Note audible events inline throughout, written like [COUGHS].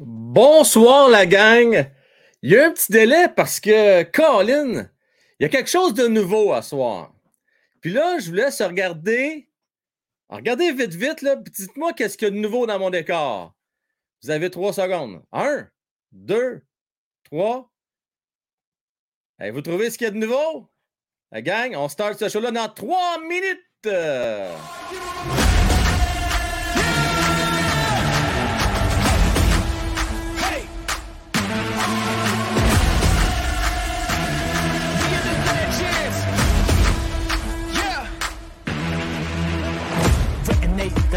Bonsoir la gang. Il y a un petit délai parce que Colin, il y a quelque chose de nouveau à soir. Puis là, je vous laisse regarder. Regardez vite, vite, là. Dites-moi qu'est-ce qu'il y a de nouveau dans mon décor. Vous avez trois secondes. Un, deux, trois. vous trouvez ce qu'il y a de nouveau? La gang, on start ce show-là dans trois minutes.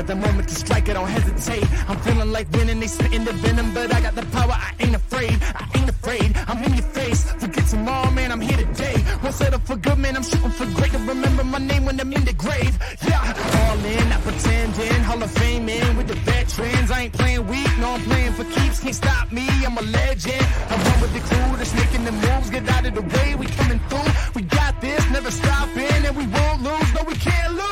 Got the moment to strike, I don't hesitate. I'm feeling like winning, they spitting the venom, but I got the power, I ain't afraid. I ain't afraid, I'm in your face. Forget tomorrow, man, I'm here today. Won't settle for good, man, I'm shooting for great. To remember my name when I'm in the grave. Yeah, all in, not pretending. Hall of Fame in with the veterans. I ain't playing weak, no, I'm playing for keeps. Can't stop me, I'm a legend. I'm run with the crew that's making the moves. Get out of the way, we coming through. We got this, never stopping, and we won't lose. No, we can't lose.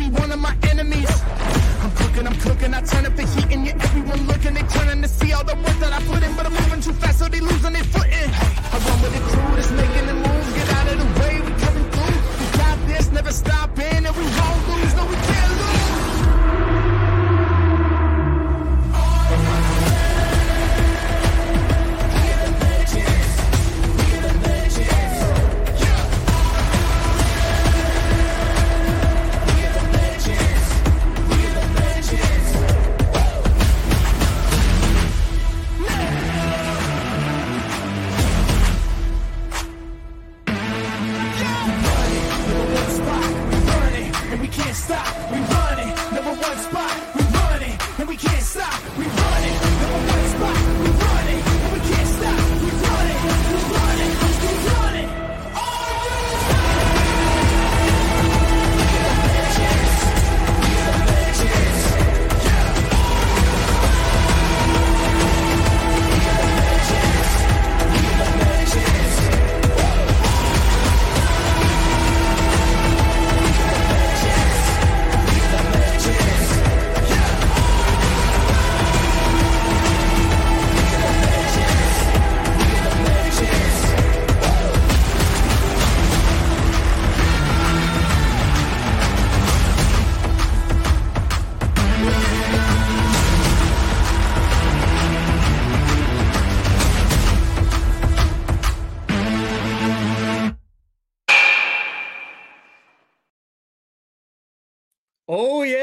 Be one of my enemies. I'm cooking, I'm cooking, I turn up the heat and you everyone looking, they turning to see all the work that I put in, but I'm moving too fast, so they losing their footing. I run with the crew that's making the moves, get out of the way, we coming through. We got this, never stopping, and we won't stop, we running, number one spot.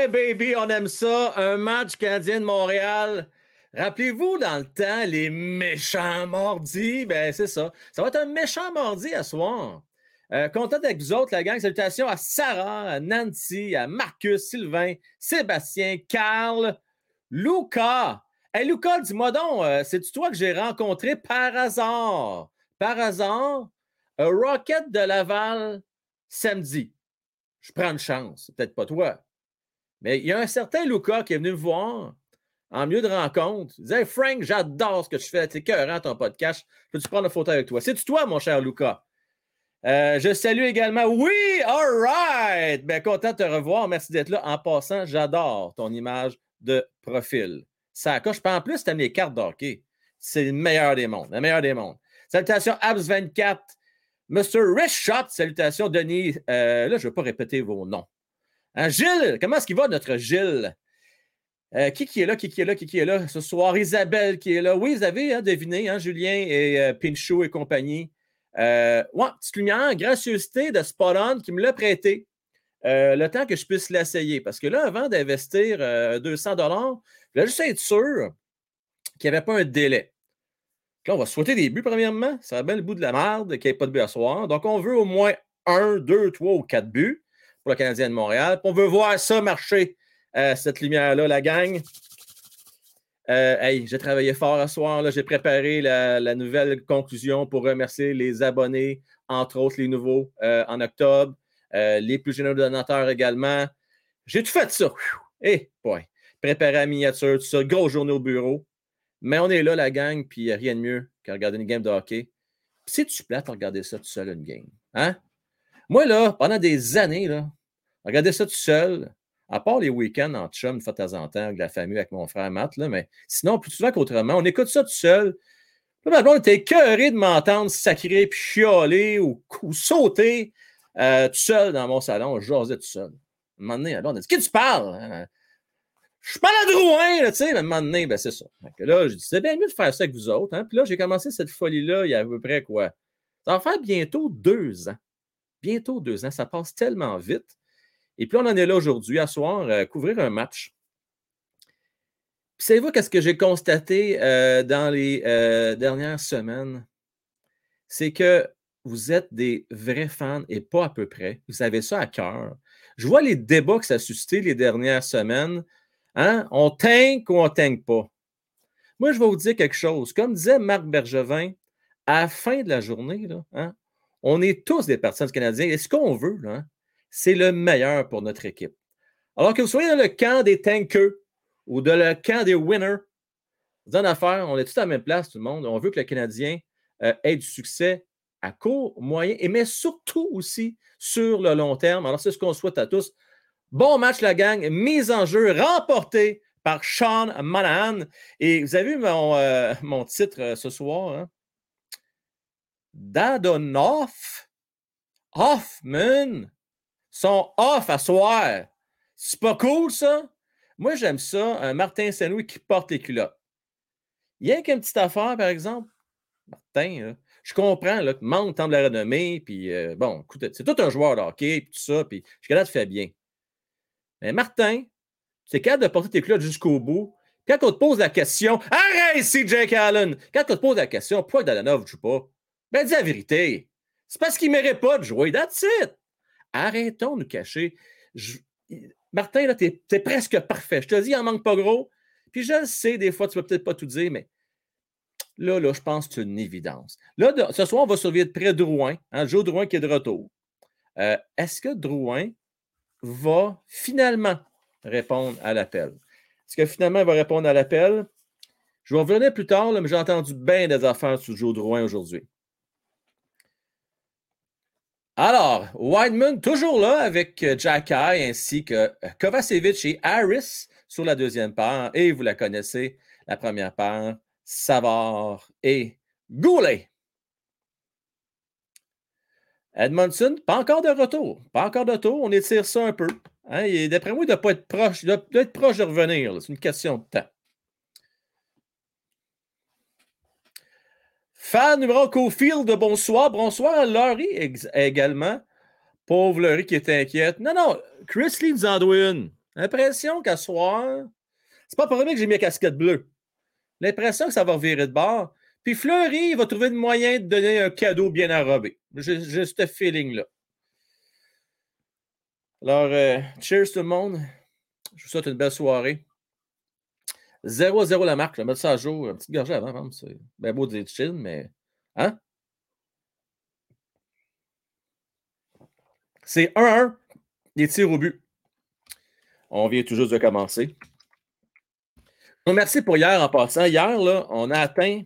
Baby, on aime ça. Un match canadien de Montréal. Rappelez-vous, dans le temps, les méchants mordis, ben c'est ça. Ça va être un méchant mardi à soir. Euh, content avec vous autres, la gang. Salutations à Sarah, à Nancy, à Marcus, Sylvain, Sébastien, Carl, Luca. Hey, Luca, dis-moi donc, euh, c'est-tu toi que j'ai rencontré par hasard? Par hasard, un Rocket de Laval samedi. Je prends une chance, peut-être pas toi. Mais il y a un certain Luca qui est venu me voir en milieu de rencontre. Il disait Frank, j'adore ce que tu fais. C'est cœur ton podcast. Peux-tu prendre une photo avec toi? C'est toi, mon cher Luca? Euh, je salue également. Oui, all right. Bien, content de te revoir. Merci d'être là. En passant, j'adore ton image de profil. Ça coche. En plus, tu as mes cartes d'hockey. C'est le meilleur des mondes. Le meilleur des mondes. Salutations Abs24. Mr. Rich Salutations, Denis. Euh, là, je ne vais pas répéter vos noms. Hein, Gilles, comment est-ce qu'il va, notre Gilles? Euh, qui, qui est là, qui, qui est là, qui, qui est là? Ce soir? Isabelle qui est là. Oui, vous avez hein, deviné, hein, Julien et euh, Pinchot et compagnie. Euh, ouais, petite lumière, gracieuseté de Spot qui me l'a prêté. Euh, le temps que je puisse l'essayer. Parce que là, avant d'investir 200 dollars, je voulais juste être sûr qu'il n'y avait pas un délai. Là, on va souhaiter des buts, premièrement. Ça va bien le bout de la merde qu'il n'y ait pas de but à soir. Donc, on veut au moins un, deux, trois ou quatre buts pour le Canadien de Montréal. on veut voir ça marcher, euh, cette lumière-là, la gang. Euh, hey, j'ai travaillé fort ce soir. J'ai préparé la, nouvelle conclusion pour remercier les abonnés, entre autres les nouveaux euh, en octobre, les plus généreux donateurs également. J'ai tout fait ça. Et, hey, boy, préparer la miniature, tout ça, gros journée au bureau. Mais on est là, la gang, puis rien de mieux qu'à regarder une game de hockey. C'est-tu plate à regarder ça tout seul, une game? Hein? Moi, là, pendant des années, là, regarder ça tout seul, à part les week-ends en chum, fois de temps en temps, avec la famille, avec mon frère Matt, là, mais sinon, plus souvent qu'autrement, on écoute ça tout seul. Là, on était écœuré de m'entendre sacrer, puis chialer ou, sauter euh, tout seul dans mon salon. Je jasais tout seul. Un moment donné, on a dit Qui tu parles? Hein? Je parle à Drouin, tu sais, un moment donné, ben c'est ça. là, je dis C'est bien mieux de faire ça avec vous autres. Hein? Puis là, j'ai commencé cette folie-là il y a à peu près quoi? Ça va faire bientôt deux ans. Bientôt deux ans. Ça passe tellement vite. Et puis, on en est là aujourd'hui, à soir, à couvrir un match. Puis, savez-vous qu'est-ce que j'ai constaté euh, dans les euh, dernières semaines? C'est que vous êtes des vrais fans et pas à peu près. Vous avez ça à cœur. Je vois les débats que ça a suscité les dernières semaines. Hein? On tank ou on tank pas? Moi, je vais vous dire quelque chose. Comme disait Marc Bergevin, à la fin de la journée, hein, on est tous des personnes canadiens. Et ce qu'on veut, là, hein, c'est le meilleur pour notre équipe. Alors que vous soyez dans le camp des tankers ou dans le camp des winners, dans affaire, on est tous à la même place, tout le monde. On veut que le Canadien euh, ait du succès à court, moyen, et mais surtout aussi sur le long terme. Alors, c'est ce qu'on souhaite à tous. Bon match, la gang. Mise en jeu remportée par Sean Manahan. Et vous avez vu mon, euh, [LAUGHS] titre euh, ce soir? Hein? Dadonoff Hoffman sont off à soir. C'est pas cool, ça? Moi, j'aime ça, Martin Saint-Louis qui porte les culottes. Il y a qu'une petite affaire, par exemple. Martin, je comprends là, que manque temps de la renommée, puis euh, bon, écoute, c'est tout un joueur de hockey, puis tout ça, puis je suis faire bien. Mais Martin, c'est capable de porter tes culottes jusqu'au bout. Quand on te pose la question, arrête ici, Jake Allen! Quand on te pose la question, pourquoi Dalanov ne joue pas? Ben, dis la vérité. C'est parce qu'il ne mérite pas de jouer. That's it. Arrêtons de nous cacher. Martin, là, tu es, presque parfait. Je te dis, il en manque pas gros. Puis je sais, des fois, tu ne vas peut-être pas tout dire, mais là, je pense que c'est une évidence. Là, ce soir, on va surveiller de près Drouin, hein, Drouin qui est de retour. Euh, est-ce que Drouin va finalement répondre à l'appel? Est-ce que finalement, il va répondre à l'appel? Je vais revenir plus tard, mais j'ai entendu bien des affaires sur Joe Drouin aujourd'hui. Alors, Wideman, toujours là avec euh, Jack ainsi que euh, Kovacevic et Harris sur la deuxième paire. Et vous la connaissez, la première paire, Savard et Goulet. Edmondson, pas encore de retour. Pas encore de retour. On étire ça un peu. Hein, d'après moi, il ne doit pas être proche. Être proche de revenir. C'est une question de temps. Fan numéro Cofield, bonsoir. Bonsoir à Laurie également. Pauvre Laurie qui est inquiète. Non, non, Chris Lee nous en doit. L'impression qu'à soir, c'est pas pour rien que j'ai mis la casquette bleue. L'impression que ça va virer de bord. Puis Fleury, va trouver le moyen de donner un cadeau bien enrobé. J'ai ce feeling-là. Alors, euh, cheers tout le monde. Je vous souhaite une belle soirée. 0-0 la marque. Je vais mettre ça à jour. Une petite gorgée avant. C'est bien beau de dire chill, mais. Hein? C'est 1-1 des tirs au but. On vient tout juste de commencer. Merci pour hier en passant. Hier, on a atteint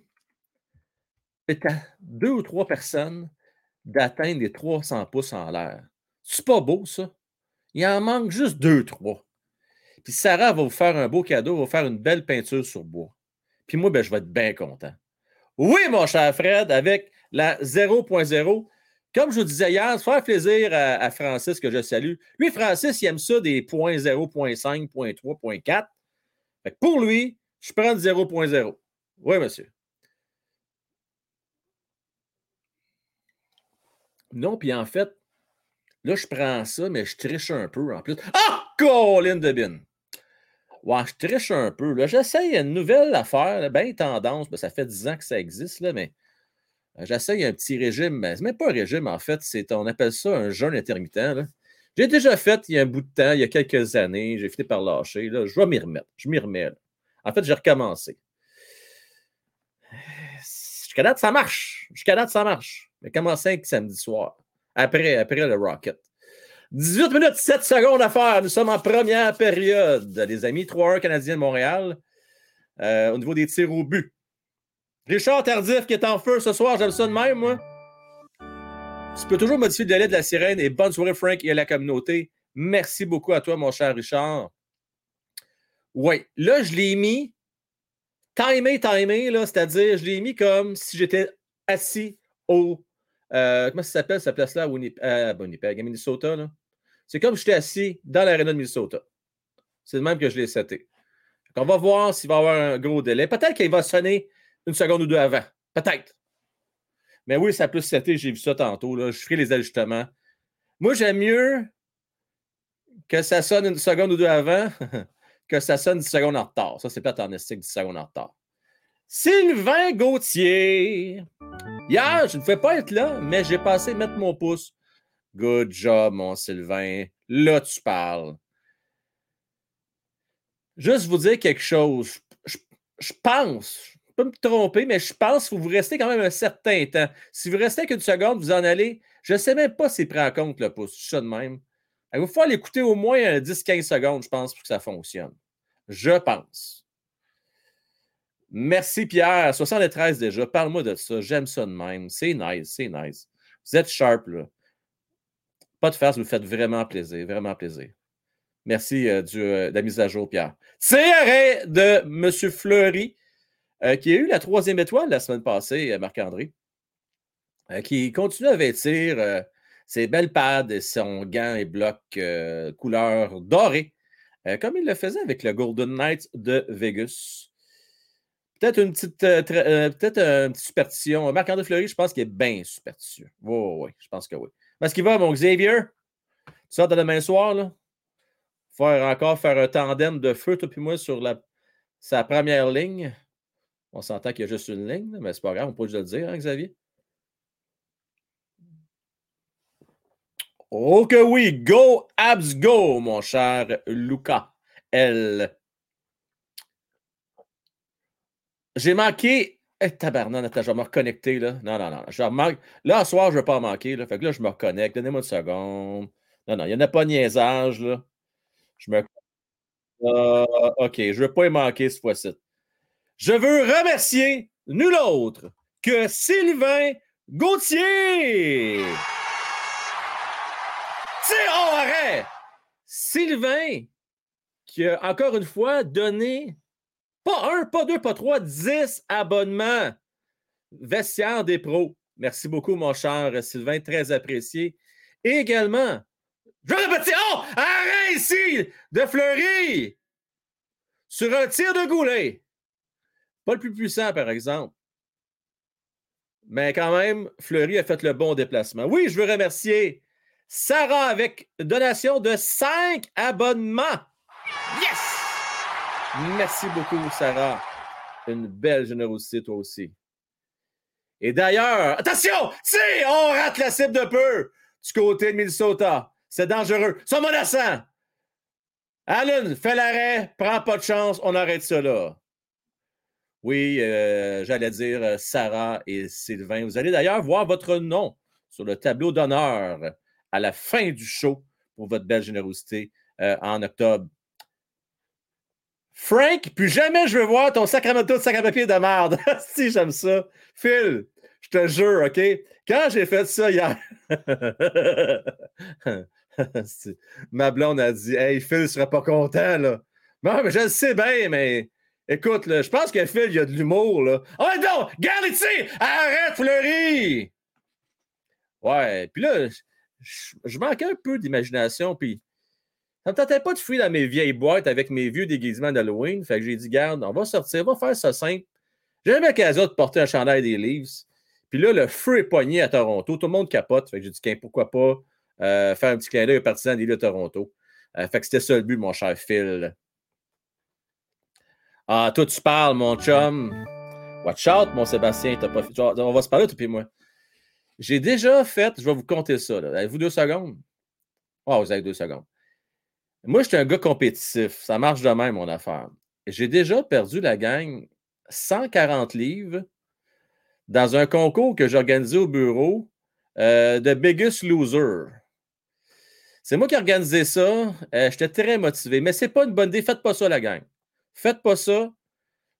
deux ou trois personnes d'atteindre les 300 pouces en l'air. C'est pas beau, ça? Il en manque juste deux, trois. Puis Sarah va vous faire un beau cadeau, va vous faire une belle peinture sur bois. Puis moi, ben, je vais être bien content. Oui, mon cher Fred, avec la 0.0. Comme je vous disais hier, faire plaisir à, Francis que je salue. Lui, Francis, il aime ça des points 0.5, 0.3, 0.4. Pour lui, je prends 0.0. Oui, monsieur. Non, puis en fait, là, je prends ça, mais je triche un peu en plus. Ah! Colin de Bin! Ouais, je triche un peu. J'essaye une nouvelle affaire, bien tendance. Ben, ça fait 10 ans que ça existe, là, mais euh, j'essaye un petit régime. Mais c'est même pas un régime, en fait. C'est, on appelle ça un jeûne intermittent. J'ai déjà fait il y a un bout de temps, il y a quelques années. J'ai fini par lâcher. Là. Je vais m'y remettre. Je m'y remets. En fait, j'ai recommencé. [SIGHS] Jusqu'à date, ça marche. Jusqu'à date, ça marche. Mais comment 5 samedi soir, après, après le Rocket. 18 minutes, 7 secondes à faire. Nous sommes en première période, les amis. 3-1 Canadien de Montréal. Euh, au niveau des tirs au but. Richard Tardif qui est en feu ce soir, j'aime ça de même, moi. Tu peux toujours modifier le délai de la sirène et bonne soirée, Frank, et à la communauté. Merci beaucoup à toi, mon cher Richard. Oui, là, je l'ai mis timé, timé, là, c'est-à-dire, je l'ai mis comme si j'étais assis au. Euh, comment ça s'appelle cette place-là à Winnipeg, euh, à Minnesota? Là? C'est comme si j'étais assis dans l'aréna de Minnesota. C'est le même que je l'ai seté. On va voir s'il va y avoir un gros délai. Peut-être qu'il va sonner une seconde ou deux avant. Peut-être. Mais oui, ça peut se setter. J'ai vu ça tantôt. Je ferai les ajustements. Moi, j'aime mieux que ça sonne une seconde ou deux avant [LAUGHS] que ça sonne 10 secondes en retard. Ça, c'est pas en 10 secondes en retard. Sylvain Gauthier. Hier, je ne pouvais pas être là, mais j'ai passé mettre mon pouce. Good job, mon Sylvain. Là, tu parles. Juste vous dire quelque chose. Je, pense, je peux me tromper, mais je pense faut vous rester quand même un certain temps. Si vous restez qu'une seconde, vous en allez. Je ne sais même pas s'il prend en compte le pouce. Ça de même. Il va falloir l'écouter au moins 10-15 secondes, je pense, pour que ça fonctionne. Je pense. Merci Pierre. 73 déjà. Parle-moi de ça. J'aime ça de même. C'est nice. C'est nice. Vous êtes sharp, là. Pas de farce, vous faites vraiment plaisir. Vraiment plaisir. Merci euh, euh, de la mise à jour, Pierre. C'est de M. Fleury, euh, qui a eu la troisième étoile la semaine passée, Marc-André, qui continue à vêtir ses belles pads et son gant et bloc couleur dorée comme il le faisait avec le Golden Knights de Vegas. Peut-être une petite, peut-être superstition. Marc-André Fleury, je pense qu'il est bien superstitieux. Oui, oui, oui, je pense que oui. Parce qu'il va, mon Xavier, tu sors de demain soir, là. Faire encore faire un tandem de feu, toi puis moi, sur la, sa première ligne. On s'entend qu'il y a juste une ligne, mais c'est pas grave, on peut juste le dire, hein, Xavier? Oh que oui, go abs go, mon cher Lucas L. J'ai manqué. Eh, tabarnak, attends, je vais me reconnecter, là. Non, non, non. Je. Là, ce soir, je ne vais pas en manquer, là. Fait que là, je me reconnecte. Donnez-moi une seconde. Non, non, il n'y en a pas de niaisage, là. Je me. Uh, OK, je ne veux pas y manquer cette fois-ci. Je veux remercier nul autre que Sylvain Gauthier. C'est Sylvain, qui a encore une fois donné pas un, pas deux, pas trois, dix abonnements vestiaire des pros. Merci beaucoup, mon cher Sylvain, très apprécié. Et également, je répète, oh, arrête ici de Fleury sur un tir de goulet. Pas le plus puissant, par exemple. Mais quand même, Fleury a fait le bon déplacement. Oui, je veux remercier Sarah avec donation de 5 abonnements. Yes! Merci beaucoup, Sarah. Une belle générosité, toi aussi. Et d'ailleurs, attention! Si on rate la cible de peu du côté de Minnesota, c'est dangereux. C'est menaçant. Allen, fais l'arrêt, prends pas de chance, on arrête là. Oui, euh, j'allais dire euh, Sarah et Sylvain. Vous allez d'ailleurs voir votre nom sur le tableau d'honneur à la fin du show pour votre belle générosité euh, en octobre. Frank, plus jamais je veux voir ton sacramento de sac papier de merde. [LAUGHS] si, j'aime ça. Phil, je te jure, OK? Quand j'ai fait ça hier, [LAUGHS] ma blonde a dit Hey, Phil serait pas content, là. Non, mais je le sais bien, mais écoute, je pense que Phil, il y a de l'humour, là. Oh non! Garde ici! Arrête, Fleury! Ouais, puis là, je, manquais un peu d'imagination, puis ça me tentait pas de fuir dans mes vieilles boîtes avec mes vieux déguisements d'Halloween. Fait que j'ai dit, garde, on va sortir, on va faire ça simple. J'ai jamais l'occasion de porter un chandail des Leafs. Puis là, le feu est pogné à Toronto. Tout le monde capote. Fait que j'ai dit, pourquoi pas euh, faire un petit clin d'œil aux partisans des de Toronto. Euh, fait que c'était ça le but, mon cher Phil. Ah, toi, tu parles, mon chum. Watch out, mon Sébastien. On va se parler, toi et moi. J'ai déjà fait, je vais vous compter ça. Avez-vous deux secondes? Ah, vous avez deux secondes. Moi, je suis un gars compétitif. Ça marche de même, mon affaire. j'ai déjà perdu la gang 140 livres dans un concours que j'organisais au bureau euh, de Biggest Loser. C'est moi qui ai organisé ça. Euh, j'étais très motivé, mais c'est pas une bonne idée. Faites pas ça, la gang. Faites pas ça.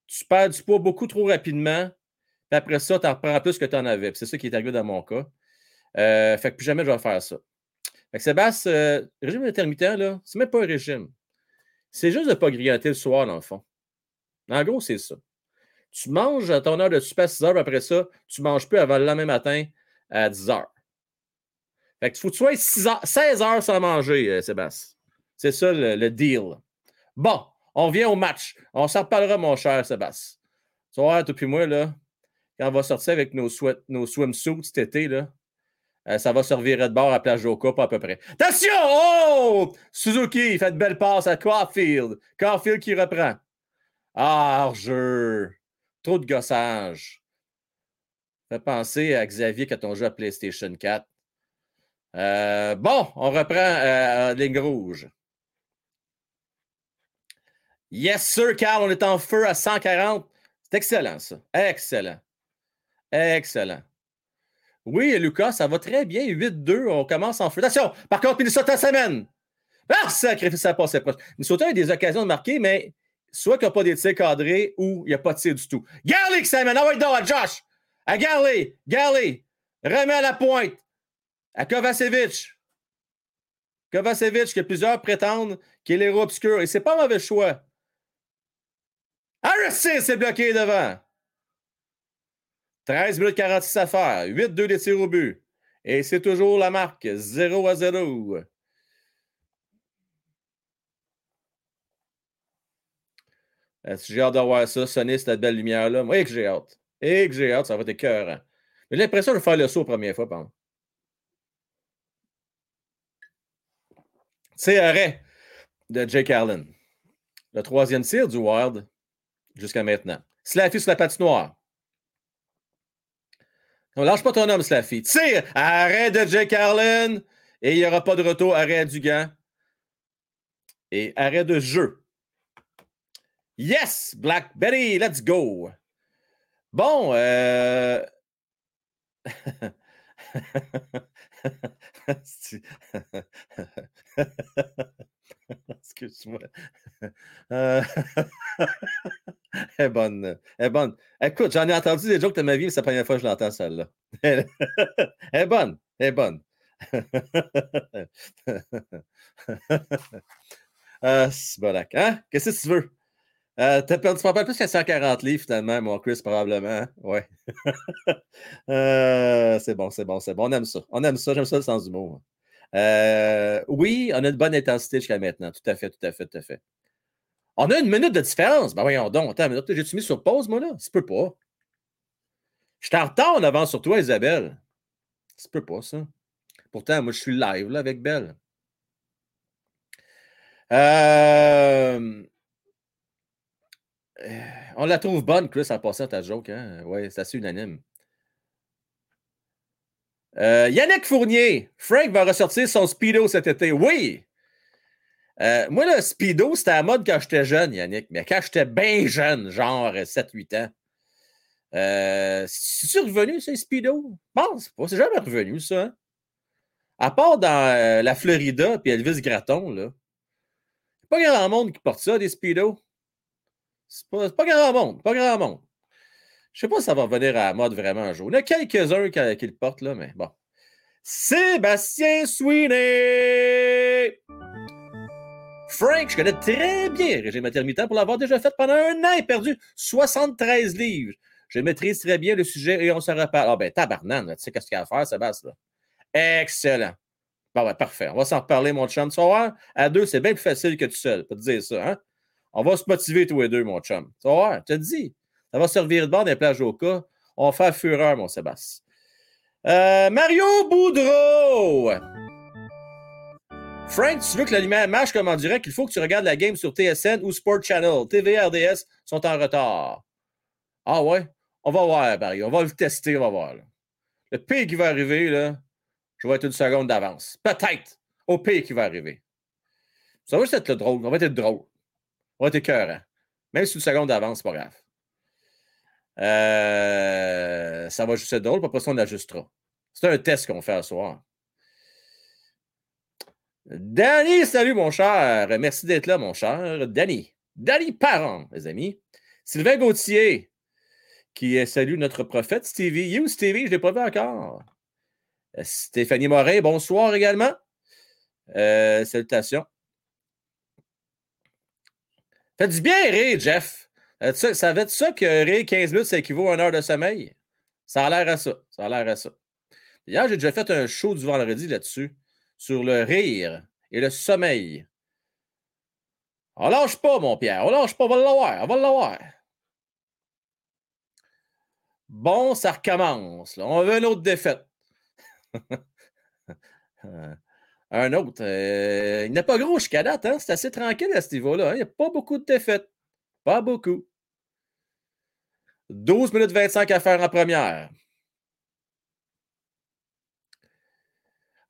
Tu perds du poids beaucoup trop rapidement. Puis après ça, tu en reprends plus que tu en avais. C'est ça qui est arrivé dans mon cas. Euh, fait que plus jamais je vais faire ça. Fait que Sébastien, euh, régime intermittent, là, c'est même pas un régime. C'est juste de ne pas grignoter le soir, dans le fond. En gros, c'est ça. Tu manges à ton heure de super à 6 heures, après ça, tu ne manges plus avant le lendemain matin à 10 heures. Fait que faut que tu sois 16 heures sans manger, euh, Sébastien. C'est ça le, deal. Bon, on vient au match. On s'en reparlera, mon cher Sébastien. Tu vois, toi puis moi, là, quand on va sortir avec nos, nos swimsuits cet été, là, euh, ça va servir de bord à Plage Joca, pas à peu près. Attention! Oh! Suzuki, fait de belles passes à Caulfield. Caulfield qui reprend. Ah, jeu. Trop de gossage. Fait penser à Xavier quand on joue à PlayStation 4. Euh, bon, on reprend euh, ligne rouge. Yes, sir, Carl, on est en feu à 140. C'est excellent, ça. Excellent. Excellent. Oui, Lucas, ça va très bien. 8-2, on commence en feu. Attention, par contre, Minnesota semaine. Ah, sacrifice, ça passe proche. Minnesota a des occasions de marquer, mais soit qu'il n'y a pas des tirs cadrés ou il n'y a pas de tir du tout. Qui s'amène. Ah ouais, donc, à Josh. À Garley. Garley. Remet à la pointe. À Kovacevic. Kovacevic, que plusieurs prétendent qu'il est l'héros obscur. Et c'est pas un mauvais choix. Harrison s'est bloqué devant. 13 minutes 46 à faire. 8-2 des tirs au but. Et c'est toujours la marque 0 à 0. J'ai hâte de voir ça, sonner cette belle lumière-là? Moi, que j'ai hâte. Et que j'ai hâte, ça va être écœurant. J'ai l'impression de faire le saut la première fois, pardon. C'est arrêt de Jake Allen. Le troisième tir du Wild jusqu'à maintenant. Slaffy sur la patinoire. On lâche pas ton homme, Slaffy. Tire! Arrêt de Jake Allen. Et il n'y aura pas de retour. Arrêt du gant. Et arrêt de jeu. Yes! Black Betty, let's go! Bon, euh... [LAUGHS] Excuse-moi. Euh... [LAUGHS] [LAUGHS] elle est bonne. Elle est bonne. Écoute, j'en ai entendu des jokes de ma vie, mais c'est la première fois que je l'entends, celle-là. [LAUGHS] elle est bonne. Elle est bonne. [LAUGHS] ah, c'est hein? Qu'est-ce que tu veux? Euh, T'as perdu pas plus qu'à 140 livres, finalement, mon Chris, probablement. Hein? Ouais. euh, c'est bon, c'est bon, c'est bon. On aime ça. On aime ça. J'aime ça le sens du mot. Euh, oui, on a une bonne intensité jusqu'à maintenant. Tout à fait, tout à fait, tout à fait. On a une minute de différence. Ben voyons donc. Attends minute. J'ai-tu mis sur pause, moi, là? Ça peut pas. Je suis en retard en avance sur toi, Isabelle. Ça peut pas, ça. Pourtant, moi, je suis live, là, avec Belle. Euh... On la trouve bonne, Chris, en passant ta joke. Hein? Oui, c'est assez unanime. Euh, Yannick Fournier, Frank va ressortir son Speedo cet été. Oui! Euh, moi, le Speedo, c'était à mode quand j'étais jeune, Yannick, mais quand j'étais bien jeune, genre 7-8 ans. Euh, c'est-tu revenu, ça, Speedo? Je pense pas. C'est jamais revenu, ça. Hein? À part dans la Florida puis Elvis Gratton, là. Pas grand monde qui porte ça, des Speedo. C'est pas, pas grand monde. Pas grand monde. Je sais pas si ça va revenir à la mode vraiment un jour. Il y en a quelques-uns qui, le portent, là, mais bon. Sébastien Sweeney! Frank, je connais très bien régime intermittent pour l'avoir déjà fait pendant un an et perdu 73 livres. Je maîtrise très bien le sujet et on se reparle. Ah ben, tabarnane, tu sais qu'est-ce qu'il y a à faire, Sébastien? Excellent. Bon, ben, parfait. On va s'en reparler, mon chum. Tu vas à deux, c'est bien plus facile que tout seul. Ça, hein? On va se motiver tous les deux, mon chum. Tu voir, je te dis. Ça va servir de bord des plages au cas. On va faire fureur, mon Sébastien. Euh, Mario Boudreau! Frank, tu veux que la marche comme en direct, il faut que tu regardes la game sur TSN ou Sport Channel. TV RDS sont en retard. Ah ouais? On va voir, Mario. On va le tester, on va voir. Le pire qui va arriver, là, je vais être une seconde d'avance. Peut-être. Au pire qui va arriver. Ça va juste être le drôle. On va être drôle. On va être écœurant. Même si une seconde d'avance, c'est pas grave. Euh, ça va juste être drôle, puis après ça, on ajustera. C'est un test qu'on fait ce soir. Danny, salut mon cher. Merci d'être là, mon cher. Danny. Danny Parent, les amis. Sylvain Gauthier, qui salue notre prophète Stevie. You, Stevie, je ne l'ai pas vu encore. Stéphanie Morin, bonsoir également. Euh, salutations. Faites du bien rire, Jeff. Ça va être ça que rire 15 minutes, ça équivaut à une heure de sommeil? Ça a l'air à ça. Ça a l'air à ça. D'ailleurs, j'ai déjà fait un show du vendredi là-dessus, sur le rire et le sommeil. On lâche pas, mon Pierre. On lâche pas. On va l'avoir. On va l'avoir. Bon, ça recommence. On veut une autre défaite. [LAUGHS] un autre. Euh, il n'est pas gros jusqu'à date. Hein? C'est assez tranquille à ce niveau-là. Hein? Il n'y a pas beaucoup de défaites. Pas beaucoup. 12 minutes 25 à faire en première.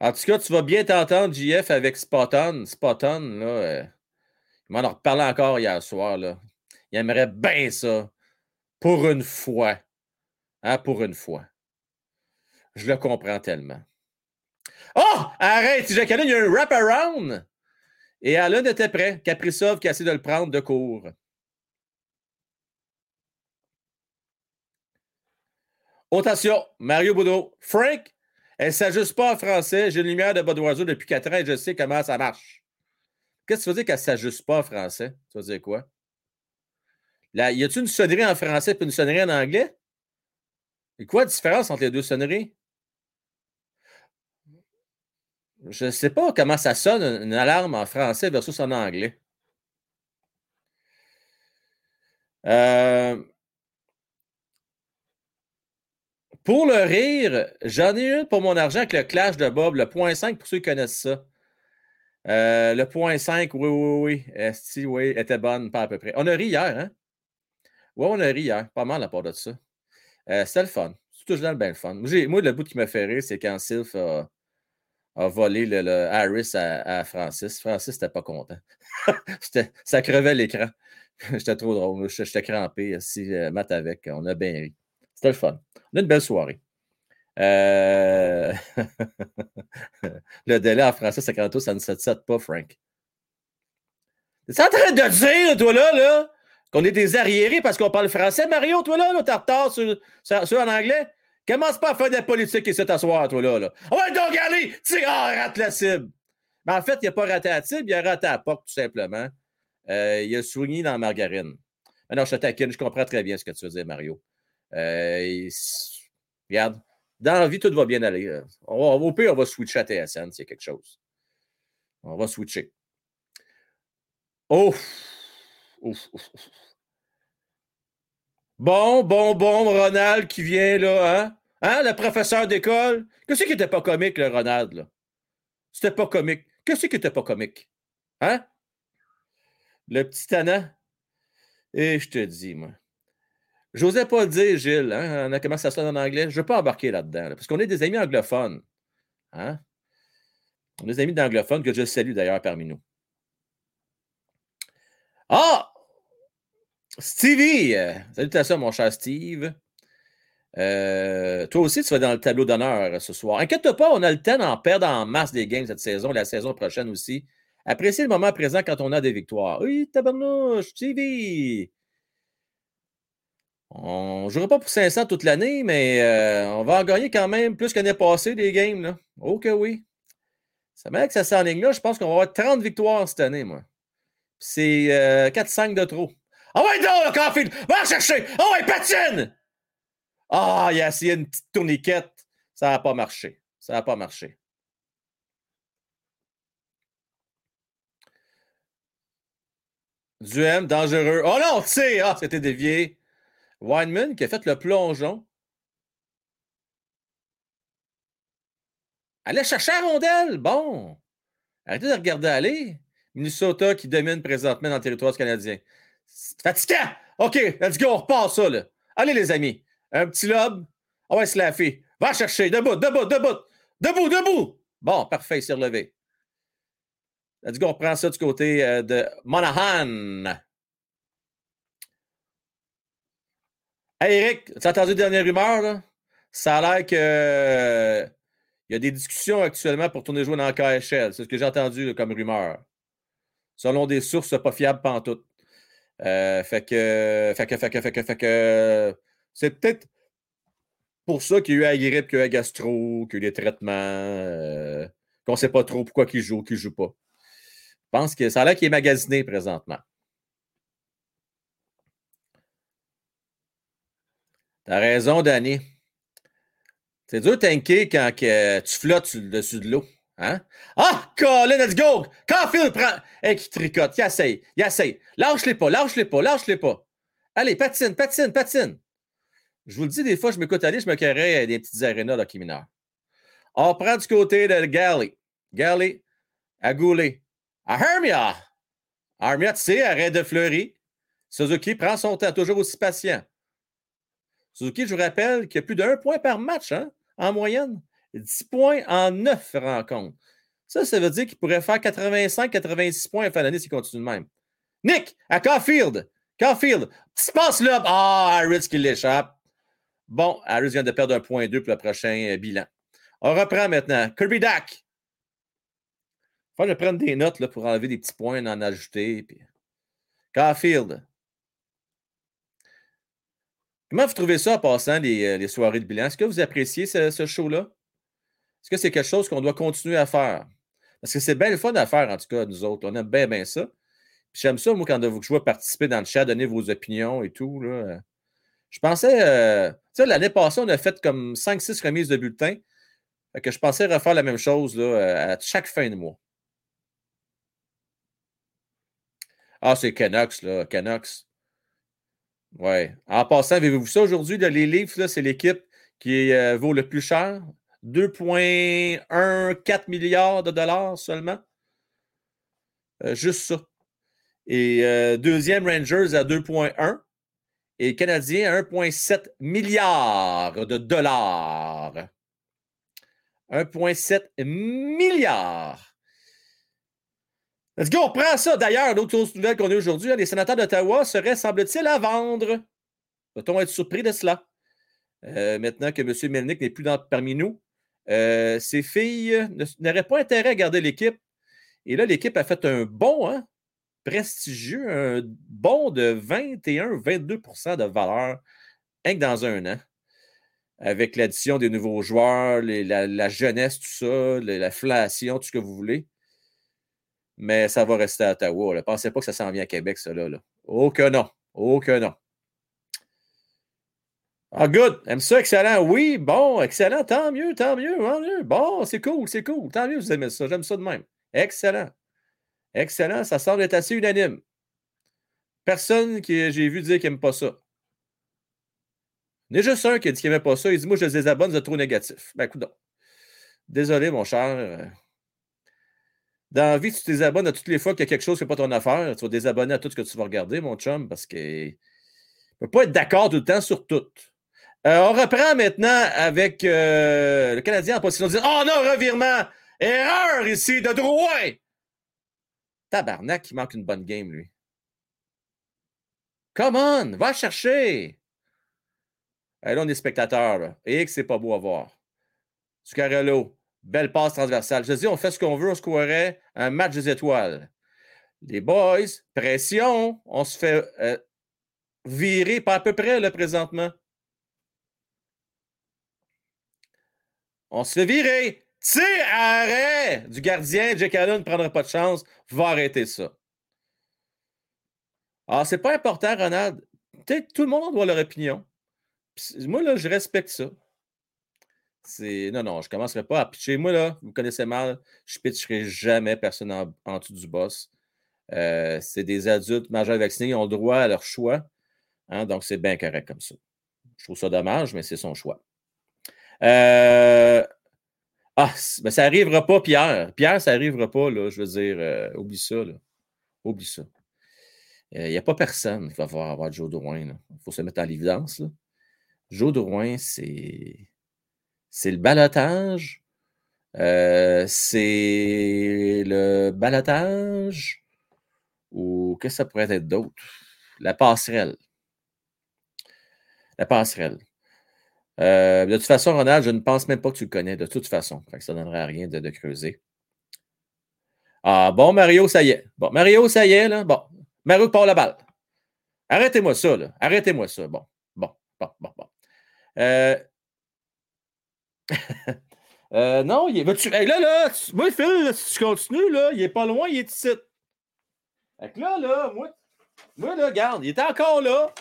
En tout cas, tu vas bien t'entendre, JF, avec Spotton. Spotton, là, euh, il m'en a reparlé encore hier soir. Là. Il aimerait bien ça. Pour une fois. Hein, pour une fois. Je le comprends tellement. Oh! Arrête! Jacques il y a un wrap-around! Et Alain était prêt. Kaprizov qui a essayé de le prendre de court. Attention, Mario Boudreau. Frank, elle ne s'ajuste pas en français. J'ai une lumière de Budweiser depuis 4 ans et je sais comment ça marche. Qu'est-ce que tu veux dire qu'elle ne s'ajuste pas en français? Tu veux dire quoi? Y a-t-il une sonnerie en français et une sonnerie en anglais? Et quoi la différence entre les deux sonneries? Je ne sais pas comment ça sonne une alarme en français versus en anglais. Euh, pour le rire, j'en ai une pour mon argent avec le clash de Bob, le point 5 pour ceux qui connaissent ça. Euh, le point 5, oui, oui, oui. Esti, oui, était bonne, pas à peu près. On a ri hier, hein? Oui, on a ri hier. Pas mal à part de ça. Euh, C'était le fun. C'est toujours bien le fun. Moi, le bout qui m'a fait rire, c'est quand Sylph a, volé le, Harris à, Francis. Francis n'était pas content. [LAUGHS] ça crevait l'écran. [LAUGHS] J'étais trop drôle. J'étais crampé. Si euh, Matt avec, on a bien ri. C'était le fun. On a une belle soirée. Euh... [LAUGHS] le délai en français, c'est quand ça ne se pas, Frank. T'es en train de dire, toi là, là, qu'on est des arriérés parce qu'on parle français, Mario, toi là, là t'es en retard sur, sur, en anglais? Commence pas à faire des politiques et t'asseoir, toi là. là. Ouais, donc allez, tire, rate la cible. Mais en fait, il n'a pas raté la cible, il a raté la porte, tout simplement. Euh, il a soigné dans la margarine. Non, je te taquine, je comprends très bien ce que tu veux Mario. Euh, regarde, dans la vie, tout va bien aller. Euh. On va, au pire, on va switcher à TSN s'il y a quelque chose. On va switcher. Ouf! Ouf, ouf, Bon, bon, bon, Ronald qui vient là, hein? Hein, le professeur d'école? Qu'est-ce qui n'était pas comique, le Ronald, là? C'était pas comique. Qu'est-ce qui n'était pas comique? Hein? Le petit tannant? Et je te dis, moi. J'osais pas le dire, Gilles, hein, comment ça sonne en anglais. Je ne veux pas embarquer là-dedans, parce qu'on est des amis anglophones. Hein? On est des amis d'anglophones que je salue d'ailleurs parmi nous. Ah! Stevie! Salutations, mon cher Steve. Euh, toi aussi, tu vas dans le tableau d'honneur ce soir. Inquiète pas, on a le temps d'en perdre en masse des games cette saison, la saison prochaine aussi. Appréciez le moment présent quand on a des victoires. Oui, tabarnouche, Stevie! On ne jouera pas pour 500 toute l'année, mais euh, on va en gagner quand même plus qu'année passée des games. Là. Oh que oui. Ça m'a que ça s'enligne là. Je pense qu'on va avoir 30 victoires cette année, moi. C'est 4-5 euh, de trop. Ah ouais, non, Caulfield! Va chercher! Ah ouais, patine! Ah, il a essayé une petite tourniquette. Ça n'a pas marché. Ça n'a pas marché. Duem, dangereux. Oh non, sais, ah, c'était dévié. Weinman qui a fait le plongeon. Allez chercher la. Bon. Arrêtez de regarder aller. Minnesota qui domine présentement dans le territoire canadien. C'est. OK, let's go. On repart ça. Allez, les amis. Un petit lobe. On va se la Va chercher. Debout, debout, debout. Debout, debout. Bon, parfait. Il s'est relevé. Let's go. On reprend ça du côté euh, de Monahan. Hey Eric, tu as entendu la dernière rumeur, là? Ça a l'air que. Il y a des discussions actuellement pour tourner jouer dans KHL. C'est ce que j'ai entendu comme rumeur. Selon des sources pas fiables pantoute. Euh, fait que. Fait que, fait. C'est peut-être pour ça qu'il y a eu grippe, qu'il y a eu gastro, qu'il y a eu des traitements, euh, qu'on ne sait pas trop pourquoi il joue ou qu'il ne joue pas. Je pense que ça a l'air qu'il est magasiné présentement. T'as raison, Danny. C'est dur de tanker quand que tu flottes dessus de l'eau. Hein? Ah, Colin, let's go! Caulfield prend. Hey, qui tricote, il essaye, il essaye. Lâche-les pas, lâche-les pas, lâche-les pas. Allez, patine, patine, patine. Je vous le dis, des fois, je m'écoute aller, je me carrais des petites arénas d'hockey mineur. On prend du côté de Galley. Galley, à Goulet. À Hermia. Hermia, tu sais, arrête de fleurir. Suzuki prend son temps, toujours aussi patient. Suzuki, je vous rappelle qu'il y a plus d'un point par match, hein, en moyenne. 10 points en 9 rencontres. Ça, ça veut dire qu'il pourrait faire 85-86 points à fin d'année s'il continue de même. Nick, à Caulfield. Caulfield, petit passe là. Ah, Harris qui l'échappe. Bon, Harris vient de perdre un point 2 pour le prochain euh, bilan. On reprend maintenant. Kirby Dack. Faut que je prenne des notes là, pour enlever des petits points, en ajouter. Puis... Caulfield. Comment vous trouvez ça en passant les, euh, les soirées de bilan? Est-ce que vous appréciez ce, show-là? Est-ce que c'est quelque chose qu'on doit continuer à faire? Parce que c'est bien le fun à faire, en tout cas, nous autres. On aime bien, bien ça. J'aime ça, moi, quand je vois participer dans le chat, donner vos opinions et tout. Là. Je pensais, euh, tu sais, l'année passée, on a fait comme 5-6 remises de bulletins. que je pensais refaire la même chose là, à chaque fin de mois. Ah, c'est Canucks, là, Canucks. Ouais. En passant, avez-vous ça aujourd'hui? Les livres, c'est l'équipe qui euh, vaut le plus cher? 2,14 milliards de dollars seulement? Euh, juste ça. Et euh, deuxième, Rangers à 2,1. Et Canadien à 1,7 milliards de dollars. 1,7 milliards. Let's go, on prend ça. D'ailleurs, l'autre nouvelle qu'on a aujourd'hui, hein, les sénateurs d'Ottawa seraient, semble-t-il, à vendre. Peut-on être surpris de cela? Euh, maintenant que M. Melnick n'est plus parmi nous, euh, ces filles n'auraient pas intérêt à garder l'équipe. Et là, l'équipe a fait un bon, hein, prestigieux, un bon de 21-22% de valeur, rien que dans un an. Avec l'addition des nouveaux joueurs, la, jeunesse, tout ça, l'inflation, tout ce que vous voulez. Mais ça va rester à Ottawa. Ne pensez pas que ça s'en vient à Québec, cela. Là. Oh que non. Oh que non. Ah, good. Aime ça, excellent. Oui, bon, excellent. Tant mieux, tant mieux, tant mieux. Bon, c'est cool, c'est cool. Tant mieux, vous aimez ça. J'aime ça de même. Excellent. Excellent. Ça semble être assez unanime. Personne que j'ai vu dire qu'il n'aime pas ça. Il y a juste un qui a dit qu'il n'aimait pas ça. Il dit Moi, je les désabonne, c'est trop négatif. Ben, écoute Désolé, mon cher. Dans la vie, tu désabonnes à toutes les fois qu'il y a quelque chose qui n'est pas ton affaire. Tu vas désabonner à tout ce que tu vas regarder, mon chum, parce qu'il ne peut pas être d'accord tout le temps sur tout. Euh, on reprend maintenant avec euh, le Canadien en position de dire Oh non, revirement! Erreur ici de Drouin! Tabarnak, il manque une bonne game, lui. Come on, va chercher! là, on est spectateur. Et que c'est pas beau à voir. Scarello, belle passe transversale. Je dis, on fait ce qu'on veut, on scorerait un match des étoiles. Les boys, pression, on se fait euh, virer pas à peu près, là, présentement. On se fait virer. Tire arrêt du gardien. Jake Allen ne prendra pas de chance. Va arrêter ça. Alors, ah, c'est pas important, Ronald. Peut-être tout le monde doit leur opinion. moi, là, je respecte ça. Non, non, je ne commencerai pas à pitcher. Moi, là, vous connaissez mal, je ne pitcherai jamais personne en, dessous du boss. Euh, c'est des adultes majeurs vaccinés, ils ont le droit à leur choix. Hein, donc, c'est bien correct comme ça. Je trouve ça dommage, mais c'est son choix. Euh, ah, ben ça n'arrivera pas, Pierre. Pierre, ça n'arrivera pas, là. Je veux dire, euh, oublie ça, là. Oublie ça. Il n'y a pas personne qui va avoir, avoir Joe Drouin. Il faut se mettre en l'évidence. Joe Drouin, c'est. C'est le balotage. Euh, c'est le balotage. Ou qu'est-ce que ça pourrait être d'autre? La passerelle. La passerelle. Euh, de toute façon, Ronald, je ne pense même pas que tu le connais, de toute façon. ça ne donnerait rien de, creuser. Ah, bon, Mario, ça y est. Bon, Mario, ça y est, là. Bon, Mario part la balle. Arrêtez-moi ça, là. Arrêtez-moi ça. Bon, bon, bon, bon, bon. Euh... [LAUGHS] euh non, il est. -tu... là, là, moi, Phil, tu continues, là, il est pas loin, il est ici. Là, là, moi, moi, là, garde, il est encore là.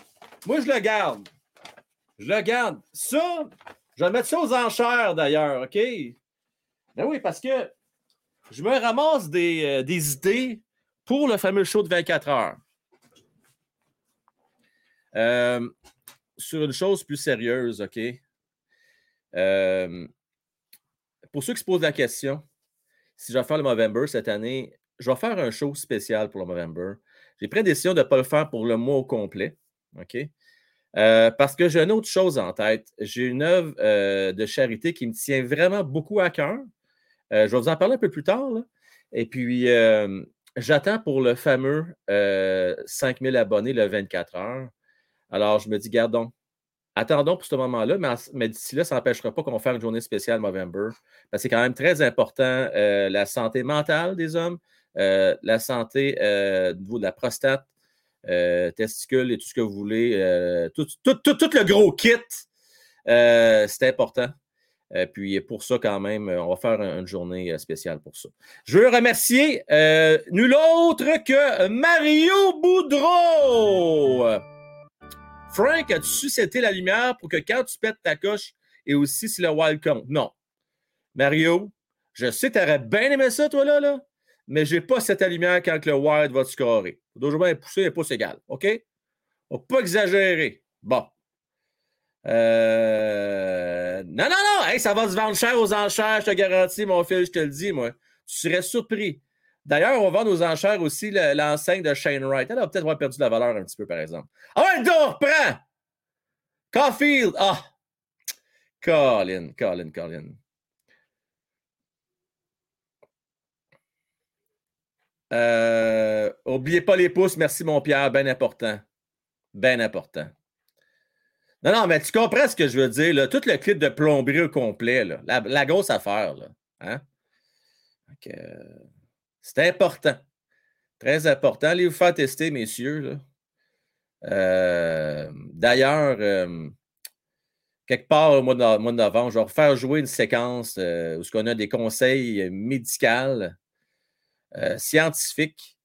Moi, je le garde. Je le garde. Ça, je vais mettre ça aux enchères d'ailleurs, OK? Ben oui, parce que je me ramasse des, euh, des idées pour le fameux show de 24 heures. Euh, sur une chose plus sérieuse, OK? Euh, pour ceux qui se posent la question, si je vais faire le Movember cette année, je vais faire un show spécial pour le Movember. J'ai pris la décision de ne pas le faire pour le mois au complet. OK? Euh, parce que j'ai une autre chose en tête. J'ai une œuvre euh, de charité qui me tient vraiment beaucoup à cœur. Je vais vous en parler un peu plus tard. Et puis, j'attends pour le fameux 5000 abonnés le 24 heures. Alors, je me dis, gardons. Attendons pour ce moment-là, mais, d'ici là, ça n'empêchera pas qu'on fasse une journée spéciale Movember. Parce que c'est quand même très important la santé mentale des hommes, la santé niveau de la prostate, euh, testicules et tout ce que vous voulez. Euh, tout, le gros kit, euh, c'est important. puis pour ça, quand même, on va faire une journée spéciale pour ça. Je veux remercier nul autre que Mario Boudreau. Frank, as-tu suscité la lumière pour que quand tu pètes ta coche et aussi si le wild compte? Non. Mario, je sais que tu aurais bien aimé ça, toi, là, là mais je n'ai pas cette lumière quand le wild va te scorer. Toujours bien pousser et pouce égal. OK? On ne pas exagérer. Bon. Euh, non, non, non! ça va se vendre cher aux enchères, je te garantis, mon fils, je te le dis, moi. Tu serais surpris. D'ailleurs, on vend aux enchères aussi l'enseigne de Shane Wright. Elle a peut-être perdu la valeur un petit peu, par exemple. Ah ouais, donc, prends! Caulfield! Ah! Colin, Colin, Colin. Euh, oubliez pas les pouces, merci mon Pierre, bien important. Bien important. Non, non, mais tu comprends ce que je veux dire, là. Tout le clip de plomberie au complet, là. La, grosse affaire, là. Hein? C'est important. Très important. Allez vous faire tester, messieurs. Euh, d'ailleurs, euh, quelque part au mois de, novembre, je vais refaire jouer une séquence où on a des conseils médicaux euh, scientifique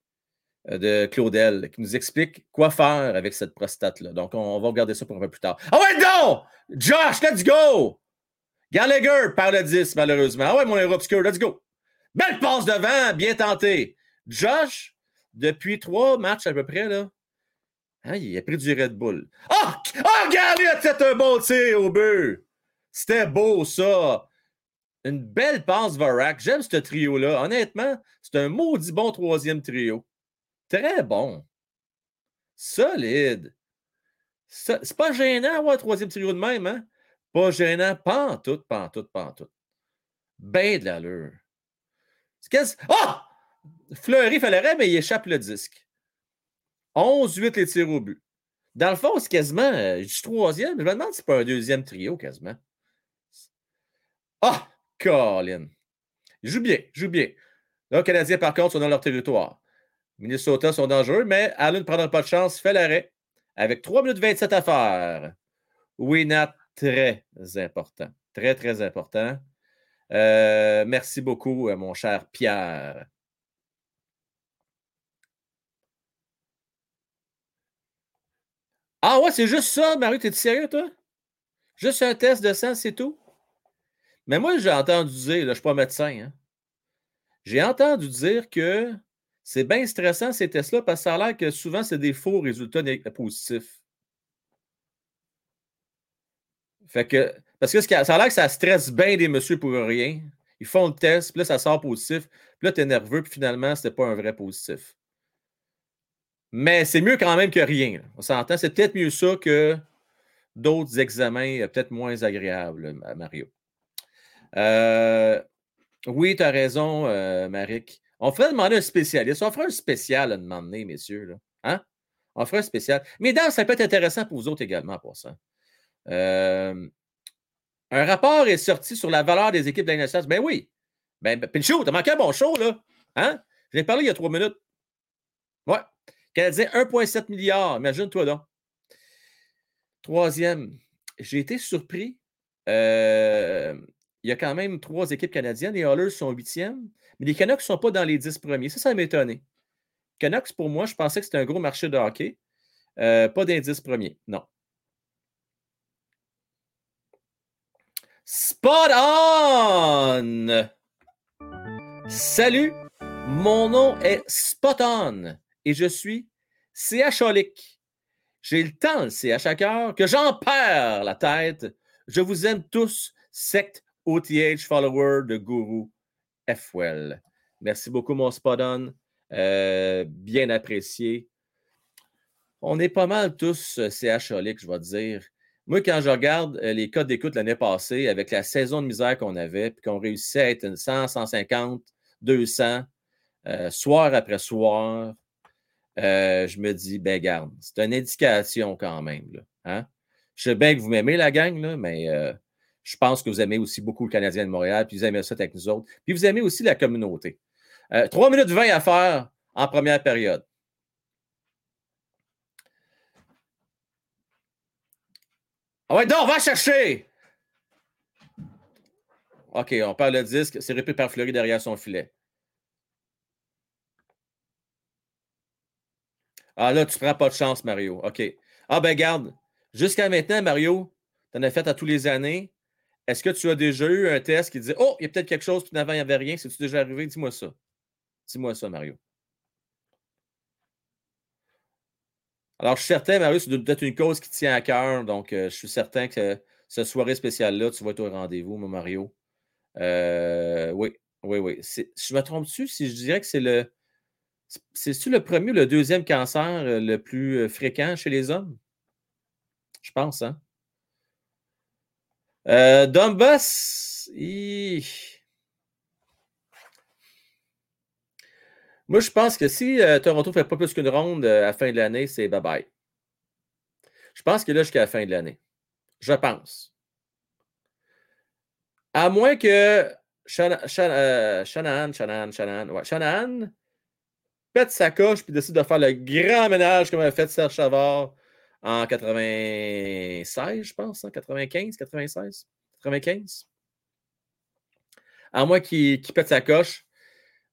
euh, de Claudel qui nous explique quoi faire avec cette prostate-là. Donc, on, va regarder ça pour un peu plus tard. Ah ouais, non! Josh, let's go! Gallagher par le 10, malheureusement. Ah ouais, mon héros obscur, let's go! Belle passe devant, bien tenté. Josh, depuis trois matchs à peu près, là, hein, il a pris du Red Bull. Oh! oh, regardez, c'est un bon tir au but! C'était beau, ça! Une belle passe Varak. J'aime ce trio-là. Honnêtement, c'est un maudit bon troisième trio. Très bon. Solide. C'est pas gênant un troisième trio de même, hein? Pas gênant. Pas en tout, pas en tout, pas en tout. Ben de l'allure. Ah! Fleury fait l'arrêt, mais il échappe le disque. 11-8 les tirs au but. Dans le fond, c'est quasiment. Euh, je suis troisième. Je me demande si c'est pas un deuxième trio, quasiment. Ah! Colin. Ils jouent bien, jouent bien. Là, les Canadiens, par contre, sont dans leur territoire. Minnesota sont dangereux, mais Allen ne prendra pas de chance, fait l'arrêt avec 3 minutes 27 à faire. Oui, Nat, très important. Très, très important. Euh, merci beaucoup, euh, mon cher Pierre. Ah ouais, c'est juste ça, Marie, t'es sérieux, toi? Juste un test de sang, c'est tout? Mais moi, j'ai entendu dire, là, je ne suis pas médecin, hein, j'ai entendu dire que c'est bien stressant ces tests-là parce que ça a l'air que souvent, c'est des faux résultats positifs. Fait que, parce que ça a l'air que ça stresse bien des messieurs pour rien. Ils font le test, puis là, ça sort positif. Puis là, tu es nerveux, puis finalement, ce n'était pas un vrai positif. Mais c'est mieux quand même que rien. On s'entend. C'est peut-être mieux ça que d'autres examens euh, peut-être moins agréables, Mario. Euh, oui, tu as raison, euh, Marik. On ferait demander un spécialiste. On ferait un spécial à demander, messieurs. Hein? On ferait un spécial. Mesdames, ça peut être intéressant pour vous autres également pour ça. Euh, un rapport est sorti sur la valeur des équipes de la Ben oui. Ben, ben Pinchot, t'as manqué un bon show, là. Hein? J'ai parlé il y a trois minutes. Ouais. Canadien, 1,7 milliard. Imagine-toi donc. Troisième, j'ai été surpris. Euh, il y a quand même trois équipes canadiennes. Les Oilers sont huitièmes, mais les Canucks ne sont pas dans les dix premiers. Ça, ça m'a étonné. Canucks, pour moi, je pensais que c'était un gros marché de hockey. Euh, pas d'indice premier, non. Spot on! Salut, mon nom est Spot on et je suis CH J'ai le temps, le CH à cœur, que j'en perds la tête. Je vous aime tous, secte OTH follower de Guru FWell. Merci beaucoup, mon Spot on. Euh, bien apprécié. On est pas mal tous euh, je vais dire. Moi, quand je regarde euh, les codes d'écoute l'année passée, avec la saison de misère qu'on avait, puis qu'on réussissait à être 100, 150, 200, soir après soir, je me dis, ben garde, c'est une indication quand même. hein? Je sais bien que vous m'aimez, la gang, là, mais je pense que vous aimez aussi beaucoup le Canadien de Montréal, puis vous aimez ça avec nous autres. Puis vous aimez aussi la communauté. 3 minutes 20 à faire en première période. Ah ouais, donc, va chercher! OK, on parle le disque. C'est répété par Fleury derrière son filet. Ah là, tu prends pas de chance, Mario. OK. Ah ben garde. Jusqu'à maintenant, Mario, tu en as fait à tous les années. Est-ce que tu as déjà eu un test qui disait Oh, il y a peut-être quelque chose, puis avant, il n'y avait rien? C'est-tu déjà arrivé? Dis-moi ça. Dis-moi ça, Mario. Alors, je suis certain, Mario, c'est peut-être une cause qui tient à cœur. Donc, euh, je suis certain que cette soirée spéciale-là, tu vas être au rendez-vous, mon Mario. Euh, oui, oui, oui. Je me trompe-tu si je dirais que c'est le. C'est-tu le premier ou le deuxième cancer euh, le plus fréquent chez les hommes? Je pense, hein? Euh, Moi, je pense que si euh, Toronto ne fait pas plus qu'une ronde euh, à la fin de l'année, c'est bye-bye. Je pense qu'il est là jusqu'à la fin de l'année. Je pense. À moins que euh, Shanahan, Shanahan, Shanahan, ouais, Shanahan pète sa coche puis décide de faire le grand ménage comme a fait Serge Chavard en 96, je pense, en 95, 96, 95. À moins qu'il pète sa coche.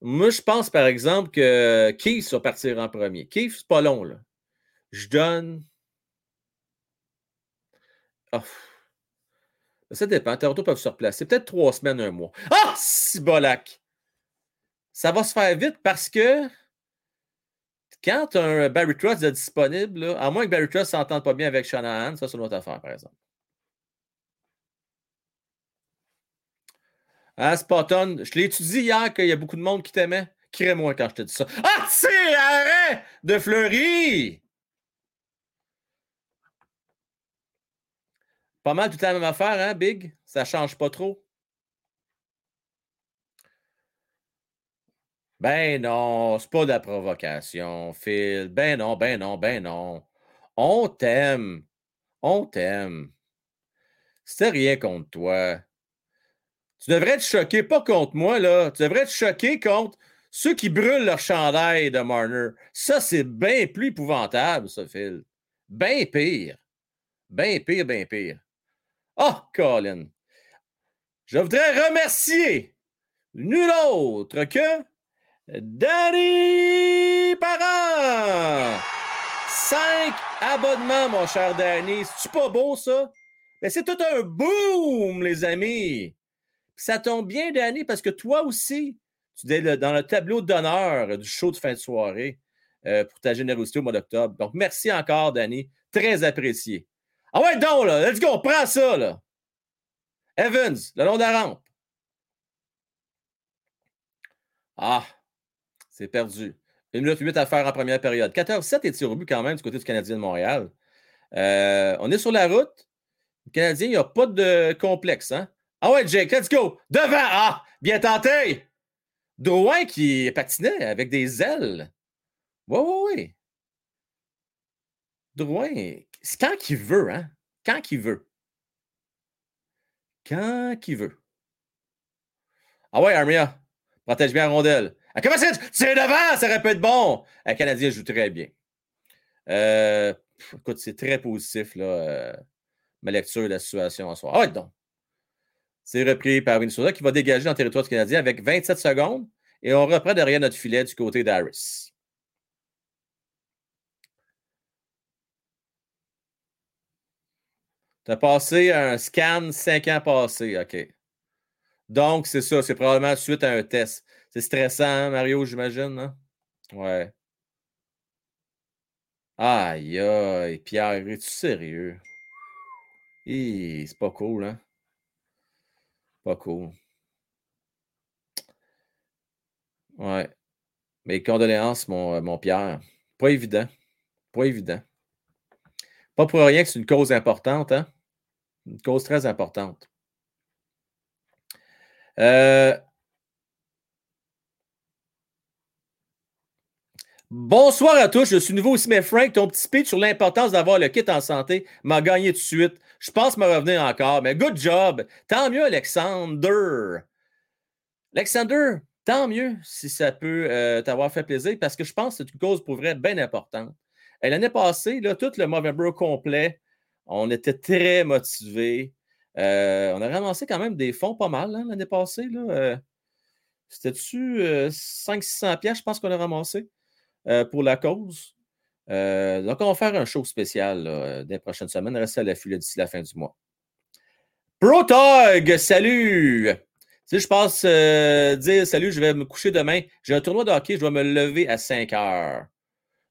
Moi, je pense, par exemple, que Keith va partir en premier. Keith, c'est pas long, là. Je donne. Oh. Ça dépend. Toronto peuvent se replacer. Peut-être trois semaines, un mois. Ah! Si bolac! Ça va se faire vite parce que quand un Barry Trust est disponible, à moins que Barry Trust ne s'entende pas bien avec Shanahan, ça, c'est une autre affaire, par exemple. Ah, Spotton, je l'ai étudié hier qu'il y a beaucoup de monde qui t'aimait? Crée-moi quand je te dis ça. Ah, c'est arrêt de Fleury! Pas mal tout la même affaire, hein, Big? Ça change pas trop. Ben non, c'est pas de la provocation, Phil. Ben non, ben non, ben non. On t'aime. On t'aime. C'était rien contre toi. Tu devrais te choquer, pas contre moi, là. Tu devrais te choquer contre ceux qui brûlent leur chandail de Marner. Ça, c'est bien plus épouvantable, ça, Phil. Bien pire. Bien pire, bien pire. Oh, Colin. Je voudrais remercier nul autre que Danny Parent. Cinq abonnements, mon cher Danny. C'est pas beau, ça? Mais c'est tout un boom, les amis. Ça tombe bien, Danny, parce que toi aussi, tu es dans le tableau d'honneur du show de fin de soirée euh, pour ta générosité au mois d'octobre. Donc, merci encore, Danny. Très apprécié. Ah ouais, donc, là, let's go, prends ça, là. Evans, le long de la rampe. Ah, c'est perdu. Une minute huit à faire en première période. 14-7 et tir au but quand même du côté du Canadien de Montréal? Euh, on est sur la route. Le Canadien, il n'y a pas de complexe. Hein? Ah ouais, Jake, let's go. Devant. Ah, bien tenté. Drouin qui patinait avec des ailes. Oui, oui, oui. Drouin, c'est quand qu'il veut, hein? Quand qu'il veut. quand qu'il veut. Ah ouais, Armia, protège bien la rondelle. Ah, comment c'est? C'est devant, ça aurait pu être bon. Le Canadien joue très bien. Euh, écoute, c'est très positif, là, euh, ma lecture de la situation en soir. Ah ouais, donc. C'est repris par Minnesota qui va dégager dans le territoire Canadien avec 27 secondes et on reprend derrière notre filet du côté d'Harris. Tu as passé un scan 5 ans passés. OK. Donc, c'est ça. C'est probablement suite à un test. C'est stressant, hein, Mario, j'imagine. Hein? Ouais. Aïe, aïe, Pierre, es-tu sérieux? C'est pas cool, hein? Pas cool. Ouais. Mes condoléances, mon, mon Pierre. Pas évident. Pas évident. Pas pour rien que c'est une cause importante, hein? Une cause très importante. Euh, Bonsoir à tous, je suis nouveau aussi, mais Frank, ton petit speech sur l'importance d'avoir le kit en santé m'a gagné tout de suite. Je pense me revenir encore, mais good job. Tant mieux, Alexander. Alexander, tant mieux si ça peut euh, t'avoir fait plaisir parce que je pense que c'est une cause pour vrai bien importante. L'année passée, là, tout le Movember complet, on était très motivés. Euh, on a ramassé quand même des fonds pas mal hein, l'année passée. Euh, c'était-tu 500-600 pièces, je pense qu'on a ramassé. Pour la cause. Euh, donc, on va faire un show spécial là, des prochaines semaines. Restez à l'affût d'ici la fin du mois. Protog, salut! Si je passe euh, dire salut, je vais me coucher demain. J'ai un tournoi de hockey, je dois me lever à 5 heures.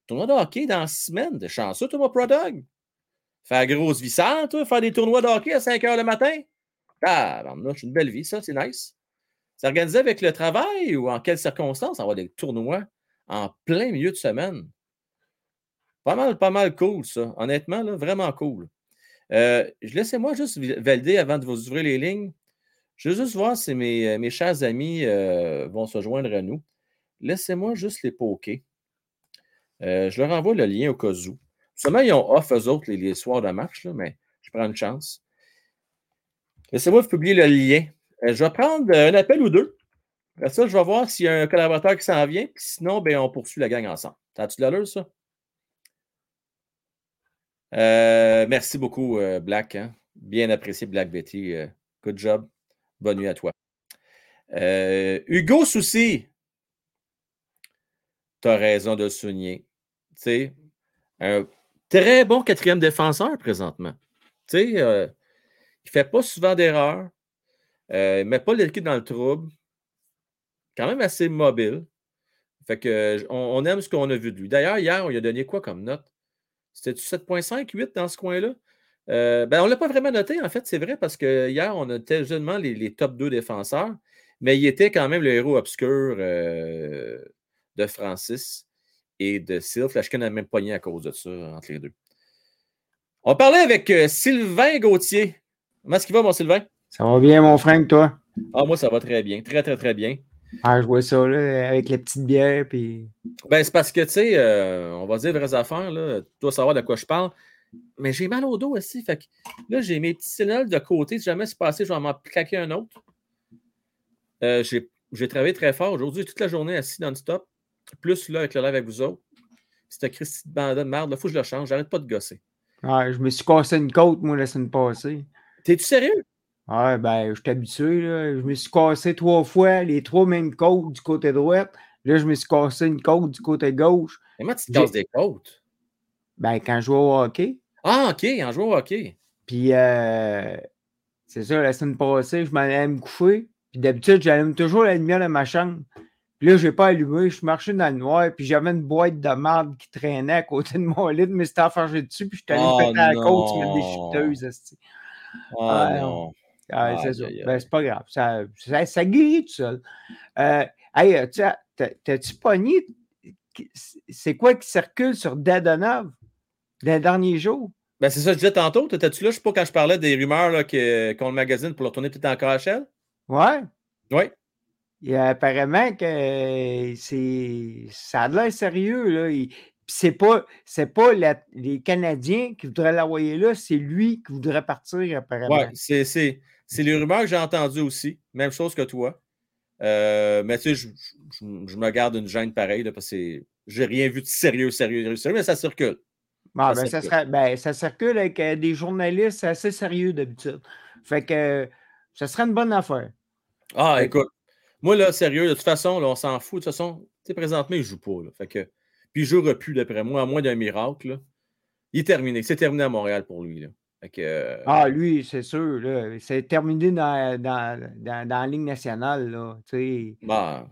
Tournoi de hockey dans six semaines, de chanceux, toi, mon Protog? Faire grosse vie toi, faire des tournois de hockey à 5 heures le matin? Ah, c'est une belle vie, ça, c'est nice. C'est organisé avec le travail ou en quelles circonstances? On va des tournois en plein milieu de semaine. Pas mal, pas mal cool, ça. Honnêtement, vraiment cool. Euh, Laissez-moi juste valider avant de vous ouvrir les lignes. Je veux juste voir si mes, euh, mes chers amis euh, vont se joindre à nous. Laissez-moi juste les poker. Euh, je leur envoie le lien au cas où. Seulement, ils ont off eux autres les, soirs de match, là, mais je prends une chance. Laissez-moi publier le lien. je vais prendre un appel ou deux. Après ça, je vais voir s'il y a un collaborateur qui s'en vient. sinon, ben, on poursuit la gang ensemble. T'as-tu de l'allure, ça? Euh, merci beaucoup, euh, Black. Hein. Bien apprécié, Black Betty. Euh, good job. Bonne nuit à toi. Hugo Souci. Tu as raison de le souligner. Un très bon quatrième défenseur présentement. Il ne fait pas souvent d'erreurs. il ne met pas l'équipe dans le trouble quand même assez mobile. Fait que on, aime ce qu'on a vu de lui. D'ailleurs, hier, on lui a donné quoi comme note? C'était 7.5, 8 dans ce coin-là? Euh, ben, on ne l'a pas vraiment noté, en fait, c'est vrai, parce que hier, on a tellement les, les top 2 défenseurs, mais il était quand même le héros obscur euh, de Francis et de Sylph. Flashkin a même pogné à cause de ça entre les deux. On parlait avec euh, Sylvain Gauthier. Comment est-ce qu'il va, mon Sylvain? Ça va bien, mon frère, toi? Ah, moi, ça va très bien. Très, très, très bien. Ah, je vois ça, là, avec les petites bières. Puis... Ben, c'est parce que, tu sais, euh, on va dire vraies affaires, là. Tu dois savoir de quoi je parle. Mais j'ai mal au dos aussi. Fait que là, j'ai mes petits signaux de côté. Si jamais c'est passé, je vais m'en claquer un autre. Euh, j'ai travaillé très fort aujourd'hui, toute la journée assis non-stop. Plus là, avec le live avec vous autres. C'était Christy de bandit de merde. Il faut que je le change. J'arrête pas de gosser. Ah, je me suis cassé une côte, moi, la semaine passée. T'es-tu sérieux? Ah, ben, je suis habitué. Là. Je me suis cassé trois fois les trois mêmes côtes du côté droit. Là, je me suis cassé une côte du côté gauche. Comment tu te casses des côtes? Ben, quand je joue au hockey. Ah, OK, en jouant au hockey. Puis, euh, c'est ça, la semaine passée, je m'en allais me coucher. Puis d'habitude, j'allume toujours la lumière de ma chambre. Puis là, je n'ai pas allumé. Je suis marché dans le noir. Puis j'avais une boîte de marde qui traînait à côté de mon lit. Mais c'était enfargé dessus. Puis je suis allé me péter à la côte. Tu mets des chuteuses. Oh, ah, non. Ah, c'est ça. Ben, c'est pas grave. Ça, ça, guérit tout seul. Euh, hey, t'as-tu pogné? C'est quoi qui circule sur Dadonov les derniers jours? Ben, c'est ça que je disais tantôt. T'étais-tu là, je sais pas, quand je parlais des rumeurs qu'on le magazine pour le tourner peut-être en KHL? Ouais. Oui. Apparemment que c'est ça a l'air sérieux. Là. c'est pas, c'est pas les Canadiens qui voudraient l'envoyer là, c'est lui qui voudrait partir apparemment. Oui, c'est, c'est, les rumeurs que j'ai entendues aussi. Même chose que toi. Euh, mais tu sais, je, me garde une gêne pareille parce que j'ai rien vu de sérieux, sérieux, sérieux, mais ça circule. Ah, ça, ben, circule. Ben, ça, circule avec euh, des journalistes assez sérieux d'habitude. Fait que ça serait une bonne affaire. Ah, écoute, moi, là, sérieux, de toute façon, là, on s'en fout. De toute façon, tu sais, présentement, il ne joue pas. Là, fait que, puis il ne jouera plus, d'après moi, à moins d'un miracle. Là. Il est terminé. C'est terminé à Montréal pour lui. Là. Euh, ah, lui, c'est sûr. C'est terminé dans, dans, dans, la Ligue nationale. Là, bah,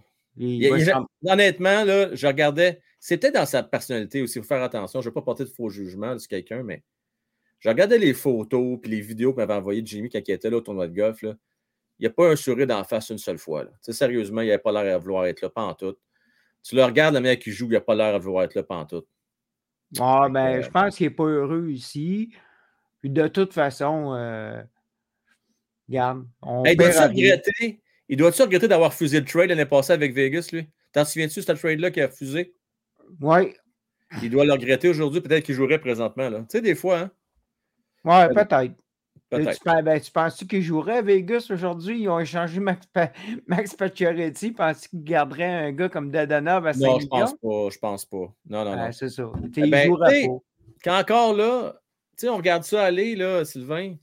honnêtement, là, je regardais. C'était dans sa personnalité aussi. Il faut faire attention. Je ne vais pas porter de faux jugements sur quelqu'un, mais je regardais les photos et les vidéos que m'avait envoyé Jimmy quand il était là au tournoi de golf. Là. Il n'y a pas un sourire d'en face une seule fois. Là. Sérieusement, il n'avait pas l'air à vouloir être là, pas en tout. Tu le regardes, le mec qui joue, il n'a pas l'air à vouloir être là, pas en tout. Ah, ben, je pense qu'il n'est pas heureux ici. Puis de toute façon, euh, regarde. On il doit-tu regretter, il doit regretter d'avoir fusé le trade l'année passée avec Vegas, lui? T'en souviens-tu, ce trade-là qui a fusé? Oui. Il doit le regretter aujourd'hui. Peut-être qu'il jouerait présentement. Tu sais, des fois, hein? Oui, peut-être. Tu, ben, tu penses-tu qu'il jouerait à Vegas aujourd'hui? Ils ont échangé Max, pa [LAUGHS] Max Pacioretty. Penses-tu qu'ils garderaient un gars comme Dadonov à 5 Non, je pense pas. Je pense pas. Non, non, non. c'est ça. Eh il ben, jouerait pas. Quand encore là, sais, on regarde ça aller, là, Sylvain.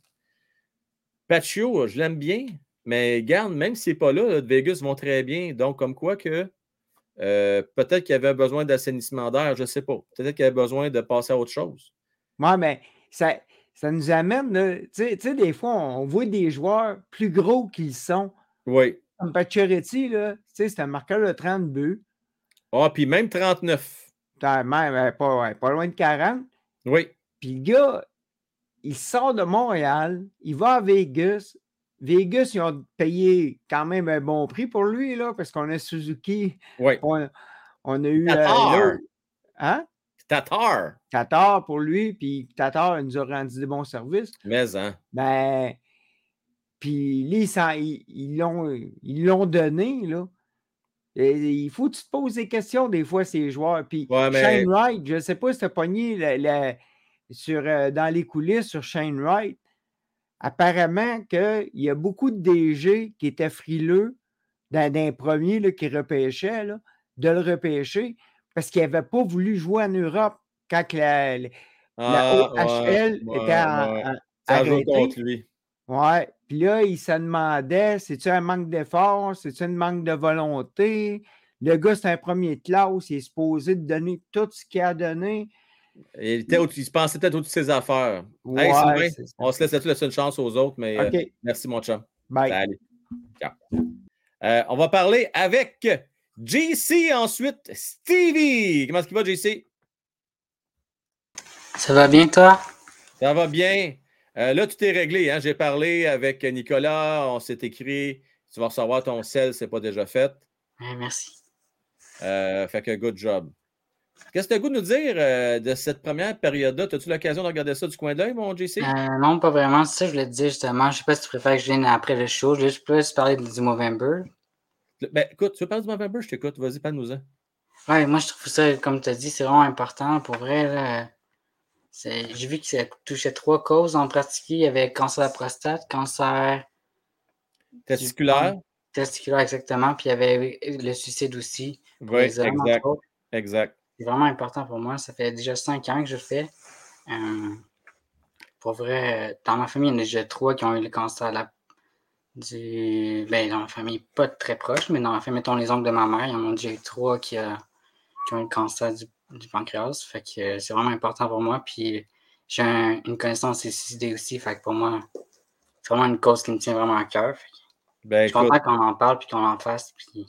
Paccio, je l'aime bien, mais garde, même s'il n'est pas là, Vegas vont très bien. Donc, comme quoi que euh, peut-être qu'il y avait besoin d'assainissement d'air, je ne sais pas. Peut-être qu'il y avait besoin de passer à autre chose. Oui, mais ça, ça nous amène, tu sais, des fois, on voit des joueurs plus gros qu'ils sont. Oui. Comme Pacioretty, c'est un marqueur de 30 buts. Ah, puis même 39. Même, pas loin de 40. Oui. Puis le gars, il sort de Montréal, il va à Vegas. Vegas, ils ont payé quand même un bon prix pour lui, là, parce qu'on a Suzuki. Oui. [LAUGHS] On, a eu. Euh, hein? Tatar. Tatar pour lui, puis Tatar nous a rendu des bons services. Mais, hein? Ben. Puis ils, ils l'ont donné, là. il faut que tu te poses des questions des fois, ces joueurs. Puis Shane Wright, je ne sais pas si tu as pogné sur, euh, dans les coulisses sur Shane Wright. Apparemment qu'il y a beaucoup de DG qui étaient frileux d'un premier qui repêchait, de le repêcher parce qu'il n'avait pas voulu jouer en Europe quand la, ah, OHL était en, contre lui. Ouais. Puis là, il se demandait c'est-tu un manque d'effort, c'est-tu un manque de volonté? Le gars, c'est un premier classe, il est supposé de donner tout ce qu'il a donné. Il, était il se pensait peut-être au-dessus de ses affaires. Ouais, on se laisse une chance aux autres, mais euh, merci, mon chum. Bye. Allez. Euh, on va parler avec JC ensuite, Stevie. Comment est-ce qu'il va, JC? Ça va bien, toi? Ça va bien. Euh, là, tout est réglé. Hein? J'ai parlé avec Nicolas, on s'est écrit. Tu vas recevoir ton sel, c'est pas déjà fait. merci. Euh, fait que good job. Qu'est-ce que tu as goût de nous dire euh, de cette première période-là? As-tu l'occasion de regarder ça du coin d'œil, mon JC? non, pas vraiment. C'est ça que je voulais te dire justement. Je ne sais pas si tu préfères que je vienne après le show. Je vais juste parler du Movember. Ben, écoute, tu veux parler du Movember? Je t'écoute. Vas-y, parle-nous-en. Ouais, moi, je trouve ça, comme tu as dit, c'est vraiment important. Pour vrai, j'ai vu que ça touchait trois causes en pratique. Il y avait cancer de la prostate, cancer testiculaire. testiculaire, exactement. Puis il y avait le suicide aussi. Oui, exact. Exact. C'est vraiment important pour moi. Ça fait déjà cinq ans que je fais. Euh, pour vrai, dans ma famille, il y en a déjà trois qui ont eu le cancer de la du. Ben, dans ma famille, pas très proche, mais dans ma famille, mettons les oncles de ma mère, il y en a déjà eu trois qui, ont eu le cancer du, pancréas. Fait que c'est vraiment important pour moi. Puis j'ai une connaissance des suicidés aussi. Fait que pour moi, c'est vraiment une cause qui me tient vraiment à cœur. Ben, je suis content qu'on en parle puis qu'on en fasse. Puis...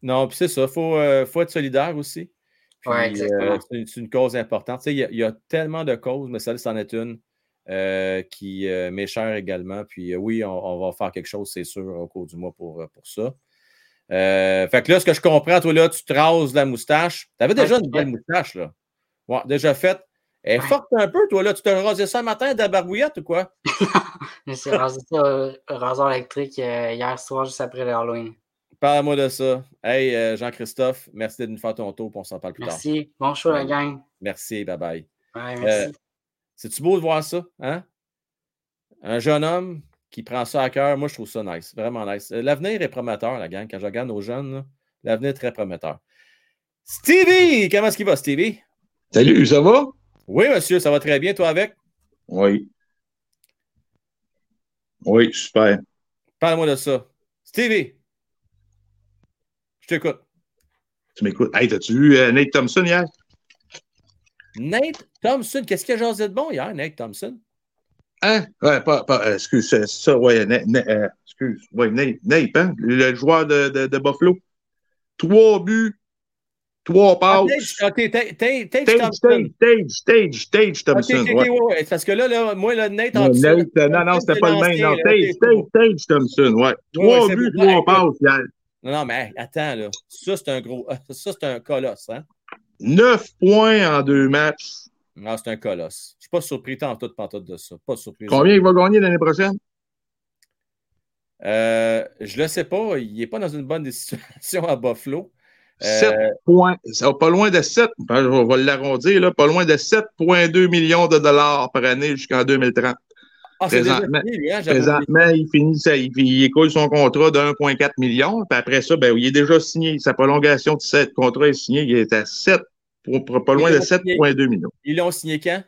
Non, puis c'est ça. Il faut, euh, faut, être solidaire aussi. Euh, c'est une, cause importante. Il y, a tellement de causes, mais celle-ci en est une. Euh, qui euh, m'est cher également. Puis oui, on, va faire quelque chose, c'est sûr, au cours du mois pour, pour ça. fait que là, ce que je comprends, toi, là, tu te rases la moustache. Tu avais déjà une belle moustache, là. déjà faite. Elle est forte un peu, toi, là. Tu t'es rasé ça un matin de la barbouillette ou quoi? [LAUGHS] je me suis rasé ça au rasoir électrique hier soir, juste après l'Halloween. Parle-moi de ça. Hey, euh, Jean-Christophe, merci de nous faire ton tour, puis on s'en parle plus tard. Merci. Bon show, la gang. Merci, bye bye. Ouais, Euh. C'est-tu beau de voir ça? Hein? Un jeune homme qui prend ça à cœur, moi je trouve ça nice, vraiment nice. Euh, L'avenir est prometteur, la gang. Quand je regarde nos jeunes, l'avenir est très prometteur. Stevie! Comment est-ce qu'il va, Stevie? Salut, ça va? Oui, monsieur, ça va très bien, toi avec? Oui. Oui, super. Parle-moi de ça. Stevie! T'écoute. Tu m'écoutes. Hey, t'as-tu vu euh, Nate Thompson hier? Nate Thompson, qu'est-ce qu'il a jasé de bon hier, Nate Thompson? Hein? Ouais, pas, pas, euh, excuse, c'est ça, ouais, Na- Na- euh, excuse, ouais, Nate, Nate, hein? Le joueur de, de, de Buffalo. Trois buts, trois Ah, passes. Tate- OK, Tate- Tate Tate Stage, Thompson. stage, stage, stage, stage OK, Thompson. OK, OK, ouais. ouais, Parce que là, là, moi, là, Nate Thompson. Nate, euh, non, non, c'était pas le même. Non, stage Thompson, ouais. Trois buts, trois passes hier. Non, non, mais attends, là. Ça, c'est un gros. [LAUGHS] Ça, c'est un colosse, hein? Neuf points en deux matchs. Non, c'est un colosse. Je suis pas surpris tant tout pantoute de ça. Pas surpris. Combien il va gagner l'année prochaine? Euh, je le sais pas. Il n'est pas dans une bonne [LAUGHS] situation à Buffalo. Euh, 7 points. Ça va pas loin de 7. ben, On va l'arrondir, là. Pas loin de 7,2 millions de dollars par année jusqu'en 2030. Ah, déjà présentement- fini, hein? Présentement, il finit ça, il, il écoule son contrat de 1,4 million. Puis après ça, ben, il est déjà signé. Sa prolongation de 7 contrat est signé. Il est à 7, pour- pour- pas loin de est signé. 7,2 millions. Ils l'ont signé quand?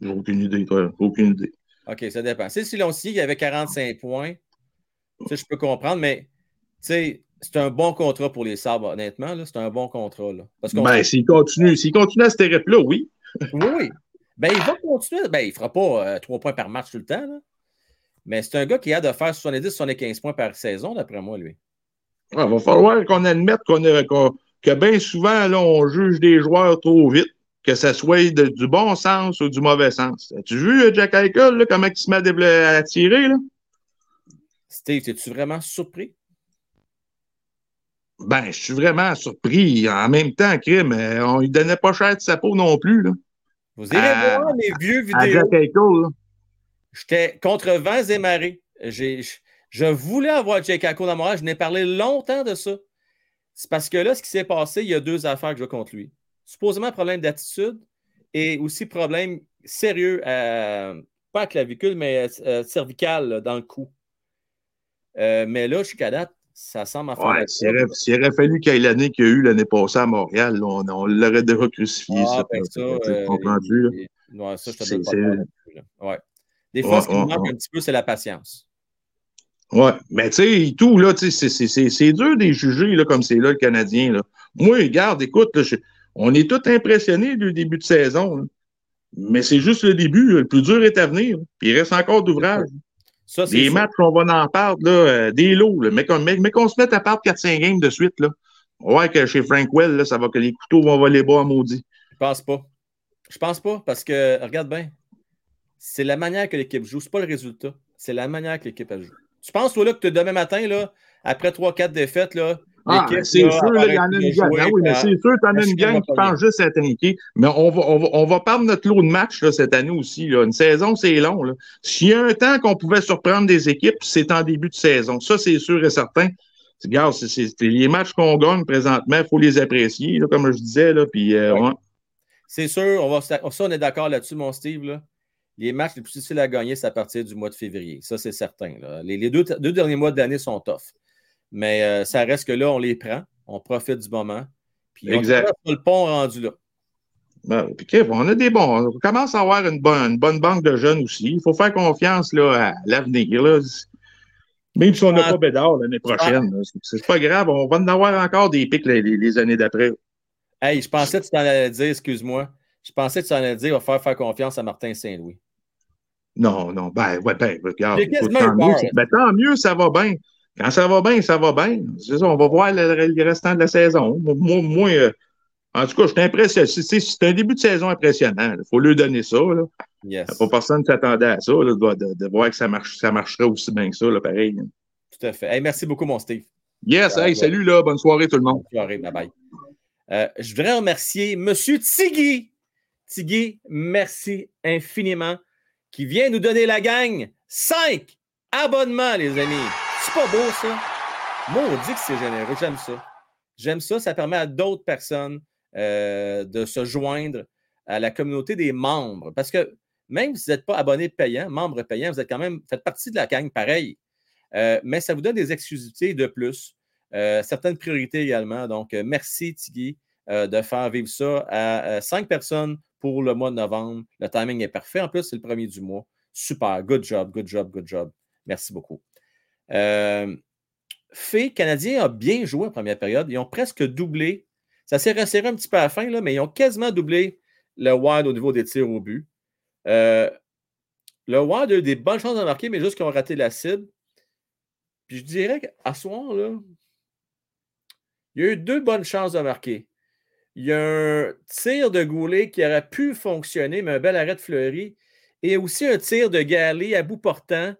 J'ai aucune idée, toi. Aucune idée. OK, ça dépend. Si s'ils l'ont signé, il y avait 45 points. Ça, je peux comprendre, mais tu sais, c'est un bon contrat pour les sabres, honnêtement. là, C'est un bon contrat. Là. Parce Ben, s'il continue, continue à cette oui. Oui, oui. Ben, il va continuer. Ben, il ne fera pas 3 points par match tout le temps. là. Mais c'est un gars qui a de faire 70-75 points par saison, d'après moi, lui. Il va falloir qu'on admette qu'on que bien souvent, là, on juge des joueurs trop vite, que ça soit de- du bon sens ou du mauvais sens. As-tu vu euh, Jack Eichel, là, comment il se met à, à tirer? Là? Steve, es-tu vraiment surpris? Ben, je suis vraiment surpris. En même temps, crime, euh, on lui donnait pas cher de sa peau non plus. Là. Vous irez À- voir mes vieux vidéos. Là. J'étais contre vents et marées. J'ai- Je, je voulais avoir Jake Ako dans mon âge. Je n'ai parlé longtemps de ça. C'est parce que là, ce qui s'est passé, il y a deux affaires que je veux contre lui. Supposément problème d'attitude et aussi problème sérieux, à- pas à clavicule, mais euh, cervical là, dans le cou. Euh, mais là, jusqu'à date, ça semble en faire Ouais, s'il aurait, fallu qu'il y ait l'année qu'il y a eu l'année passée à Montréal, là, on, on l'aurait déjà crucifié. Ah, ça, ben tu ça, euh, ouais, je te donne pas. Ouais. Des fois, Ouais, ce qui me manque un petit peu, c'est la patience. Ouais, mais tu sais, tout, là, c'est- c'est- c'est c'est dur de les juger, là, comme c'est là, le Canadien, là. Moi, regarde, écoute, là, je- on est tous impressionnés du début de saison, là. Mais c'est juste le début, le plus dur est à venir. Puis il reste encore d'ouvrage. Ça, sûr. matchs, on va en perdre, là, euh, des lots, là. Mais qu'on qu'on se mette à perdre 4-5 games de suite, là. Ouais, que chez Frank Well, là, ça va que les couteaux vont voler bas, maudit. Je pense pas. Je pense pas parce que, regarde bien, c'est la manière que l'équipe joue. C'est pas le résultat. C'est la manière que l'équipe joue. Tu penses, toi, là, que demain matin, là, après 3-4 défaites, là, Ah, c'est sûr, il y en a une gang. Ah oui, mais c'est sûr, t'en as une gang qui pense juste à tanker. Mais on va, on va, on va perdre notre lot de matchs là, cette année aussi. Là. Une saison, c'est long. là. S'il y a un temps qu'on pouvait surprendre des équipes, c'est en début de saison. Ça, c'est sûr et certain. Regarde, c'est, c'est- c'est les matchs qu'on gagne présentement, il faut les apprécier, là, comme je disais. Là, puis, euh, Ouais. ouais. C'est sûr, on va, ça, on est d'accord là-dessus, mon Steve. Là. Les matchs les plus difficiles à gagner, c'est à partir du mois de février. Ça, c'est certain. là. Les, les deux, deux derniers mois de l'année sont tough. Mais euh, ça reste que là, on les prend, on profite du moment. Puis on Exact. sur le pont rendu là. Ben, on a des bons. On commence à avoir une bonne, une bonne banque de jeunes aussi. Il faut faire confiance là, à l'avenir. Même si on n'a Ah. pas Bédard l'année prochaine, là, c'est- pas grave. On va en avoir encore des pics les, les- les années d'après. Hey, je pensais que tu t'en allais dire, excuse-moi. Je pensais que tu t'en allais dire, on va faire faire confiance à Martin Saint-Louis. Non, non, ben, ouais, ben, regarde. Tant, eu mieux, ben, tant mieux, ça va bien. Quand ça va bien, ça va bien. C'est ça, on va voir le, le restant de la saison. Moi, euh, en tout cas, je suis impressionné. C'est- un début de saison impressionnant. Il faut lui donner ça. Là. Yes. Pas personne ne s'attendait à ça, là, de, de- de voir que ça, marche, ça marcherait aussi bien que ça, là, pareil. Tout à fait. Hey, merci beaucoup, mon Steve. Yes, hey, salut, là, bonne soirée tout le monde. Bonne soirée. Bye bye. Euh, je voudrais remercier M. Tigui. Tigui, merci infiniment, qui vient nous donner la gang 5 abonnements, les amis. Pas beau, ça? Maudit que c'est généreux. J'aime ça. J'aime ça. Ça permet à d'autres personnes euh, de se joindre à la communauté des membres. Parce que même si vous n'êtes pas abonné payant, membre payant, vous êtes quand même, faites partie de la gang pareil. Euh, mais ça vous donne des exclusivités de plus, euh, certaines priorités également. Donc, merci Tigui de faire vivre ça à cinq personnes pour le mois de novembre. Le timing est parfait. En plus, c'est le premier du mois. Super. Good job, good job, good job. Merci beaucoup. Euh, Fait Canadien a bien joué en première période. Ils ont presque doublé. Ça s'est resserré un petit peu à la fin, mais ils ont quasiment doublé le Wild au niveau des tirs au but. Euh, le Wild a eu des bonnes chances de marquer, mais juste qu'ils ont raté la cible. Puis je dirais qu'à ce soir, là, il y a eu deux bonnes chances de marquer. Il y a un tir de Goulet qui aurait pu fonctionner, mais un bel arrêt de Fleury. Et aussi un tir de Galé à bout portant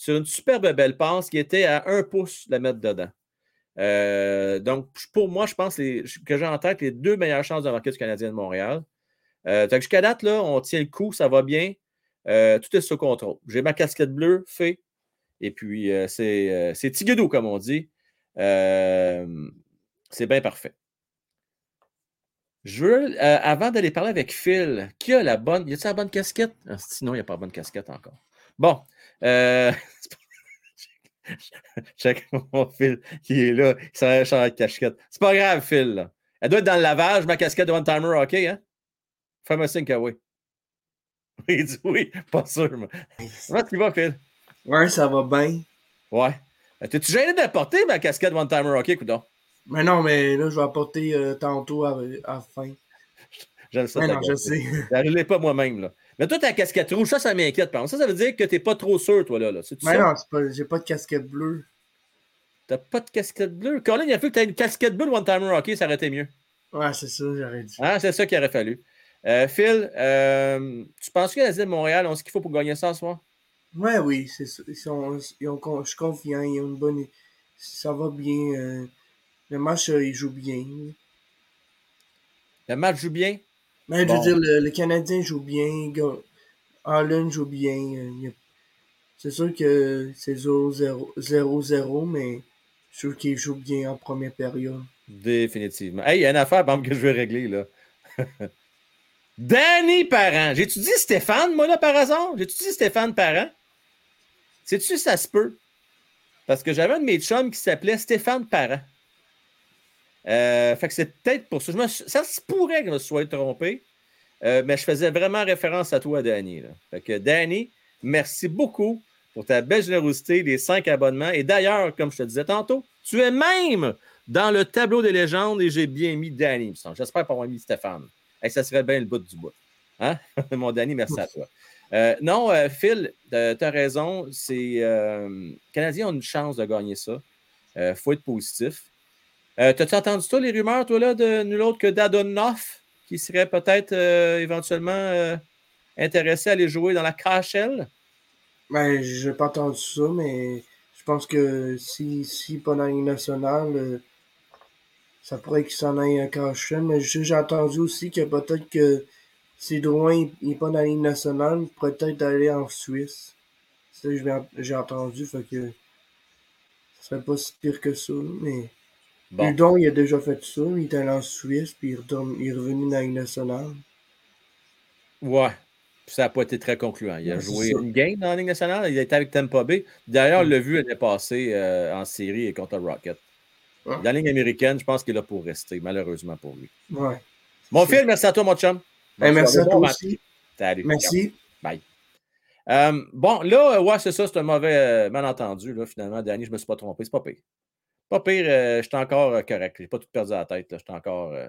sur une superbe belle passe qui était à un pouce de la mettre dedans. Euh, donc, pour moi, je pense que j'ai en tête les deux meilleures chances de marquer du Canadien de Montréal. Euh, Jusqu'à date, là, on tient le coup, ça va bien. Euh, tout est sous contrôle. J'ai ma casquette bleue, fait. Et puis, euh, c'est Tigedou, comme on dit. c'est bien parfait. Je veux, avant d'aller parler avec Phil, qui a la bonne. Y a-t-il la bonne casquette? Ah, sinon, il n'y a pas la bonne casquette encore. Bon. Euh, [LAUGHS] check mon Phil qui est là. Il s'en changer la casquette. C'est pas grave, Phil. Elle doit être dans le lavage, ma casquette de one-timer OK, hein? Fais-moi signe que oui. [LAUGHS] Il dit oui, pas sûr. Mais... Comment tu vas, Phil? Ouais, ça va bien. Ouais. T'es-tu gêné de porter ma casquette one-timer OK, coudon? Mais non, mais là, je vais apporter euh, tantôt à, à la fin. J'aime ça. Mais non, je sais. Je ne pas moi-même. là. Mais toi, ta casquette rouge, ça, ça m'inquiète. Ça, ça veut dire que tu n'es pas trop sûr, toi, là. là. Mais non, j'ai pas de casquette bleue. T'as pas de casquette bleue? Colin, il a fallu que tu aies une casquette bleue de One Timer Hockey, ça aurait été mieux. Ouais, c'est ça, j'aurais dit. Ah, c'est ça qu'il aurait fallu. Euh, Phil, euh, tu penses que la de Montréal ont ce qu'il faut pour gagner ça ce soir? Ouais, oui, c'est ça. Ils sont, ils ont, je suis confiant, ils ont une bonne. Ça va bien. Euh, le match, il joue bien. Le match joue bien? Mais je veux dire, le, Canadien joue bien. Allen joue bien. Euh, c'est sûr que c'est 0-0, mais je trouve qu'il joue bien en première période. Définitivement. Hey, il y a une affaire que je veux régler, là. [LAUGHS] Danny Parent. J'ai-tu dit Stéphane, moi, là, par hasard? J'ai-tu dit Stéphane Parent? Sais-tu ça se peut? Parce que j'avais un de mes chums qui s'appelait Stéphane Parent. Euh, fait que c'est peut-être pour ça. ça se pourrait que je me sois trompé, euh, mais je faisais vraiment référence à toi, Danny. Danny, merci beaucoup pour ta belle générosité, les cinq abonnements. Et d'ailleurs, comme je te disais tantôt, tu es même dans le tableau des légendes et j'ai bien mis Danny. J'espère pas avoir mis Stéphane. ça serait bien le bout du bout. Hein? [LAUGHS] Mon Danny, merci à toi. Euh, non, Phil, tu as raison. C'est Canadiens ont une chance de gagner ça. Il faut être positif. Euh, T'as-tu entendu ça, les rumeurs, toi, là, de nul autre que Dadonoff, qui serait peut-être euh, éventuellement euh, intéressé à aller jouer dans la KHL? Ben, j'ai pas entendu ça, mais je pense que si, si pas dans la nationale, euh, ça pourrait qu'il s'en aille en KHL. Mais j'ai entendu aussi que peut-être que si Drouin n'est pas dans la Ligue nationale, peut-être aller en Suisse. C'est ça que j'ai entendu, fait que ce serait pas si pire que ça, mais. Bon. il a déjà fait ça. Il est allé en Suisse, puis il, est revenu dans la Ligue nationale. Ouais. ça n'a pas été très concluant. Il a joué une game dans la Ligue nationale. Il était avec Tampa Bay. D'ailleurs, le vu est passé euh, en série contre Rocket. Dans la Ligue américaine, je pense qu'il est là pour rester, malheureusement pour lui. Ouais. Mon fils, merci à toi, mon chum. merci à toi aussi. Salut. Merci. Bye. Euh, bon, là, ouais, c'est ça, c'est un mauvais euh, malentendu. Là, finalement, Danny, je ne me suis pas trompé. C'est pas pire. Pas pire, euh, je suis encore euh, correct. Je n'ai pas tout perdu à la tête. Je suis encore. Euh,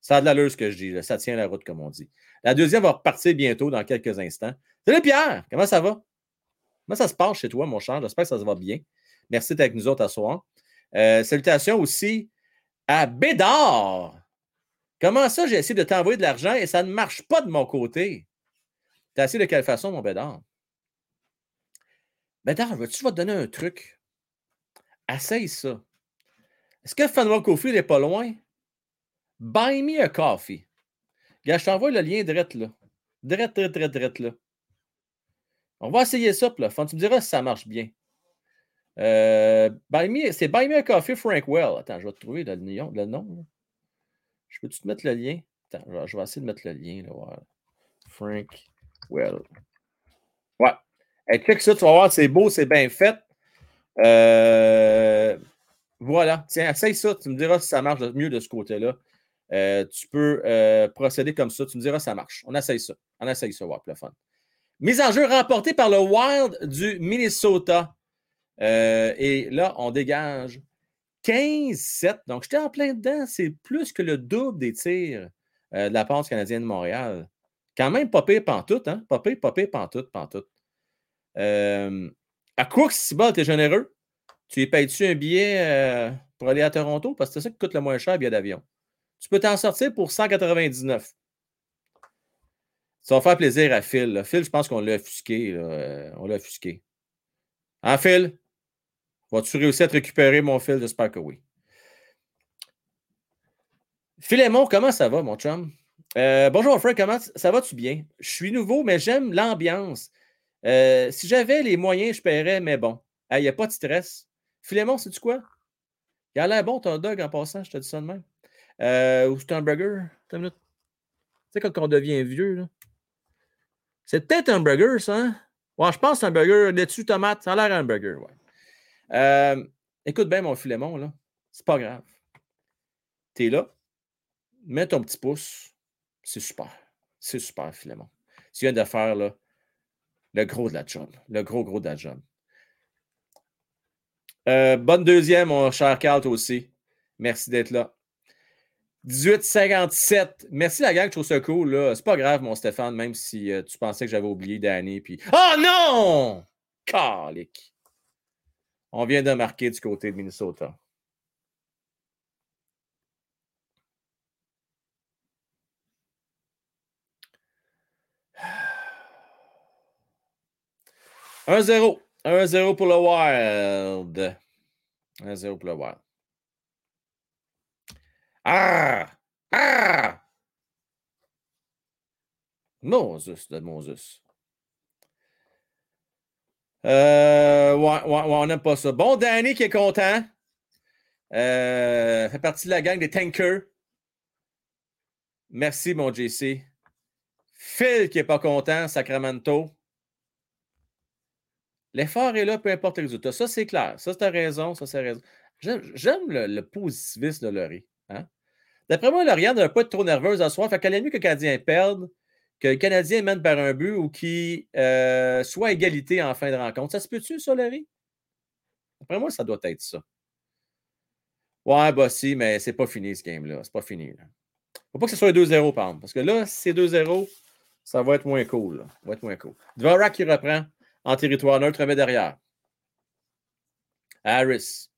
ça a de l'allure ce que je dis. Ça tient la route, comme on dit. La deuxième va repartir bientôt dans quelques instants. Salut Pierre, comment ça va? Comment ça se passe chez toi, mon cher? J'espère que ça se va bien. Merci d'être avec nous autres à soir. salutations aussi à Bédard. Comment ça, j'ai essayé de t'envoyer de l'argent et ça ne marche pas de mon côté? Tu as essayé de quelle façon, mon Bédard? Bédard, veux-tu te donner un truc? Essaye ça. Est-ce que Fanwa Coffee n'est pas loin? Buy me a coffee. Gars, je t'envoie le lien direct là. Direct, direct, direct, direct là. On va essayer ça, là. Tu me diras si ça marche bien. Euh, c'est Buy Me a Coffee Frank Well. Attends, je vais te trouver le, le nom. Je peux-tu te mettre le lien? Attends, je vais essayer de mettre le lien. Là, Frank Well. Ouais. Hey, check ça, tu vas voir, c'est beau, c'est bien fait. Euh, voilà. Tiens, essaye ça. Tu me diras si ça marche mieux de ce côté-là. Euh, tu peux euh, procéder comme ça. Tu me diras si ça marche. On essaye ça. On essaye ça, ouais, le fun. Mise en jeu remportée par le Wild du Minnesota. et là, on dégage 15-7. Donc, j'étais en plein dedans. C'est plus que le double des tirs de la passe canadienne de Montréal. Quand même, pas pire pantoute, hein? Pas pire, pas pire pantoute, pantoute. Euh, à quoi que si t'es généreux? Tu y payes-tu un billet euh, pour aller à Toronto? Parce que c'est ça qui coûte le moins cher, le billet d'avion. Tu peux t'en sortir pour 199. Ça va faire plaisir à Phil. Phil, je pense qu'on l'a offusqué. Euh, on l'a offusqué. Hein, Phil? Vas-tu réussir à te récupérer mon fil? J'espère que oui. Philémon, comment ça va, mon chum? Euh, bonjour, Frank, comment ça va-tu bien? Je suis nouveau, mais j'aime l'ambiance. Euh, si j'avais les moyens, je paierais, mais bon. Il n'y a pas de stress. Philémon, sais-tu quoi? Il a l'air bon ton dog en passant, je te dis ça de même. Euh, ou c'est un burger? Tu sais, quand on devient vieux, là. C'est peut-être un burger, ça, hein? Ouais, je pense que c'est un burger laitue, tomate. Ça a l'air un burger, ouais. écoute bien, mon Philémon, là. C'est pas grave. T'es là. Mets ton petit pouce c'est super. C'est super, Philemon. Tu viens de faire là, le gros de la job. Le gros, gros de la job. Euh, bonne deuxième, mon cher Carl, aussi. Merci d'être là. 1857. Merci la gang, je trouve ça cool. C'est pas grave, mon Stéphane, même si euh, tu pensais que j'avais oublié Danny. Puis... Oh non! Calique. On vient de marquer du côté de Minnesota. 1-0. 1-0 pour le Wild. 1-0 pour le Wild. Ah! Ah! Moses de Moses. Euh, ouais, ouais, on n'aime pas ça. Bon, Danny qui est content. Euh, fait partie de la gang des tankers. Merci, mon JC. Phil qui n'est pas content, Sacramento. L'effort est là, peu importe le résultat. Ça, c'est clair. Ça, c'est raison. Ça, c'est raison. J'aime le, positivisme de Laurie. Hein? D'après moi, Lauriane n'a pas être trop nerveuse à soir. Fait qu'elle est mieux que le Canadien perde, que le Canadien mène par un but ou qu'il euh, soit égalité en fin de rencontre. Ça se peut-tu, ça, Laurie? D'après moi, ça doit être ça. Ouais, bah si, mais c'est pas fini ce game-là. C'est pas fini. Là. Faut pas que ce soit 2-0, par exemple. Parce que là, si c'est 2-0, ça va être moins cool. Ça va être moins cool. Dvorak qui reprend en territoire neutre, mais derrière. Harris.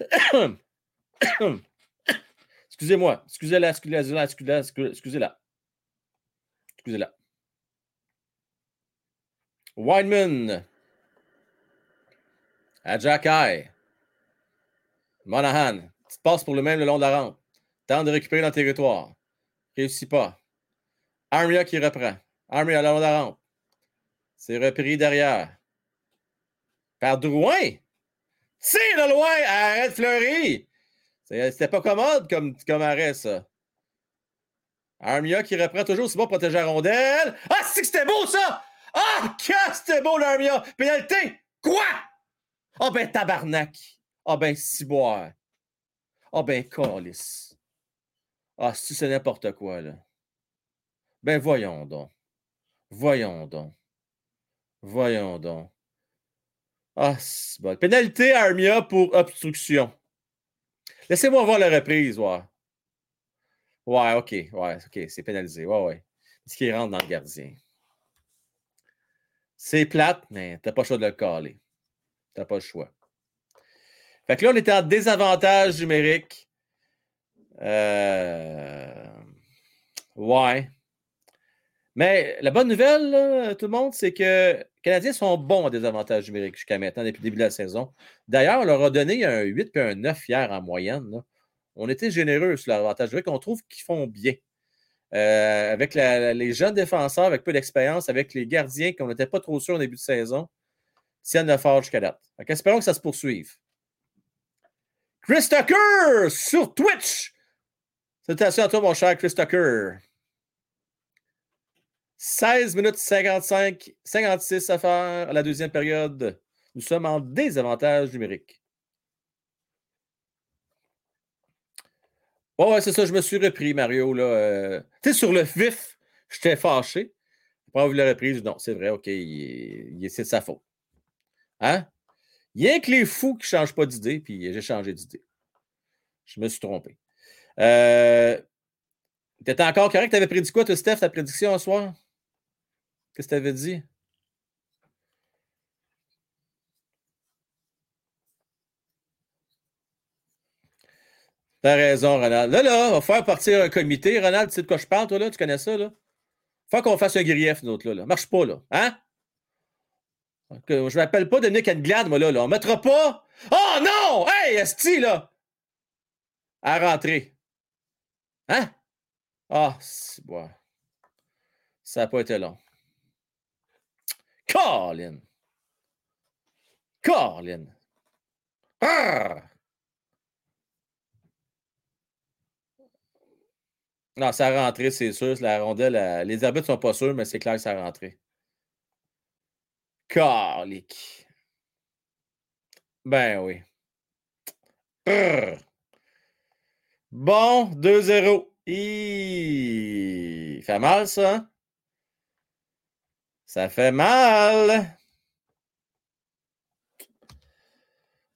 [COUGHS] Excusez-moi. Excusez-la, excusez-la, excusez-la, excusez-la. Wineman. Ajakai. Monahan. Passe pour le même le long de la rampe. Tente de récupérer le territoire. Réussit pas. Armia qui reprend. Armia à la rampe. C'est repris derrière. Par Drouin. Tire de loin. Arrête Fleury. C'était pas commode comme, comme arrêt, ça. Armia qui reprend toujours. C'est bon, protéger la rondelle. Ah, c'est que c'était beau, ça! Ah, que c'était beau, l'Armia! Pénalité! Quoi? Ah, ben, tabarnak! Ah, ben, ciboire! Ah, ben, calice! Ah, si c'est n'importe quoi, là. Ben voyons donc. Voyons donc. Voyons donc. Ah, c'est bon. Pénalité Armia pour obstruction. Laissez-moi voir la reprise, ouais. Ouais, OK. Ouais, OK, c'est pénalisé. Ouais, ouais. Ce qui rentre dans le gardien. C'est plate, mais t'as pas le choix de le caler. T'as pas le choix. Fait que là, on était en désavantage numérique. Euh... Ouais. Mais la bonne nouvelle, tout le monde, c'est que les Canadiens sont bons en désavantage numérique jusqu'à maintenant, depuis le début de la saison. D'ailleurs, on leur a donné un 8 et un 9 hier en moyenne. On était généreux sur l'avantage numérique. On trouve qu'ils font bien. euh, avec les jeunes défenseurs avec peu d'expérience, avec les gardiens qu'on n'était pas trop sûr au début de saison, tiennent le fort jusqu'à date. espérons que ça se poursuive. Chris Tucker sur Twitch. Salutations à toi, mon cher Chris Tucker. 16 minutes 55, 56 à faire à la deuxième période. Nous sommes en désavantage numérique. Ouais, ouais, c'est ça, je me suis repris, Mario. Euh, tu sais, sur le vif, j'étais fâché. Après, vous la reprise, non, c'est vrai, OK, c'est de sa faute. Hein? Il y a que les fous qui ne changent pas d'idée, puis j'ai changé d'idée. Je me suis trompé. Euh, T'étais encore correct? T'avais prédit quoi, toi, Steph, ta prédiction ce soir? Qu'est-ce que tu avais dit? T'as raison, Ronald. Là, là, on va faire partir un comité. Ronald, tu sais de quoi je parle, toi, là? Tu connais ça, là? Faut qu'on fasse un grief, nous autres, là, là. Marche pas, là. Hein? Que je m'appelle pas Dominique Anglade, moi, là, là. On mettra pas. Oh non! Hey, Esti, là! À rentrer. Hein? Ah, c'est bon. Ça n'a pas été long. Colin! Colin! Ah! Non, ça a rentré, c'est sûr. La rondelle, les arbitres sont pas sûrs, mais c'est clair que ça a rentré. Calique. Ben oui. Bon, 2-0. Il fait mal, ça. Ça fait mal.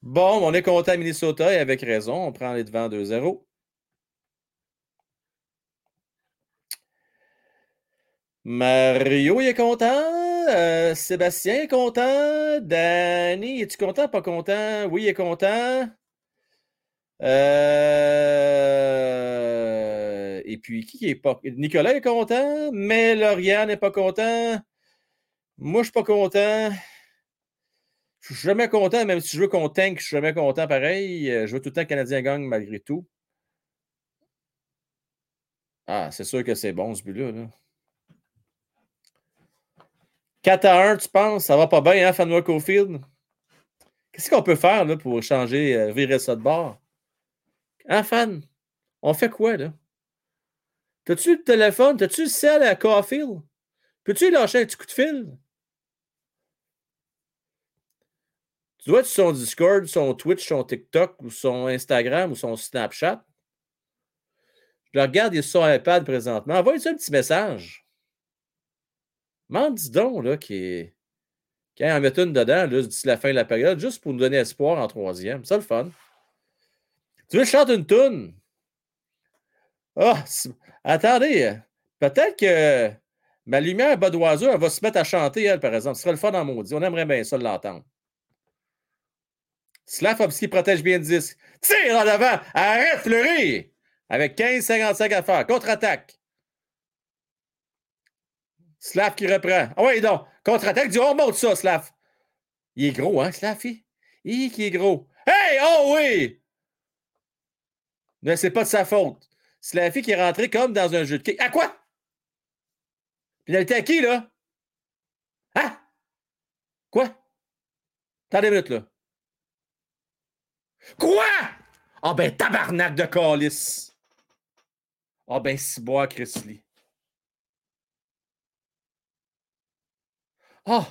Bon, on est content Minnesota et avec raison. On prend les devants 2-0. Mario, est content? Euh, Sébastien est content? Danny, es-tu content, pas content? Oui, il est content. Euh, et puis, qui est pas. Nicolas est content, mais Lauriane n'est pas content. Moi, je suis pas content. Je suis jamais content, même si je veux qu'on tank, je suis jamais content pareil. Je veux tout le temps Canadien gagne malgré tout. Ah, c'est sûr que c'est bon ce but-là. Là. 4 à 1, tu penses? Ça va pas bien, hein, Fanwa Cofield? Qu'est-ce qu'on peut faire là, pour changer, euh, virer ça de bord? Hein, Fan? On fait quoi, là? T'as-tu le téléphone? T'as-tu le sel à Caulfield? Peux-tu lâcher un petit coup de fil? Tu dois être sur son Discord, son Twitch, son TikTok, ou son Instagram, ou son Snapchat. Je le regarde, il est sur iPad présentement. Envoie-lui un petit message. M'en dis donc, là, qui Quand en met une dedans, d'ici la fin de la période, juste pour nous donner espoir en troisième. C'est le fun. Tu veux chanter une toune? Ah, attendez. Peut-être que ma lumière bas d'oiseau, elle va se mettre à chanter, elle, par exemple. Ce serait le fun en maudit. On aimerait bien ça l'entendre. Slavovski protège bien le disque. Tire en avant. Arrête, fleurir. Avec 15-55 à faire. Contre-attaque. Slav qui reprend. Ah oui, donc. Contre-attaque, on monte ça, Slav. Il est gros, hein, Slav? Il qui est gros. Hey, oh oui! Mais c'est pas de sa faute. Fille qui est rentrée comme dans un jeu de kick. À quoi? était à qui, là? Hein? Quoi? Attendez une minute, là. Quoi? Ah ben, tabarnak de calice. Ah ben, si bois, Chris Ah!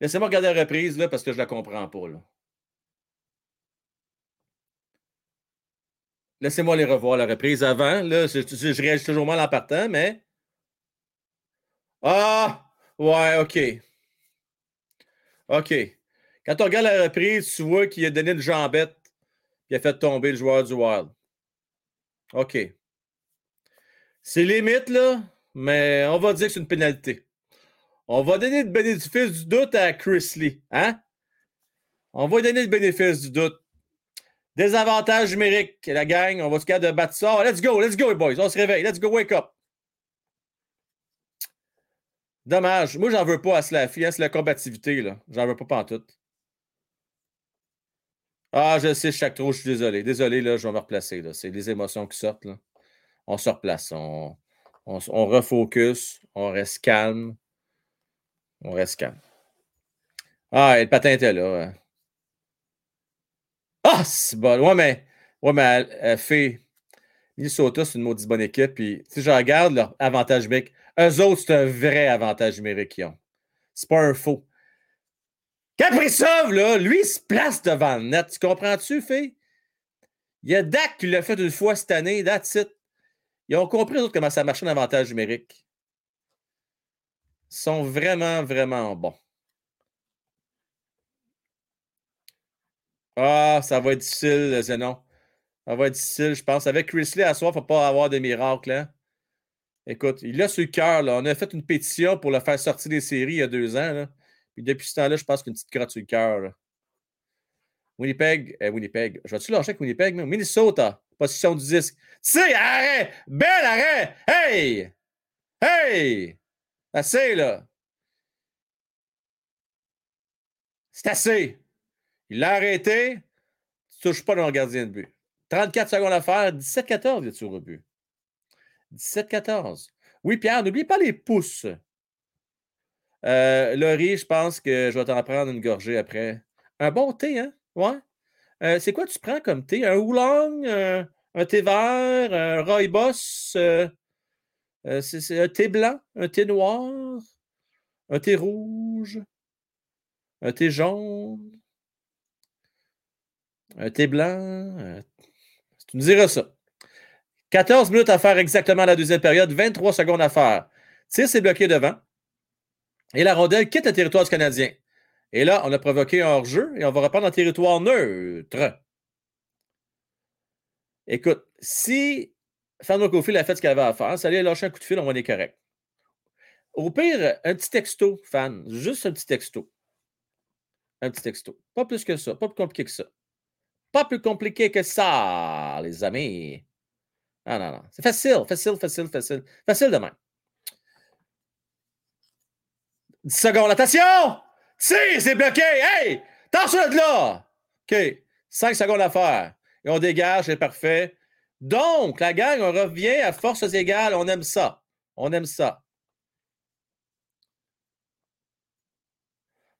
Laissez-moi regarder la reprise là, parce que je la comprends pas. Laissez-moi les revoir la reprise avant. Là, je, je, réagis toujours mal en partant, mais. Ah! Ouais, OK. OK. Quand on regarde la reprise, tu vois qu'il a donné une jambette et a fait tomber le joueur du Wild. OK. C'est limite, là, mais on va dire que c'est une pénalité. On va donner le bénéfice du doute à Chris Lee. Hein? On va donner le bénéfice du doute. Désavantage numérique, la gang. On va se garder de battre ça. Let's go, let's go, boys. On se réveille. Let's go, wake up. Dommage. Moi, j'en veux pas à Slaffy. Hein? C'est la combativité. là. J'en veux pas tout. Ah, je sais, chaque trop, je suis désolé. Désolé, là, je vais me replacer. C'est les émotions qui sortent. On se replace. On, on, refocus. On reste calme. On reste calme. Ah, le patin était là. Ah, c'est bon. Ouais, mais, ouais, mais elle fait. Minnesota, c'est une maudite bonne équipe. Puis, si je regarde leur avantage numérique, eux autres, c'est un vrai avantage numérique qu'ils ont. C'est pas un faux. Kaprizov, là, lui, il se place devant le net. Tu comprends-tu, fille? Il y a Dak qui l'a fait une fois cette année. That's it. Ils ont compris, autres, comment ça marche un avantage numérique. Ils sont vraiment, vraiment bons. Ah, ça va être difficile, Zenon. Ça va être difficile, je pense. Avec Chrisley à soir, il ne faut pas avoir de miracle. Hein? Écoute, il a le cœur. On a fait une pétition pour le faire sortir des séries il y a deux ans. Là. Puis depuis ce temps-là, je pense qu'une petite crotte sur le cœur. Winnipeg, eh, Winnipeg. Je vais-tu lâcher avec Winnipeg? Mais Minnesota, position du disque. Tu sais, arrêt! Bel arrêt! Hey! Hey! Assez, là! C'est assez! Il l'a arrêté. Tu ne touches pas dans le gardien de but. 34 secondes à faire. 17-14, il est au but. 17-14. Oui, Pierre, n'oublie pas les pouces. Euh, Laurie, je pense que je vais t'en prendre une gorgée après. Un bon thé, hein? Ouais. Euh, c'est quoi tu prends comme thé? Un oolong, euh, un thé vert, un rooibos, euh, c'est un thé blanc, un thé noir, un thé rouge, un thé jaune, un thé blanc. tu me diras ça. 14 minutes à faire exactement la deuxième période, 23 secondes à faire. Tir, c'est bloqué devant. Et la rondelle quitte le territoire du Canadien. Et là, on a provoqué un hors-jeu et on va reprendre en territoire neutre. Écoute, si Fernando Cofield a fait ce qu'il avait à faire, ça allait lâcher un coup de fil, on va être correct. Au pire, un petit texto, fan. Juste un petit texto. Un petit texto. Pas plus que ça. Pas plus compliqué que ça. Pas plus compliqué que ça, les amis. Non, non, non. C'est facile, facile, facile, facile. Facile de même. 10 secondes. Attention! Si, c'est bloqué! Hey! Attention là! OK. 5 secondes à faire. Et on dégage, c'est parfait. Donc, la gang, on revient à forces égales. On aime ça. On aime ça.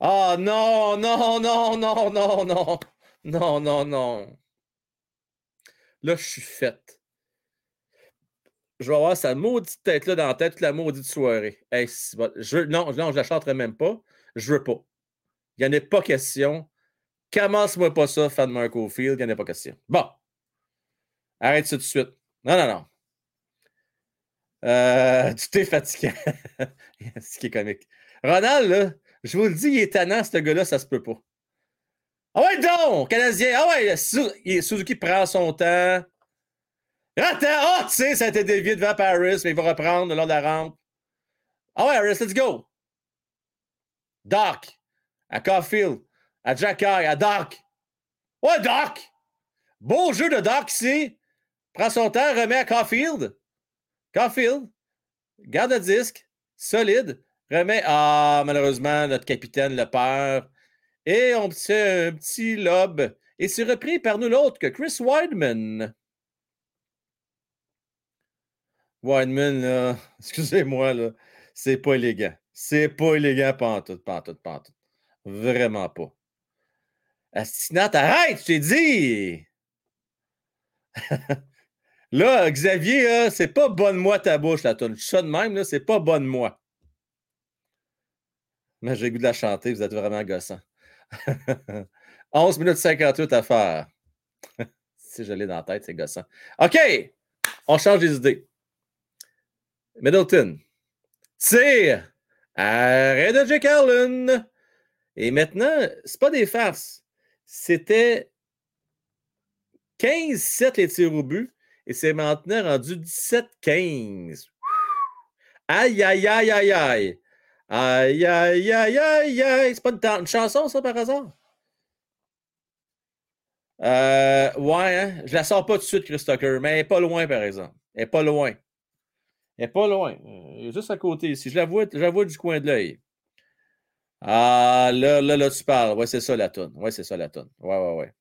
Ah non, non, non, non, non, non. Non, non, non. Là, je suis faite. Je vais avoir sa maudite tête-là dans la tête toute la maudite soirée. Hey, je, non, non, je la chanterai même pas. Je veux pas. Il n'y en a pas question. Commence-moi pas ça, fan de Marco Field. Il n'y en a pas question. Bon. Arrête ça tout de suite. Non, non, non. Euh, tu t'es fatigué. [LAUGHS] Ce qui est comique. Ronald, là, je vous le dis, il est tannant, ce gars-là, ça se peut pas. Ah ouais, donc, Canadien. Ah ouais, Suzuki prend son temps. Attends, ah, tu sais, ça a été dévié devant Paris, mais il va reprendre le long de la rampe. Ah ouais, Harris, let's go. Doc, à Caulfield, à Jacky, à Doc. Ouais, Doc. Beau jeu de Doc ici. Prend son temps, remet à Caulfield. Caulfield, garde le disque, solide. Remet. Ah, malheureusement, notre capitaine le perd. Et on fait un petit lob. Et c'est repris par nous l'autre que Chris Weidman. Weidman, là, [LAUGHS] excusez-moi, là, c'est pas élégant. C'est pas élégant, pantoute, pantoute, pantoute. Vraiment pas. Astinat, arrête, je t'ai dit! [LAUGHS] là, Xavier, c'est pas bonne-moi ta bouche, la tonne. Ça de même, là, c'est pas bonne-moi. Mais j'ai le goût de la chanter, vous êtes vraiment gossant. 11 [LAUGHS] minutes 58 à faire. si je l'ai dans la tête, c'est gossant. OK! On change les idées. Middleton. Tire. Arrêt de Jake Allen. Et maintenant, c'est pas des farces. C'était 15-7 les tirs au but. Et c'est maintenant rendu 17-15. Aïe, aïe, aïe, aïe, aïe. Aïe, aïe, aïe, aïe, aïe. C'est pas une, chanson, ça, par hasard? Euh, ouais, hein? je la sors pas tout de suite, Chris Tucker, mais elle est pas loin, par exemple. Elle est pas loin. Elle est pas loin. Juste à côté ici. Je la vois, du coin de l'œil. Ah, là, là, là, tu parles. Ouais, c'est ça la tonne. Ouais, c'est ça la tonne. Ouais, ouais, ouais.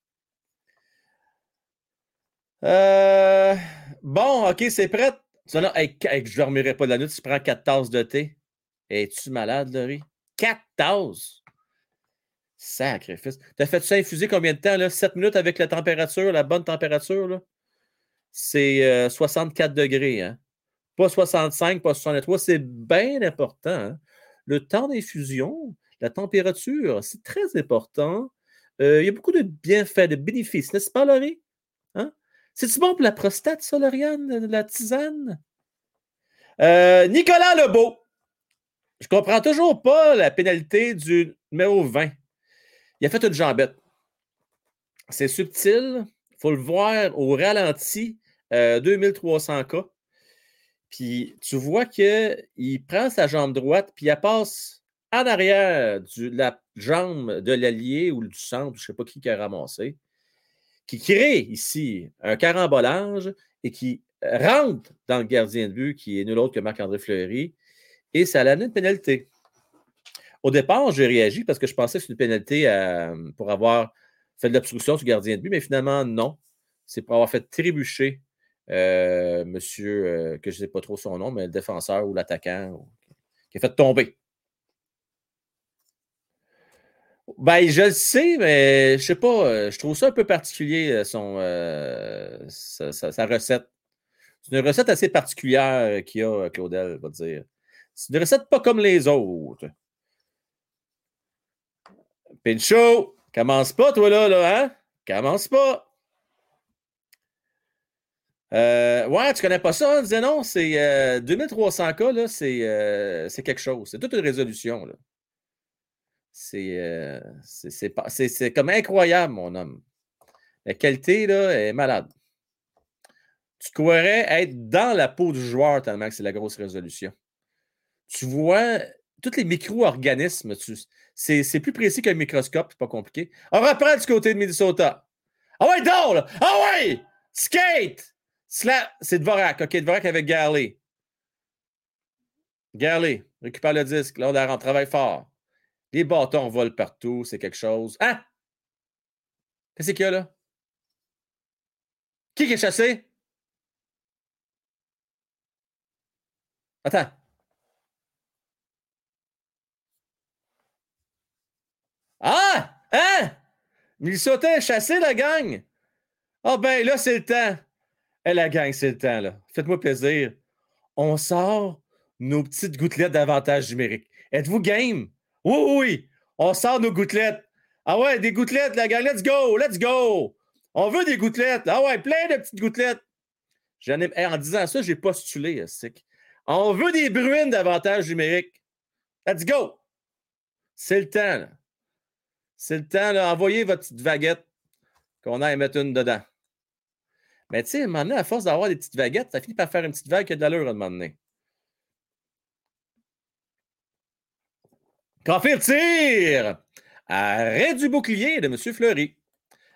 Euh, Bon, OK, c'est prêt. Tu là, hey, je ne dormirai pas de la nuit, tu prends 4 tasses de thé. Es-tu malade, Laurie? 4 tasses! Sacrifice. T'as fait ça infuser combien de temps, là? 7 minutes avec la température, la bonne température? C'est 64 euh, degrés, hein? Pas 65, pas 63. C'est bien important. Hein? Le temps d'infusion, la température, c'est très important. Euh, il y a beaucoup de bienfaits, de bénéfices, n'est-ce pas, Laurie? Hein? C'est-tu bon pour la prostate, ça, Lauriane, la tisane? Euh, Nicolas Lebeau. Je comprends toujours pas la pénalité du numéro 20. Il a fait une jambette. C'est subtil. Il faut le voir au ralenti, 2300 euh, cas. Puis tu vois qu'il prend sa jambe droite, puis il passe en arrière de la jambe de l'allié ou du centre, je ne sais pas qui qui a ramassé qui crée ici un carambolage et qui rentre dans le gardien de but, qui est nul autre que Marc-André Fleury, et ça a une pénalité. Au départ, j'ai réagi parce que je pensais que c'était une pénalité pour avoir fait de l'obstruction du gardien de but, mais finalement, non. C'est pour avoir fait trébucher euh, monsieur, euh, que je ne sais pas trop son nom, mais le défenseur ou l'attaquant, qui a fait tomber. Ben, je le sais, mais je sais pas. Euh, je trouve ça un peu particulier, sa, recette. C'est une recette assez particulière qu'il y a, Claudel, va dire. C'est une recette pas comme les autres. Pincho, commence pas, toi, là, là, hein? Commence pas. Ouais, tu connais pas ça, hein? non, c'est 2300 cas, là, c'est quelque chose. C'est toute une résolution, là. Euh, c'est comme incroyable, mon homme. La qualité là, est malade. Tu croirais être dans la peau du joueur tellement que c'est la grosse résolution. Tu vois tous les micro-organismes, c'est plus précis qu'un microscope, c'est pas compliqué. On reprend du côté de Minnesota. Ah ouais, là! Ah ouais! Skate! C'est Dvorak. OK, Dvorak avec Garley. Garley, récupère le disque. Là, on travaille fort. Les bâtons volent partout, c'est quelque chose. Hein? Qu'est-ce qu'il y a là? Qui est chassé? Attends. Ah! Hein? Minnesota est chassé, la gang! Ah ben là, c'est le temps. Eh, la gang, c'est le temps, là. Faites-moi plaisir. On sort nos petites gouttelettes d'avantage numérique. Êtes-vous game? Oui, oui, on sort nos gouttelettes. Ah ouais, des gouttelettes, la gang, let's go, let's go. On veut des gouttelettes. Ah ouais, plein de petites gouttelettes. en disant ça, j'ai postulé, stick. On veut des bruines d'avantage numérique. Let's go. C'est le temps. C'est le temps. Envoyez votre petite vaguette qu'on aille mettre une dedans. Mais tu sais, à un moment donné, à force d'avoir des petites vaguettes, ça finit par faire une petite vague qui a de l'allure à un moment donné. Tire! Arrêt du bouclier de M. Fleury.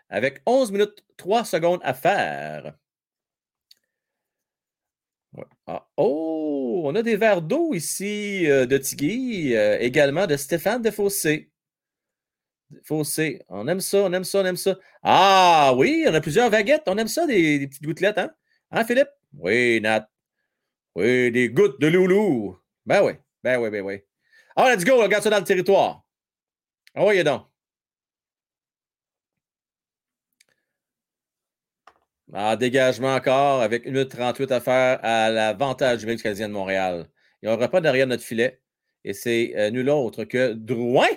Avec 11 minutes 3 secondes à faire. Ah, oh, on a des verres d'eau ici euh, de Tigui, euh, également de Stéphane Defossé. Fossé, on aime ça, on aime ça, on aime ça. Ah oui, on a plusieurs vaguettes, on aime ça, des, petites gouttelettes, hein? Hein, Philippe? Oui, Nat. Oui, des gouttes de loulou. Ben oui, ben oui, ben oui. Ah, let's go, regarde ça dans le territoire. Ah oui, donc. Ah, dégagement encore avec 1 minute 38 à faire à l'avantage du Canadien de Montréal. Il n'y aura pas derrière notre filet. Et c'est euh, nul autre que Drouin.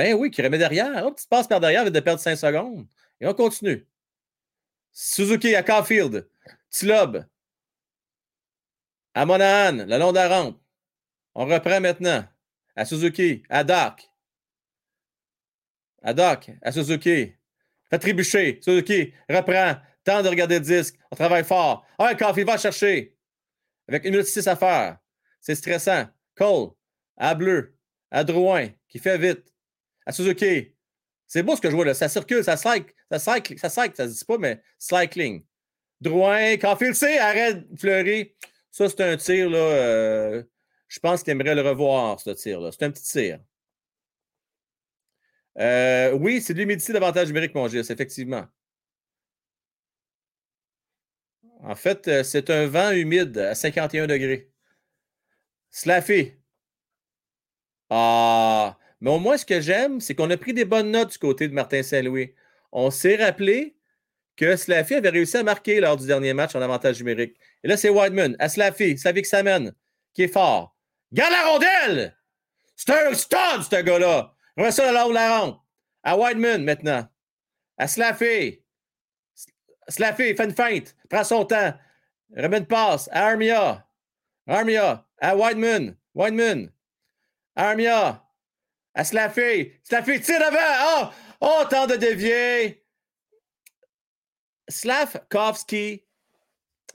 Ben oui, qui remet derrière. Hop, tu passes par derrière avec de perdre 5 secondes. Et on continue. Suzuki à Caulfield. Tlob. À Monahan, le long de la rampe. On reprend maintenant. À Suzuki, à Doc. À Doc, à Suzuki. Fait trébucher. Suzuki, reprend. Temps de regarder le disque. On travaille fort. Ah, il va chercher. Avec une minute six à faire. C'est stressant. Cole, à Bleu, à Drouin, qui fait vite. À Suzuki. C'est beau ce que je vois là. Ça circule, ça cycle, ça cycle, ça cycle, ça se dit pas, mais cycling. Drouin, Caulfield, c'est arrête, Fleury. Ça, c'est un tir là, euh, je pense qu'il aimerait le revoir, ce tir-là. C'est un petit tir. Euh, oui, c'est de l'humidité d'avantage numérique, mon Gilles, effectivement. En fait, euh, c'est un vent humide à 51 degrés. Slaffy. Ah, mais au moins, ce que j'aime, c'est qu'on a pris des bonnes notes du côté de Martin Saint-Louis. On s'est rappelé que Slaffy avait réussi à marquer lors du dernier match en avantage numérique. Et là, c'est Whiteman à Slaffy, Slaffy s'amène, qui est fort. Garde la rondelle! C'est un ce gars-là! On ça là la ronde. À Whiteman, maintenant. À Slaffy. Slaffy, fait une feinte. Prend son temps. Remet une passe. À Armia. Armia. À Whiteman. Whiteman. Armia. À Slaffy. Slaffy, tire avant. Oh! Oh, temps de dévier. Slavkovski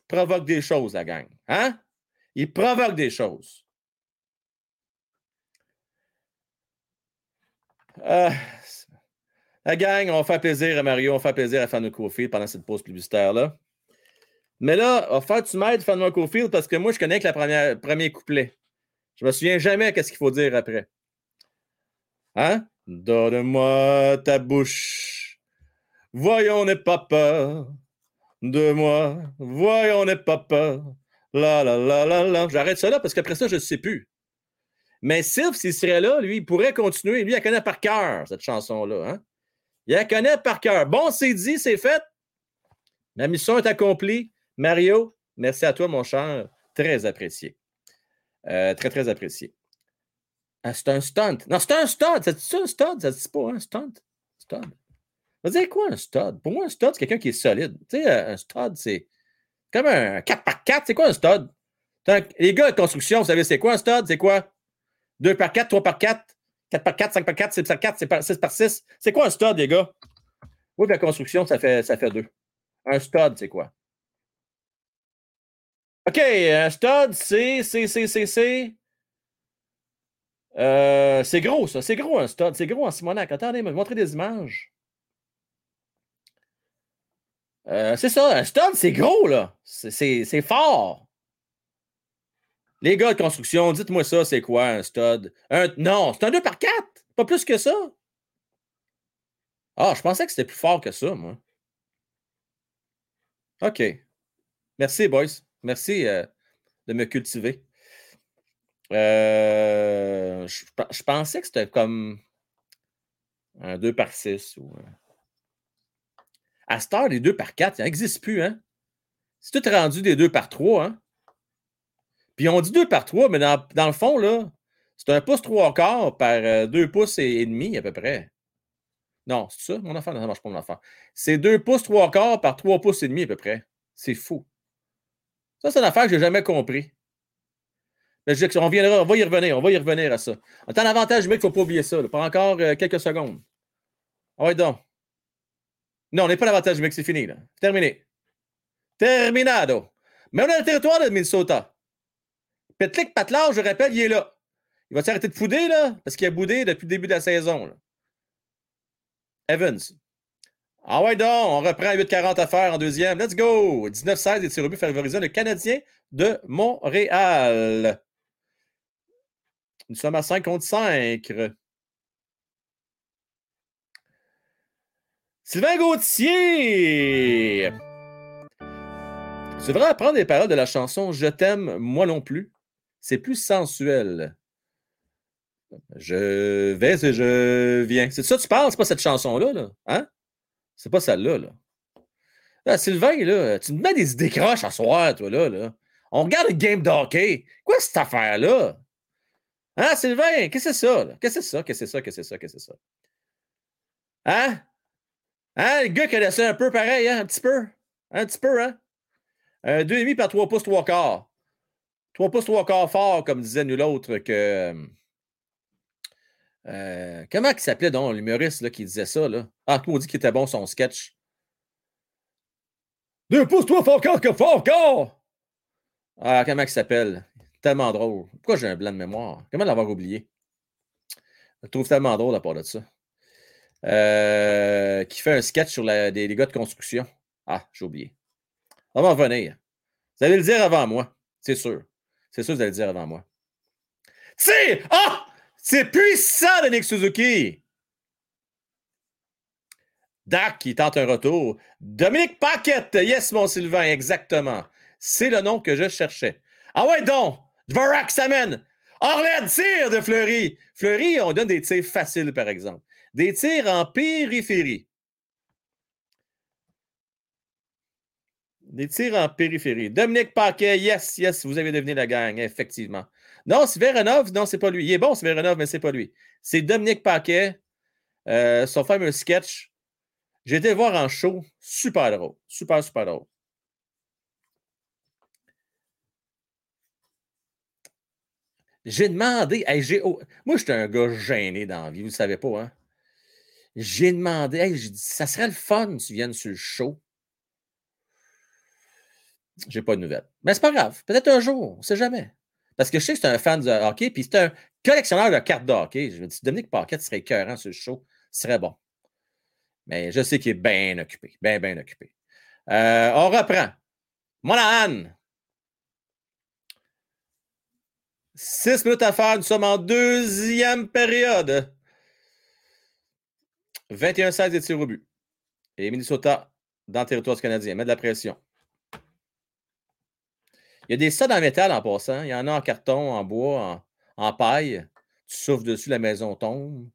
provoque des choses, la gang. Hein? Il provoque des choses. Euh, la gang, on faire plaisir à Mario, on faire plaisir à Fanu Cofield pendant cette pause publicitaire-là. Mais là, on va faire tu m'aides, Fanu Cofield, parce que moi, je connais que le premier couplet. Je me souviens jamais qu'est-ce qu'il faut dire après. Hein? Donne-moi ta bouche. Voyons, n'aie pas peur de moi. Voyons, n'aie pas peur. La la la la la. J'arrête ça là parce qu'après ça, je ne sais plus. Mais Sylph, s'il serait là, lui, il pourrait continuer. Lui, il connaît par cœur, cette chanson-là. Hein? Il la connaît par cœur. Bon, c'est dit, c'est fait. La mission est accomplie. Mario, merci à toi, mon cher. Très apprécié. Euh, très, très apprécié. Ah, c'est un stunt. Non, c'est un stunt. C'est un stunt? Ça dit pas, un hein? stunt? Stunt. Vous dire quoi un stud? Pour moi, un stud, c'est quelqu'un qui est solide. Tu sais, un stud, c'est comme un 4x4. C'est quoi un stud? Les gars de construction, vous savez, c'est quoi un stud? C'est quoi? 2 par 4, 3 par 4, 4 par 4, 5 par 4, 6 par 4, 6 par 6. C'est quoi un stud, les gars? Oui, la construction, ça fait, ça fait 2. Un stud, c'est quoi? OK, un stud, c'est, c'est, c'est, c'est, c'est. Euh, c'est gros, ça. C'est gros, un stud. C'est gros en Simonac. Attendez, je vais montrer des images. Euh, c'est ça, un stud, c'est gros, là. C'est fort. Les gars de construction, dites-moi ça, c'est quoi un stud? Non, c'est un 2 par 4 pas plus que ça. Ah, je pensais que c'était plus fort que ça, moi. OK. Merci, boys. Merci euh, de me cultiver. Euh, je, pensais que c'était comme un 2 par 6 ou. À cette heure, les 2 par 4, il n'existe plus, hein? C'est tout rendu des 2 par 3, hein? Puis on dit 2 par 3, mais dans, le fond, c'est un pouce 3 quarts par 2 euh, pouces et, demi à peu près. Non, c'est ça, mon enfant? Non, ça marche pas, mon enfant. C'est 2 pouces 3 quarts par 3 pouces et demi à peu près. C'est fou. Ça, c'est une affaire que je n'ai jamais compris. Mais je, on, va y revenir, on va y revenir à ça. En tant avantage, mais il ne faut pas oublier ça. Pas encore euh, quelques secondes. Ah ouais, donc. Non, on n'est pas l'avantage numérique, c'est fini. Là. Terminé. Terminado. Mais on est dans le territoire de Minnesota. Petlik Patlar, je rappelle, il est là. Il va s'arrêter de fouder, là, parce qu'il a boudé depuis le début de la saison. Là. Evans. Ah ouais, donc, on reprend 8-40 à faire en deuxième. Let's go! 19-16 et tir but favorisant le Canadien de Montréal. Nous sommes à 5 contre 5. Sylvain Gauthier! Tu devrais apprendre les paroles de la chanson Je t'aime, moi non plus. C'est plus sensuel. Je vais et je viens. C'est ça que tu parles? C'est pas cette chanson-là, là? Hein? C'est pas celle-là, là. Sylvain, là, tu me mets des idées croches à soir, toi, là, là. On regarde le game d'hockey. Quoi cette affaire-là? Hein, Sylvain? Qu'est-ce que c'est ça? Qu'est-ce que c'est ça? Qu'est-ce que c'est ça? Qu'est-ce que c'est ça? Hein? Hein, le gars qui laissé un peu pareil, hein, un petit peu. Un petit peu, hein? Un 2,5 par 3 pouces, 3 quarts. 3 pouces, 3 quarts fort, comme disait nul autre que. Euh, comment il s'appelait donc l'humoriste qui disait ça? Là? Ah, monde dit qu'il était bon son sketch. 2 pouces, 3 fort corps que fort corps! Ah, comment il s'appelle? Tellement drôle. Pourquoi j'ai un blanc de mémoire? Comment l'avoir oublié? Je trouve tellement drôle à part de ça. Euh, qui fait un sketch sur des, gars de construction. Ah, j'ai oublié. On va revenir. Vous allez le dire avant moi, c'est sûr. C'est sûr que vous allez le dire avant moi. C'est Ah! C'est puissant de Nick Suzuki! Dak qui tente un retour. Dominique Paquette. Yes, mon Sylvain, exactement. C'est le nom que je cherchais. Ah ouais, donc, Dvorak s'amène. Orlette, tir de Fleury. Fleury, on donne des tirs faciles, par exemple. Des tirs en périphérie. Des tirs en périphérie. Dominique Paquet, yes, yes, vous avez deviné la gang, effectivement. Non, c'est Veronov, non, c'est pas lui. Il est bon, c'est Veronov, mais c'est pas lui. C'est Dominique Paquet, euh, son fameux sketch. J'ai été voir en show. Super drôle. Super, super drôle. J'ai demandé. Hey, j'ai, oh, moi, j'étais un gars gêné dans la vie, vous ne savez pas, hein? J'ai demandé, j'ai dit, ça serait le fun que tu viennes sur le show. J'ai pas de nouvelles. Mais c'est pas grave. Peut-être un jour, on ne sait jamais. Parce que je sais que c'est un fan de hockey, puis c'est un collectionneur de cartes de hockey. Je me dis, Dominique Paquette serait écœurant sur le show. Ce serait bon. Mais je sais qu'il est bien occupé. Bien, bien occupé. Euh, on reprend. Monahan. Six minutes à faire. Nous sommes en deuxième période. 21-16 des tirs au but. Et Minnesota dans le territoire canadien. Met de la pression. Il y a des sods en métal en passant. Il y en a en carton, en bois, en, paille. Tu souffles dessus, la maison tombe.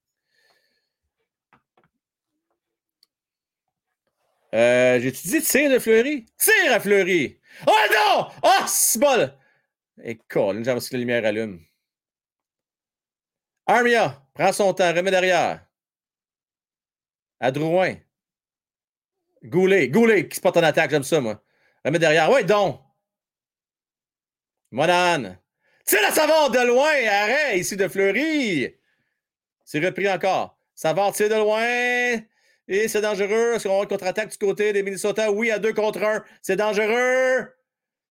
Euh, J'ai-tu dit tir de Fleury? Tire à Fleury! Oh non! Oh, c'est bol! Et Colin, que la lumière allume. Armia, prends son temps, remet derrière. À Drouin. Goulet, Goulet qui se porte en attaque, j'aime ça, moi. Remet derrière. Ouais, donc. Monane. Tire la Savard de loin. Arrête ici de Fleury. C'est repris encore. Savard tire de loin. Et c'est dangereux. Est-ce qu'on va contre-attaque du côté des Minnesota? Oui, à deux contre un. C'est dangereux.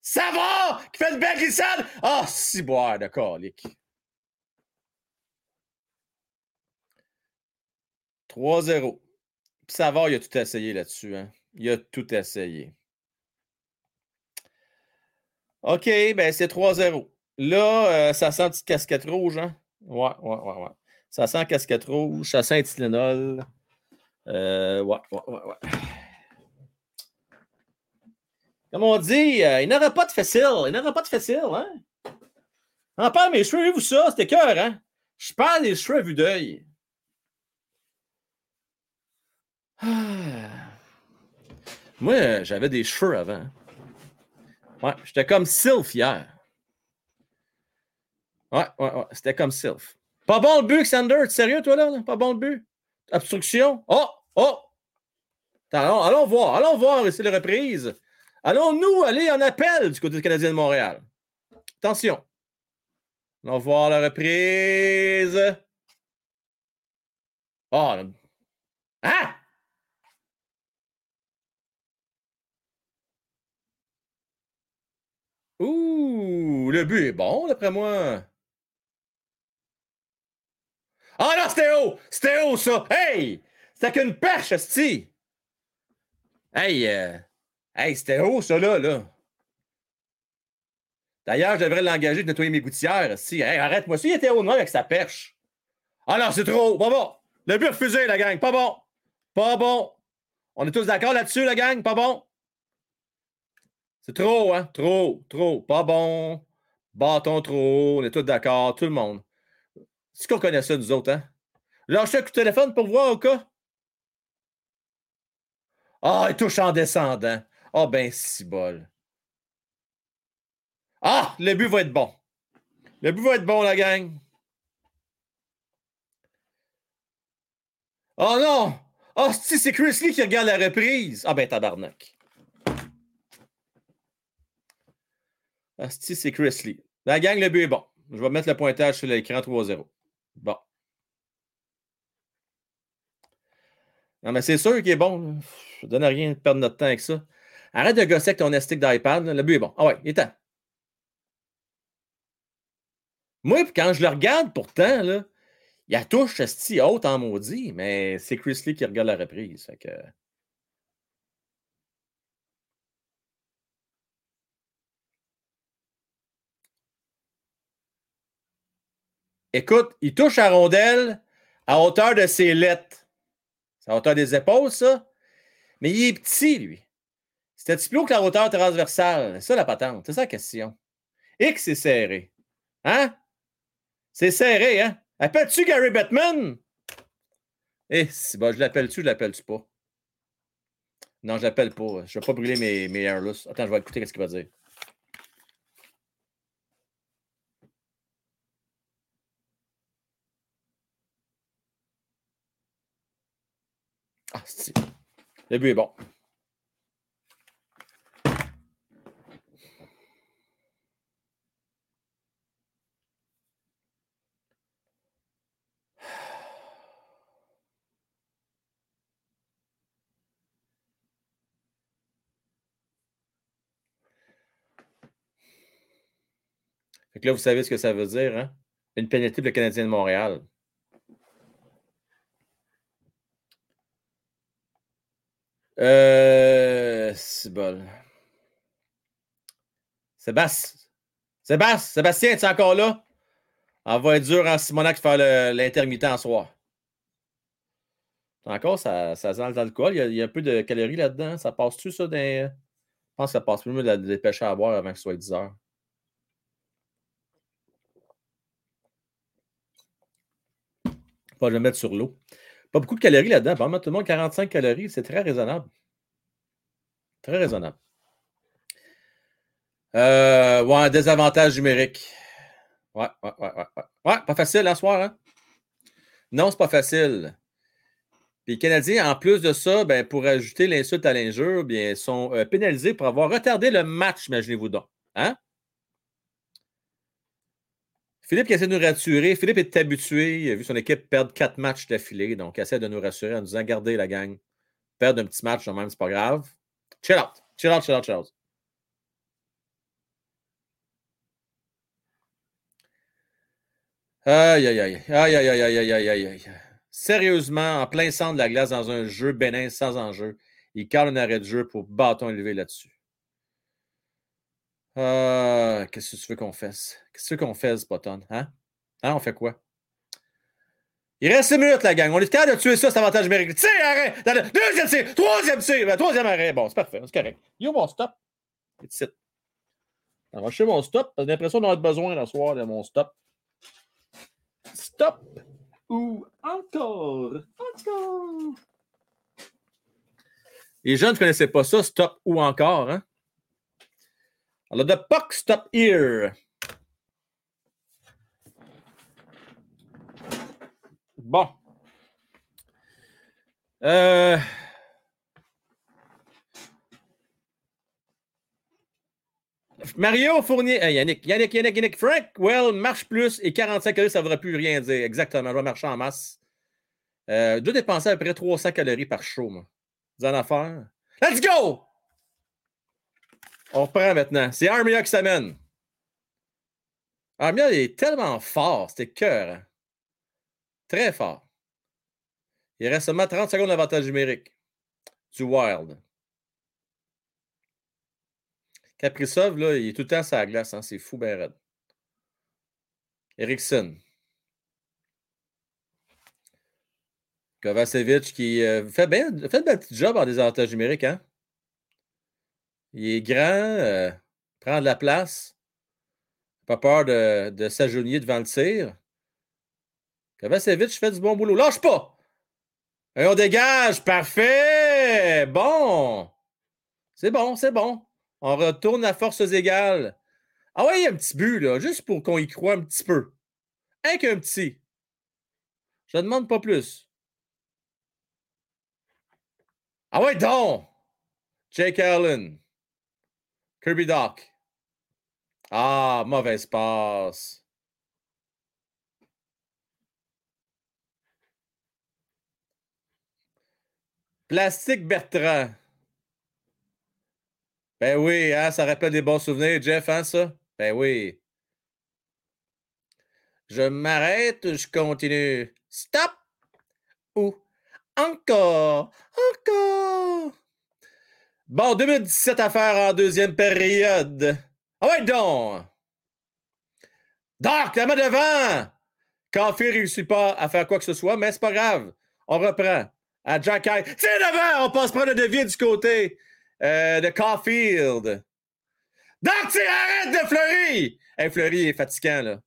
Savard qui fait une belle glissade? Ah, oh, si boire de colique. 3-0. Savard, il a tout essayé là-dessus. Hein? Il a tout essayé. OK, ben c'est 3-0. Là, euh, ça sent petite casquette rouge, hein? Ouais, ouais, ouais, ouais. Ça sent casquette rouge, ça sent Tylenol. Euh, ouais, ouais, ouais, ouais. Comme on dit, euh, il n'aura pas de facile. Il n'aura pas de facile, hein? En parle mes cheveux, vous ça, c'était cœur, hein? Je parle des cheveux vus d'œil. Moi, j'avais des cheveux avant. Ouais, j'étais comme Sylph hier. Ouais, ouais, ouais, c'était comme Sylph. Pas bon le but, Xander? Sérieux, toi, là? Pas bon le but? Obstruction? Oh! Oh! Allons, allons voir, allons voir ici les reprises. Allons-nous aller en appel du côté Canadien de Montréal? Attention. Allons voir la reprise. Oh, ah! Ouh, le but est bon, d'après moi. Ah non, c'était haut! C'était haut, ça! Hey! C'était qu'une perche, sti! Hey! Euh... Hey, c'était haut, ça, là, là. D'ailleurs, je devrais l'engager de nettoyer mes gouttières, si. Hey, arrête-moi. Si, il était haut, non, avec sa perche. Ah non, c'est trop haut. Pas bon. Le but refusé, la gang. Pas bon. Pas bon. On est tous d'accord là-dessus, la gang? Pas bon. C'est trop, hein? Trop, trop. Pas bon. Bâton trop. On est tous d'accord. Tout le monde. C'est qu'on connaît ça, nous autres, hein? Lâche un coup de téléphone pour voir au cas. Ah, il touche en descendant. Ah, oh, ben, si bol. Ah, le but va être bon. Le but va être bon, la gang. Oh non! Oh, c'est Chris Lee qui regarde la reprise. Ah, ben, tabarnak. Ah, c'est Chris Lee. La gang, le but est bon. Je vais mettre le pointage sur l'écran 3-0. Bon. Non, mais c'est sûr qu'il est bon. Je ne donne rien de perdre notre temps avec ça. Arrête de gosser avec ton stick d'iPad. Le but est bon. Ah ouais, il est temps. Moi, quand je le regarde, pourtant, là, il a touche si haute en maudit, mais c'est Chris Lee qui regarde la reprise. Écoute, il touche à rondelle à hauteur de ses lettres. C'est à hauteur des épaules, ça. Mais il est petit, lui. C'était-tu plus haut que la hauteur transversale? C'est ça la patente. C'est ça la question. X est serré. Hein? C'est serré, hein? Appelles-tu Gary Bettman? Eh, si, bon, je l'appelle-tu, je l'appelle-tu pas? Non, je l'appelle pas. Je vais pas brûler mes, mes airless. Attends, je vais écouter ce qu'il va dire. Ah, si. Le but est bon. Fait que là, vous savez ce que ça veut dire, hein? Une pénalité pour le Canadien de Montréal. Euh. C'est. Sébastien. Sébastien, Sébastien, es encore là? On va être dur en Simonac de faire l'intermittent en soir. Encore, ça, ça sent l'alcool. Il, y a- il y a un peu de calories là-dedans. Ça passe-tu, ça? Dans... Je pense que ça passe plus mieux de la dépêcher à boire avant que ce soit 10 heures. Pas le mettre sur l'eau. Pas beaucoup de calories là-dedans. Pas tout le monde 45 calories. C'est très raisonnable. Très raisonnable. Euh, ouais, un désavantage numérique. Ouais, ouais, ouais, ouais. Ouais, pas facile à soir, hein? Non, c'est pas facile. Puis les Canadiens, en plus de ça, ben, pour ajouter l'insulte à l'injure, bien, sont euh, pénalisés pour avoir retardé le match, imaginez-vous donc. Hein? Philippe qui essaie de nous rassurer. Philippe est habitué. Il a vu son équipe perdre quatre matchs d'affilée. Donc, il essaie de nous rassurer en nous disant Gardez la gang. Perdre un petit match, quand même, c'est pas grave. Chill out. Chill out, chill out, chill out. Aïe, aïe, aïe. Aïe, aïe, aïe, aïe, aïe, aïe. Sérieusement, en plein centre de la glace dans un jeu bénin sans enjeu, il cale un arrêt de jeu pour bâton élevé là-dessus. Euh, Qu'est-ce que tu veux qu'on fasse? Qu'est-ce que tu veux qu'on fasse, Button? Hein? Hein, on fait quoi? Il reste 6 minutes, la gang. On est capable de tuer ça, cet avantage numérique. Tire, arrêt! Deuxième tir! Troisième tir! Ben, troisième arrêt. Bon, c'est parfait, c'est correct. Yo, mon stop. It's it. Va chercher mon stop. J'ai l'impression d'avoir besoin ce soir de mon stop. Stop! Ou encore! Encore! Les jeunes ne connaissaient pas ça, stop ou encore, hein? Alors, the puck stop here. Bon. Euh... Mario Fournier, euh, Yannick, Yannick, Yannick, Yannick, Frank, well, marche plus et 45 calories, ça ne voudrait plus rien dire. Exactement, je vais marcher en masse. Euh, je dois dépenser à peu près 300 calories par show, moi. Vous en? Let's go! On reprend maintenant. C'est Armia qui s'amène. Armia est tellement fort, c'était cœur. Hein? Très fort. Il reste seulement 30 secondes d'avantage numérique du Wild. Kaprizov, là, il est tout le temps sur la glace. Hein? C'est fou, ben raide. Eriksson. Kovacevic qui euh, fait, bien, fait un petit job en désavantage numérique. Hein? Il est grand, euh, prend de la place. Pas peur de, s'agenouiller devant le tir. Kovacevic fait du bon boulot? Lâche pas! Et on dégage. Parfait! Bon! C'est bon, c'est bon. On retourne à forces égales. Ah ouais, il y a un petit but, juste pour qu'on y croit un petit peu. Un qu'un petit? Je ne demande pas plus. Ah ouais, donc! Jake Allen. Kirby Doc. Ah, mauvaise passe. Plastique Bertrand. Ben oui, hein, ça rappelle des bons souvenirs, Jeff, hein, ça? Ben oui. Je m'arrête je continue? Stop! Ou encore! Encore! Bon, 2017 à faire en deuxième période. Ah ouais, donc! Doc, la main devant! Café ne réussit pas à faire quoi que ce soit, mais c'est pas grave. On reprend. à Jack Tiens devant, on passe prendre le devis du côté euh, de Caulfield. Donc, arrête de Fleury! Hey, Fleury est fatigant, là.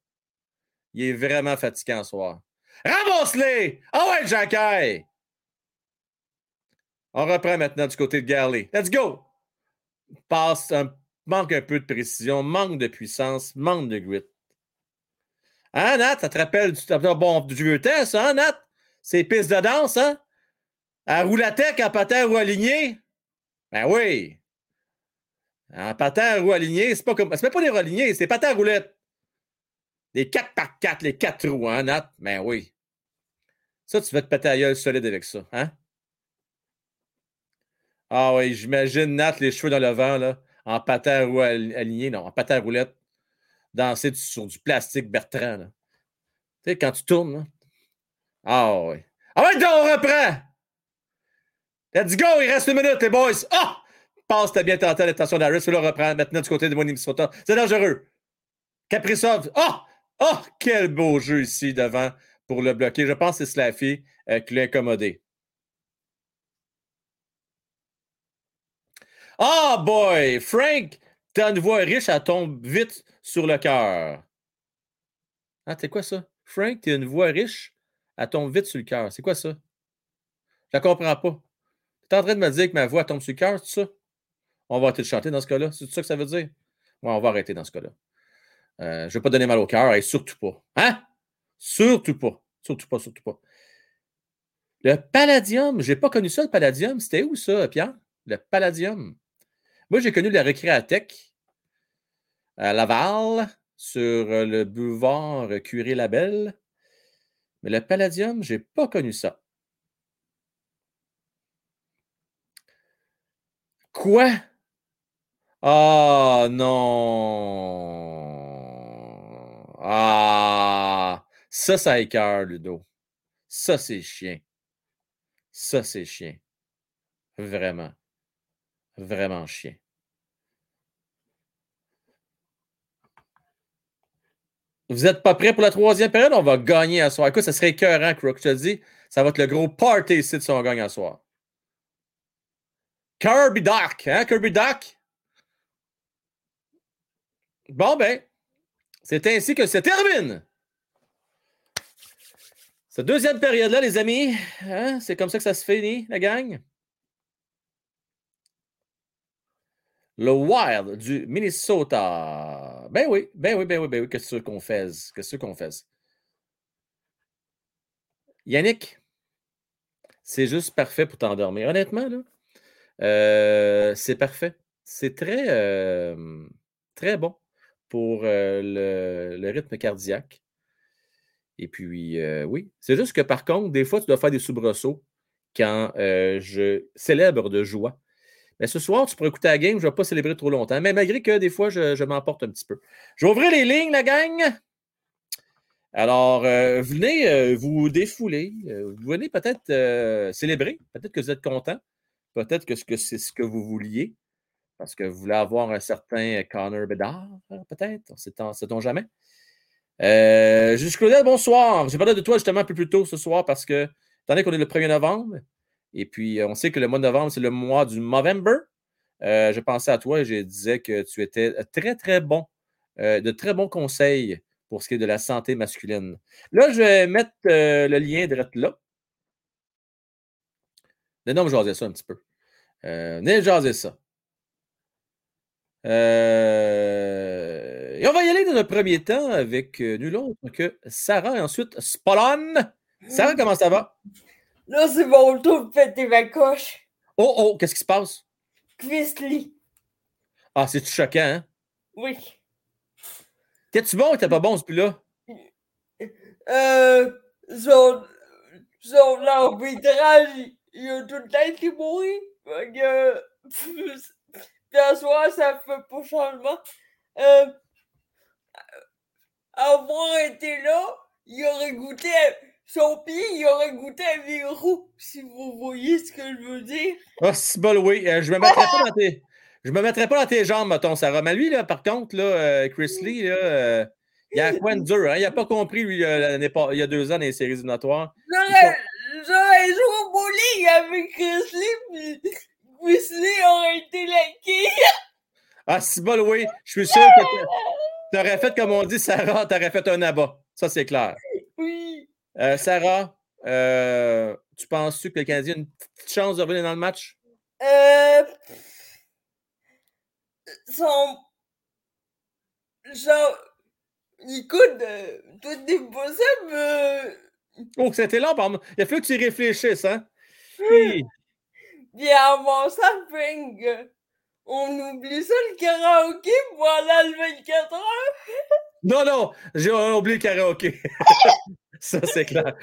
Il est vraiment fatigant ce soir. Ramasse-les! Ah ouais, Jack On reprend maintenant du côté de Garley. Let's go! Passe, un, manque un peu de précision, manque de puissance, manque de grit. Hein, Nat? Ça te rappelle du, bon, du vieux test, hein, Nat? C'est pistes de danse, hein? À roulatec en patin roue aligné? Ben oui. En patin roue aligné, c'est pas comme. C'est pas des roues c'est patin à roulette. Des 4 par 4 les 4 roues, hein, Nat? Ben oui. Ça, tu vas te péter à gueule solide avec ça, hein? Ah oui, j'imagine Nat, les cheveux dans le vent, là, en patin roue aligné, non, en patin roulette, danser sur du plastique Bertrand. Tu sais, quand tu tournes. Ah oui. Ah ouais, donc, on reprend! Let's go, il reste une minute, les boys. Ah! Passe, t'as bien tenté l'attention d'Harris. le reprend maintenant du côté de Minnesota. C'est dangereux. Kaprizov. Ah! Oh! oh! Quel beau jeu ici devant pour le bloquer. Je pense que c'est Slaffy euh, qui l'a incommodé. Ah, oh boy! Frank, t'as une voix riche, elle tombe vite sur le cœur. Ah, c'est quoi ça? Frank, t'as une voix riche, elle tombe vite sur le cœur. C'est quoi ça? Je la comprends pas. T'es en train de me dire que ma voix tombe sur le cœur, c'est ça? On va arrêter de chanter dans ce cas-là. C'est ça que ça veut dire? Ouais, on va arrêter dans ce cas-là. Euh, je ne vais pas donner mal au cœur, et surtout pas. Hein? Surtout pas. Surtout pas, surtout pas. Le palladium, je n'ai pas connu ça, le palladium. C'était où ça, Pierre? Le palladium. Moi, j'ai connu la récréatech à Laval, sur le boulevard Curé-Labelle. Mais le palladium, je n'ai pas connu ça. Quoi? Ah non! Ah! Ça, ça écœure, Ludo. Ça, c'est chien. Ça, c'est chien. Vraiment. Vraiment chien. Vous n'êtes pas prêts pour la troisième période? On va gagner à soir. Écoute, ça serait écœurant, Crook. Je te dis, ça va être le gros party ici de son gagne à soir. Kirby Doc, hein, Kirby Doc? Bon, ben, c'est ainsi que se termine. Cette deuxième période-là, les amis, hein, c'est comme ça que ça se finit, la gang. Le Wild du Minnesota. Ben oui, ben oui, ben oui, ben oui, qu'est-ce qu'on fait? Qu'est-ce qu'on fait? Yannick, c'est juste parfait pour t'endormir. Honnêtement, là, euh, c'est parfait. C'est très, euh, très bon pour euh, le, rythme cardiaque. Et puis, oui, c'est juste que par contre, des fois, tu dois faire des soubresauts quand je célèbre de joie. Mais ce soir, tu pourrais écouter la game, je ne vais pas célébrer trop longtemps. Mais malgré que des fois, je, m'emporte un petit peu. Je vais ouvrir les lignes, la gang. Alors, venez vous défouler. vous venez peut-être célébrer. Peut-être que vous êtes content. Peut-être que c'est ce que vous vouliez, parce que vous voulez avoir un certain Connor Bedard, peut-être, sait-on jamais. Euh, Claudel, bonsoir. J'ai parlé de toi justement un peu plus tôt ce soir parce que, étant donné qu'on est le 1er novembre, et puis on sait que le mois de novembre, c'est le mois du November, euh, je pensais à toi et je disais que tu étais très, très bon, euh, de très bons conseils pour ce qui est de la santé masculine. Là, je vais mettre euh, le lien direct là. Non, je jaser ça un petit peu. Euh, venez jaser ça. Euh, et on va y aller dans un premier temps avec euh, nul autre que Sarah et ensuite Spolon. Sarah, comment ça va? Là, c'est mon tour de péter ma coche. Oh, oh, qu'est-ce qui se passe? Quizly. Ah, c'est-tu choquant, hein? Oui. T'es-tu bon ou t'es pas bon, ce plus-là? Euh, son, son arbitrage, il a tout le temps qui mourit. Que, [LAUGHS] puis soir, ça fait pas changement. Euh, avoir été là, il aurait goûté son pied, il aurait goûté un verrou, si vous voyez ce que je veux dire. Ah, c'est bon, oui. Euh, je me mettrai pas dans tes. Je me mettrai pas dans tes jambes, mettons, Sarah. Mais lui, là, par contre, là, euh, Chris Lee, là, euh, il a quoi de dur, hein? Il n'a pas compris, lui, il y a deux ans dans les séries éliminatoires. j'aurais joué au bowling avec Grizzly, puis Grizzly aurait été laqué. Ah, c'est bon, oui. Je suis sûr que tu aurais fait, comme on dit, Sarah, tu aurais fait un abat. Ça, c'est clair. Oui. Euh, Sarah, euh, tu penses-tu que le Canadien a une petite chance de revenir dans le match? Euh. Son. Genre. Écoute, euh, tout est possible. Oh, c'était long, pardon. Il a fallu que tu y réfléchisses, hein? Hi. Puis avant ça, Frank, on oublie ça le karaoké pendant le 24 heures. Non, non, j'ai oublié le karaoké. [LAUGHS] ça, c'est clair.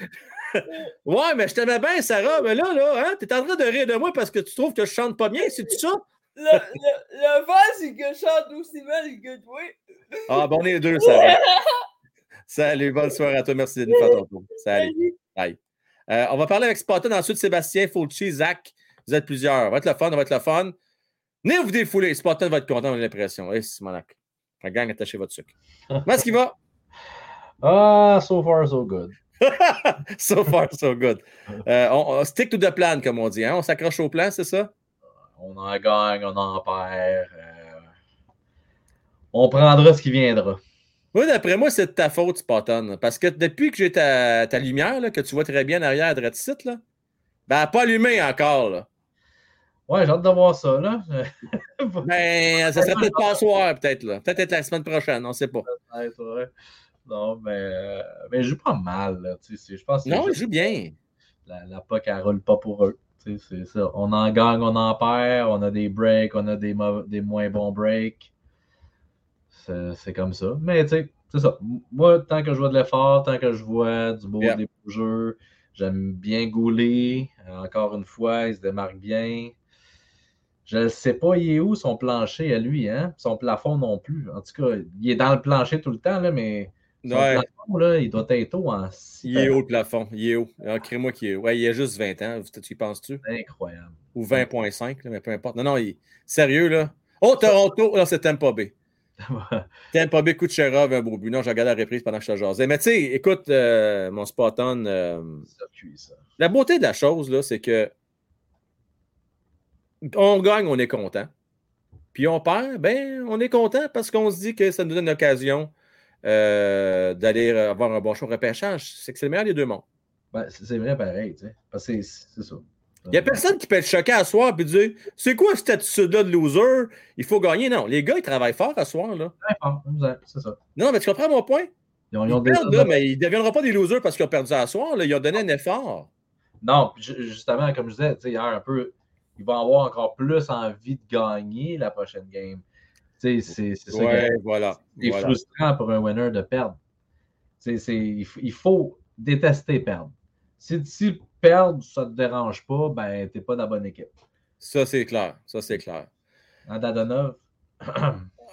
[LAUGHS] ouais, mais je t'aimais bien, Sarah. Mais là, là, hein, t'es en train de rire de moi parce que tu trouves que je chante pas bien, c'est-tu ça? Le, le, le fait, c'est que je chante aussi mal que toi. Ah, bon, on est les deux, Sarah. [LAUGHS] Salut, bonne soirée à toi. Merci de nous faire ton tour. Salut. Bye. Euh, on va parler avec Spotton, ensuite Sébastien, Fulci, Zach. Vous êtes plusieurs. Ça va être le fun, ça va être le fun. Venez vous défouler. Spotton va être content, j'ai l'impression. Eh, c'est monac. La gang, attachez votre sucre. Comment est-ce qu'il va? Ah, so far, so good. [LAUGHS] so far, so good. [LAUGHS] Euh, on, on stick to the plan, comme on dit. Hein? On s'accroche au plan, c'est ça? On en gagne, on en perd. euh, on prendra ce qui viendra. Oui, d'après moi, c'est de ta faute, Spotton. Parce que depuis que j'ai ta, ta lumière, là, que tu vois très bien en arrière de site, là, ben, pas allumé encore. Là. Ouais, j'ai hâte de voir ça, là. Ben, ça serait [LAUGHS] peut-être pas soir, peut-être. là. Peut-être la semaine prochaine, on ne sait pas. Peut-être, ouais. Non, mais, euh, mais je joue pas mal, là. tu sais, c'est- Je pense que Non, il juste joue bien. la, la POC, elle roule pas pour eux. Tu sais, C'est ça. On en gagne, on en perd, on a des breaks, on a des, des moins bons breaks. C'est comme ça. Mais tu sais, c'est ça. Moi, tant que je vois de l'effort, tant que je vois du beau, Yeah. des beaux jeux, j'aime bien Goulet. Euh, Encore une fois, il se démarque bien. Je ne sais pas, il est où son plancher à lui, hein? Son plafond non plus. En tout cas, il est dans le plancher tout le temps, là, mais Ouais. plafond, là, il doit être haut en Il est haut le plafond. Il est haut. Ah, Crée-moi qu'il est haut. Ouais, il a juste 20 ans. Tu y penses-tu? Incroyable. Ou 20.5, là, mais peu importe. Non, non, il... sérieux, là. Oh, Toronto, là, c'est Tampa Bay. [LAUGHS] Tampa Bay, Kucherov, un beau but. Non, j'ai regardé la reprise pendant que je te jasais. Mais tu sais, écoute, euh, mon Spotton, euh, Circuit, ça. la beauté de la chose, là, c'est que on gagne, on est content. Puis on perd, ben, on est content parce qu'on se dit que ça nous donne l'occasion euh, d'aller avoir un bon choix de repêchage. C'est que c'est le meilleur des deux mondes. Ben, c'est vrai pareil, tu sais. Parce que c'est ça. Il n'y a personne qui peut être choqué à soir et dire C'est quoi cette attitude-là de loser? Il faut gagner. Non, les gars, ils travaillent fort à soir. Là. C'est ça. Non, mais tu comprends mon point? Ils ont, ils Ils ont perdent, déjà- là, mais ils ne deviendront pas des losers parce qu'ils ont perdu à soir. Là. Ils ont donné un effort. Non, justement, comme je disais hier un peu, ils vont avoir encore plus envie de gagner la prochaine game. C'est ça. Ouais, voilà. C'est voilà. frustrant pour un winner de perdre. Il, faut détester perdre. Si, si perdre, ça ne te dérange pas, ben, tu n'es pas dans la bonne équipe. Ça, c'est clair. Ça, c'est clair. En Dadonov, [CLEARS THROAT]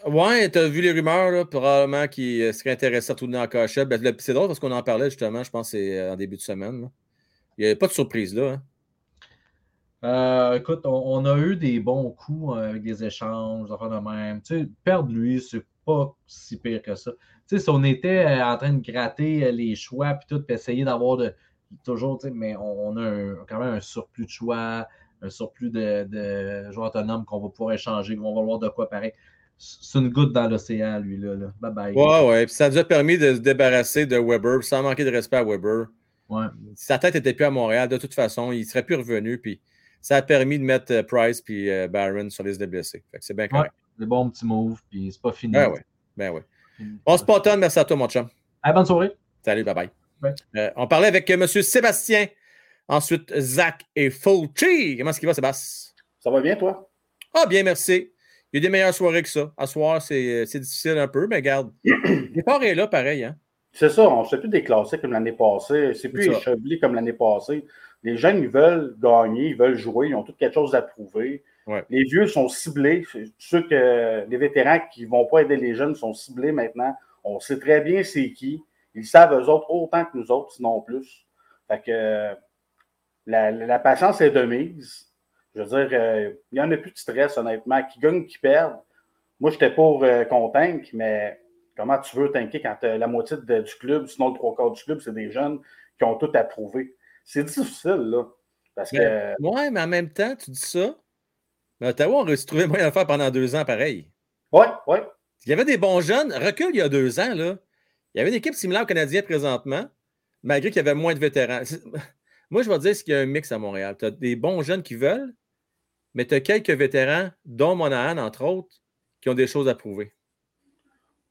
Ouais, tu as vu les rumeurs, là, probablement qui euh, seraient intéressés à retourner en cachette. Ben, c'est drôle parce qu'on en parlait justement, je pense euh, en début de semaine. là. Il n'y avait pas de surprise là. hein. Euh, écoute, on, on a eu des bons coups euh, avec des échanges, des affaires de même. Tu sais, perdre lui, c'est pas si pire que ça. Tu sais, si on était euh, en train de gratter euh, les choix puis tout, puis essayer d'avoir de toujours, tu sais, mais on, on a un- quand même un surplus de choix, un surplus de, de joueurs autonomes qu'on va pouvoir échanger, qu'on va voir de quoi pareil. C'est une goutte dans l'océan, lui, là. là. Bye bye. Ouais, ouais. Puis ça nous a permis de se débarrasser de Weber sans manquer de respect à Weber. Ouais. Si sa tête n'était plus à Montréal, de toute façon, il ne serait plus revenu. Puis ça a permis de mettre euh, Price puis euh, Barron sur les liste blessés. C'est bien correct. Des bons petits moves, puis c'est pas fini. Ben ouais. Ben ouais. Fini. On se potonne. Merci à toi, mon chum. Allez, bonne soirée. Salut, bye bye. Ouais. Euh, on parlait avec M. Sébastien. Ensuite, Zach et Fulci. Comment est-ce qu'il va, Sébastien? Ça va bien, toi? Ah, bien, merci. Il y a des meilleures soirées que ça. À soir, c'est c'est difficile un peu, mais regarde. [CLEARS THROAT] L'effort est là, pareil. Hein? C'est ça, on ne fait plus des classiques comme l'année passée. C'est plus échevelé comme l'année passée. Les jeunes, ils veulent gagner, ils veulent jouer, ils ont tout quelque chose à prouver. Ouais. Les vieux sont ciblés. Ceux que les vétérans qui ne vont pas aider les jeunes sont ciblés maintenant. On sait très bien c'est qui. Ils savent eux autres autant que nous autres, sinon plus. Fait que la, la patience est de mise. Je veux dire, euh, il n'y en a plus de stress, honnêtement. Qui gagne, qui perd. Moi, j'étais pour euh, qu'on tank, mais comment tu veux tanker quand la moitié de- du club, sinon le trois quarts du club, c'est des jeunes qui ont tout à prouver? C'est difficile, là. Parce que. Ben, ouais, mais en même temps, tu dis ça. Mais Ottawa, on aurait trouvé moyen de le faire pendant deux ans pareil. Ouais, ouais. Il y avait des bons jeunes. Recul il y a deux ans, là. Il y avait une équipe similaire au Canadien présentement, malgré qu'il y avait moins de vétérans. [LAUGHS] Moi, je vais te dire qu'il y a un mix à Montréal. Tu as des bons jeunes qui veulent, mais tu as quelques vétérans, dont Monahan, entre autres, qui ont des choses à prouver.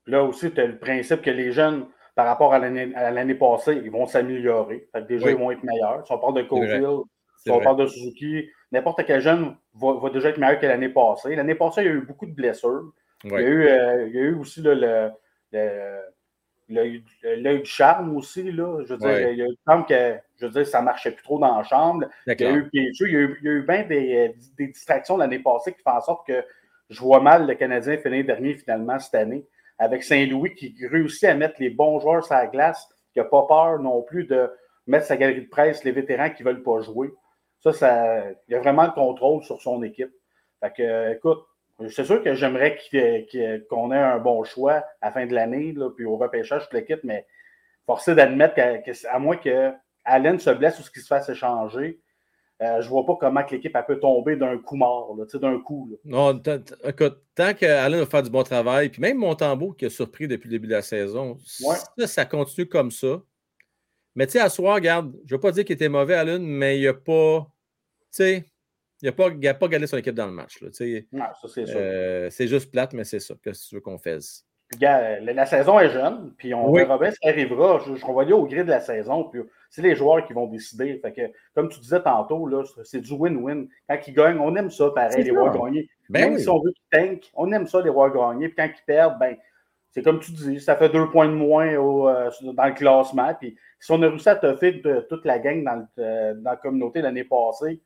Là aussi, tu as le principe que les jeunes, par rapport à l'année passée, ils vont s'améliorer. Déjà, Oui. ils vont être meilleurs. Si on parle de. Cofield, si on vrai. parle de Suzuki, n'importe quel jeune va, va déjà être meilleur que l'année passée. L'année passée, il y a eu beaucoup de blessures. Il, y a eu, euh, il y a eu aussi là, le, le- l'œil du charme aussi. Là. Je veux dire, Ouais. il y a eu le temps que je veux dire, ça ne marchait plus trop dans la chambre. Y a eu, il y a eu, il y a eu bien des, euh, des distractions l'année passée qui font en sorte que je vois mal le Canadien finir dernier finalement cette année. Avec Saint-Louis qui réussit à mettre les bons joueurs sur la glace, qui n'a pas peur non plus de mettre sa galerie de presse, les vétérans qui ne veulent pas jouer. Ça, ça, il a vraiment le contrôle sur son équipe. Fait que, écoute, c'est sûr que j'aimerais qu'il- qu'il- qu'on ait un bon choix à la fin de l'année, puis au repêchage, toute l'équipe, mais forcé d'admettre qu'à moins que Allen se blesse ou ce qui se fasse échanger, euh, je vois pas comment l'équipe peut tomber d'un coup mort, là, tu sais, d'un coup. là. Non, écoute, tant qu'Alain va faire du bon travail, puis même Montembeau qui a surpris depuis le début de la saison, Ouais. ça, ça continue comme ça. Mais tu sais, à soir, regarde, je ne veux pas dire qu'il était mauvais, Alain, mais il n'a pas, tu sais, il n'a pas, a pas gagné son équipe dans le match. là, tu sais. Non, ça, c'est sûr. Euh, c'est juste plate, mais c'est ça. Qu'est-ce que tu veux qu'on fasse? La, la saison est jeune, puis on Oui. verra bien ce qui arrivera. Je, je au gré de la saison, puis c'est les joueurs qui vont décider. Fait que, comme tu disais tantôt, là, c'est du win-win. Quand ils gagnent, on aime ça, pareil, les voir gagner. Ben Même oui. si on veut qu'ils tankent, on aime ça, les voir gagner. Puis quand ils perdent, ben, c'est comme tu dis, ça fait deux points de moins au, euh, dans le classement. Puis si on a réussi à de toute la gang dans, le- euh, dans la communauté l'année passée,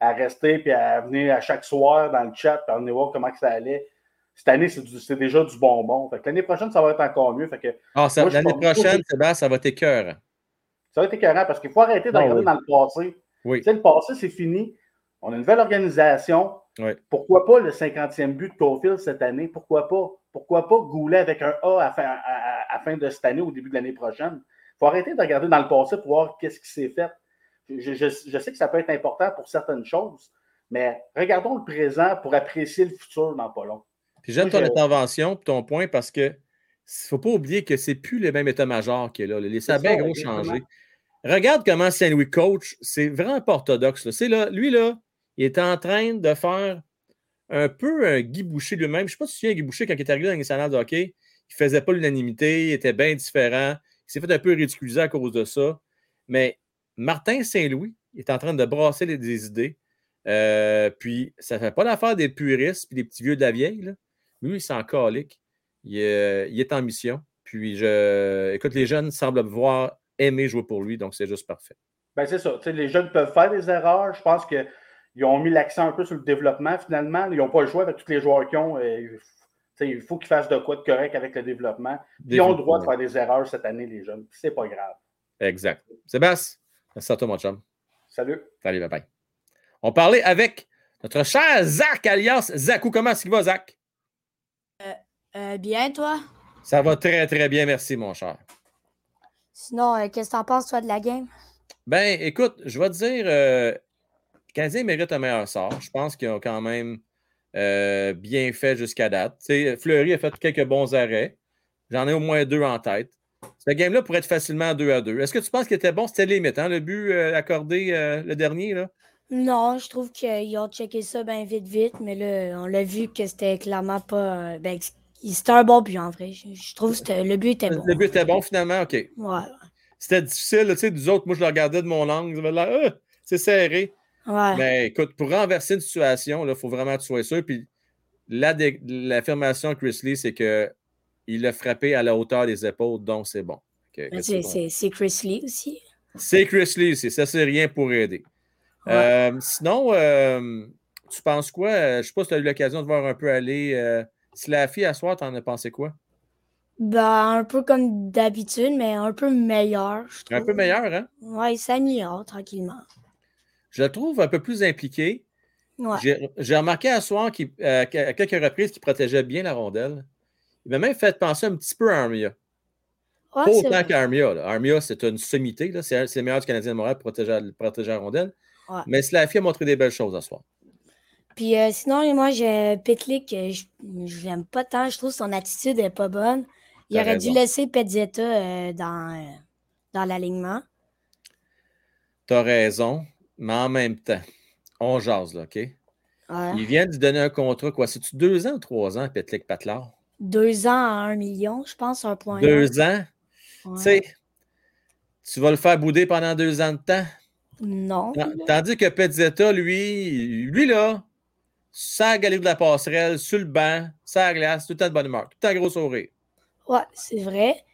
à rester puis à venir à chaque soir dans le chat, puis à venir voir comment que ça allait. Cette année, c'est du- c'est déjà du bonbon. Fait que l'année prochaine, ça va être encore mieux. Fait que Ah, ça- Moi, je l'année prochaine, Sébastien, ça va être écœurant. ça va être écœurant parce qu'il faut arrêter de Ah regarder oui. dans le passé. Oui. Tu sais, le passé, c'est fini. On a une nouvelle organisation. Oui. Pourquoi pas le 50e but de Caulfield cette année? Pourquoi pas? Pourquoi pas Goulet avec un A à fin, à- à- à fin de cette année, au début de l'année prochaine? Il faut arrêter de regarder dans le passé pour voir qu'est-ce qui s'est fait. Je, je- je sais que ça peut être important pour certaines choses, mais regardons le présent pour apprécier le futur dans pas long. Puis j'aime ton intervention, ton point, parce que ne faut pas oublier que c'est plus le même état-major qui est là. Les ça, gros changé. Regarde comment Saint-Louis coach, c'est vraiment pas orthodoxe. là. C'est là, lui, là, il est en train de faire un peu un Guy Boucher lui-même. Je ne sais pas si tu souviens, Guy Boucher, quand il est arrivé dans le national de hockey, il ne faisait pas l'unanimité, il était bien différent. Il s'est fait un peu ridiculiser à cause de ça. Mais Martin Saint-Louis est en train de brasser les, des idées. Euh, puis, ça ne fait pas l'affaire des puristes puis des petits vieux de la vieille. Là. Lui, il s'en calique. Il, est- il est en mission. Puis, je, écoute, les jeunes semblent voir aimer jouer pour lui, donc c'est juste parfait. Ben, c'est ça. Les jeunes peuvent faire des erreurs. Je pense qu'ils ont mis l'accent un peu sur le développement finalement. Ils n'ont pas le choix avec tous les joueurs qu'ils ont. euh, il faut qu'ils fassent de quoi de correct avec le développement. Ils ont le droit de faire des erreurs cette année, les jeunes. C'est pas grave. Exact. Sébastien, merci à toi, mon chum. Salut. Salut, bye bye. On parlait avec notre cher Zach, alias Zakou. Comment est-ce qu'il va, Zach? Euh, bien, toi? Ça va très, très bien, merci, mon cher. Sinon, euh, qu'est-ce que t'en penses, toi, de la game? Ben, écoute, je vais te dire, euh, le Canadien mérite un meilleur sort. Je pense qu'ils ont quand même euh, bien fait jusqu'à date. Tu sais, Fleury a fait quelques bons arrêts. J'en ai au moins deux en tête. Ce game-là pourrait être facilement 2 à 2. Est-ce que tu penses qu'il était bon? C'était limite, hein, le but accordé le dernier, là? Non, je trouve qu'ils ont checké ça bien vite, vite, mais là, on l'a vu que c'était clairement pas. Ben, c'était un bon but, en vrai. Je, je trouve que le but était bon. Le but était bon, finalement? OK. Ouais. C'était difficile, tu sais, nous autres, moi, je le regardais de mon angle. Ah, c'est serré. Ouais. Mais écoute, pour renverser une situation, il faut vraiment que tu sois sûr. Puis l'affirmation de Chris Lee, c'est qu'il l'a frappé à la hauteur des épaules, donc c'est bon. Mais c'est bon. Chris Lee aussi. C'est Chris Lee, c'est ça, c'est rien pour aider. Ouais. Euh, sinon, euh, tu penses quoi? Euh, Je ne sais pas si tu as eu l'occasion de voir un peu aller. Slaffy à soir, t'en as pensé quoi? Ben, un peu comme d'habitude, mais un peu meilleur, je trouve. Un peu meilleur, hein? Ouais, il s'améliore tranquillement. Je le trouve un peu plus impliqué. Ouais. J'ai remarqué à soir euh, qu'à quelques reprises qu'il protégeait bien la rondelle. Il m'a même fait penser un petit peu à Armia. Ouais, Pas autant qu'Armia. là. Armia, c'est une sommité. C'est le meilleur du Canadien de Montréal pour protéger, protéger la rondelle. Ouais. Mais Slaffy a montré des belles choses ce soir. Puis euh, sinon, moi, j'ai Pitlick, euh, je je l'aime pas tant. Je trouve que son attitude est pas bonne. Il aurait raison. dû laisser Pezzetta euh, dans, euh, dans l'alignement. T'as raison, mais en même temps, on jase, là, OK? Ouais. Ils viennent de donner un contrat, quoi? C'est-tu deux ans ou trois ans, Petlik Patlar? Deux ans à un million, je pense, un point. Deux ans? Ouais. Tu sais, tu vas le faire bouder pendant deux ans de temps? Non. Tan- Tandis que Pezzetta, lui, lui là, sans galerie de la passerelle, sur le banc, sans glace, tout le temps de bonne humeur, tout le temps gros sourire. Ouais, c'est vrai.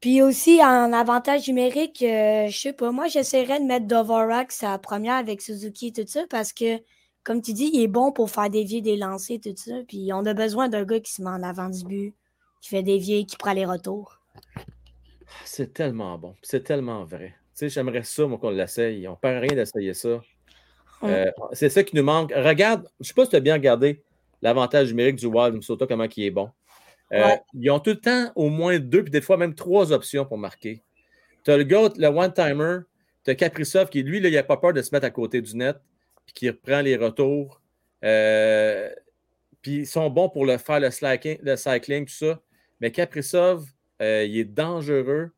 Puis aussi, en avantage numérique, euh, je sais pas, moi, j'essaierais de mettre Dvorak sa première avec Suzuki et tout ça parce que, comme tu dis, il est bon pour faire dévier des lancers tout ça. Puis on a besoin d'un gars qui se met en avant du but, qui fait dévier, qui prend les retours. C'est tellement bon, c'est tellement vrai. Tu sais, j'aimerais ça, moi, qu'on l'essaye. On perd rien d'essayer ça. Mm. Euh, c'est ça qui nous manque. Regarde, je ne sais pas si tu as bien regardé l'avantage numérique du Wild Minnesota, comment il est bon. Euh, Ouais. Ils ont tout le temps au moins deux, puis des fois même trois options pour marquer. Tu as le gars, le one-timer, tu as Kaprizov qui, lui, là, il n'a pas peur de se mettre à côté du net, puis qui reprend les retours. Euh, puis ils sont bons pour le faire, le, le cycling, tout ça. Mais Kaprizov, il est dangereux.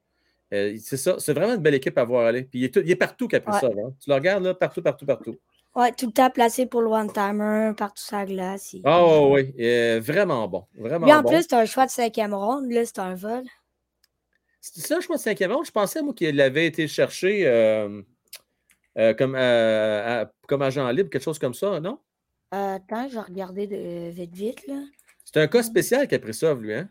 Euh, c'est ça, c'est vraiment une belle équipe à voir aller. Puis il est, tout- il est partout, Kaprizov. hein. Tu le regardes là, partout, partout, partout. Ouais, tout le temps placé pour le one-timer, partout sur la glace. il- Ah oui. Euh, vraiment bon. Vraiment Lui, en bon. plus, c'est un choix de cinquième ronde. Là, c'est un vol. C'est ça, je crois, de cinquième ronde. Je pensais, moi, qu'il avait été cherché euh, comme, à- comme agent libre, quelque chose comme ça, non? Attends, je vais regarder de, vite, vite. Là. C'est un cas spécial Kaprizov, lui, hein?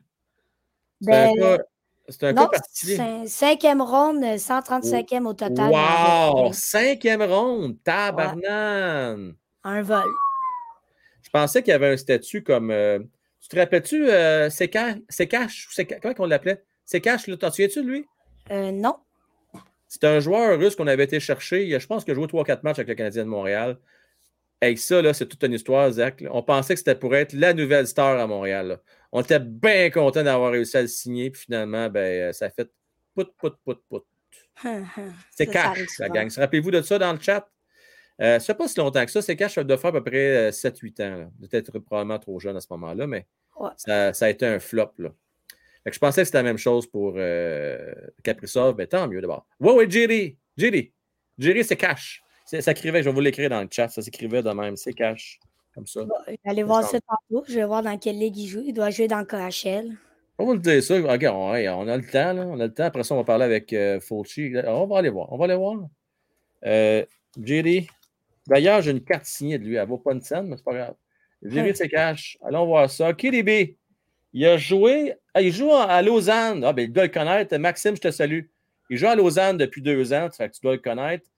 Ben, un cas, c'est un non, cas particulier. cin- cinquième ronde, 135e au total. Wow! Cinquième ronde! Tabarnane! Un vol. Je pensais qu'il y avait un statut comme. euh, tu te rappelles-tu, euh, Comment on l'appelait? Là, t'en souviens-tu de lui? Euh, non. C'est un joueur russe qu'on avait été chercher. Je pense qu'il a joué 3-4 matchs avec le Canadien de Montréal. Et ça, là, c'est toute une histoire, Zach. On pensait que c'était pour être la nouvelle star à Montréal. là. On était bien content d'avoir réussi à le signer. Puis finalement, ben, euh, ça a fait pout, pout, pout, pout. C'est Ça, ça cash, la gang. Rappelez-vous de ça dans le chat? Euh, ça fait pas si longtemps que ça. C'est cash, ça doit faire à peu près euh, 7-8 ans. là. Peut-être probablement trop jeune à ce moment-là, mais Ouais. ça, ça a été un flop. Là. Fait que je pensais que c'était la même chose pour euh, mais tant mieux d'abord. Ouais, ouais, Jerry. Jerry. Jerry, c'est cash. C'est- Ça écrivait, je vais vous l'écrire dans le chat, ça s'écrivait de même, c'est cash. Comme ça. Je vais aller voir ça tantôt. Je vais voir dans quelle ligue il joue. Il doit jouer dans le KHL. On va le dire ça. Regarde, on, a le temps, là. On a le temps. Après ça, on va parler avec euh, Fulci. On va aller voir. On va aller voir. Euh, Jerry. D'ailleurs, j'ai une carte signée de lui. Elle vaut pas une scène, mais c'est pas grave. Jerry, c'est cash. Allons voir ça. KDB. Il a joué. ah, il joue à Lausanne. Ah, ben, il doit le connaître. Maxime, je te salue. Il joue à Lausanne depuis deux ans. Ça fait que tu dois le connaître.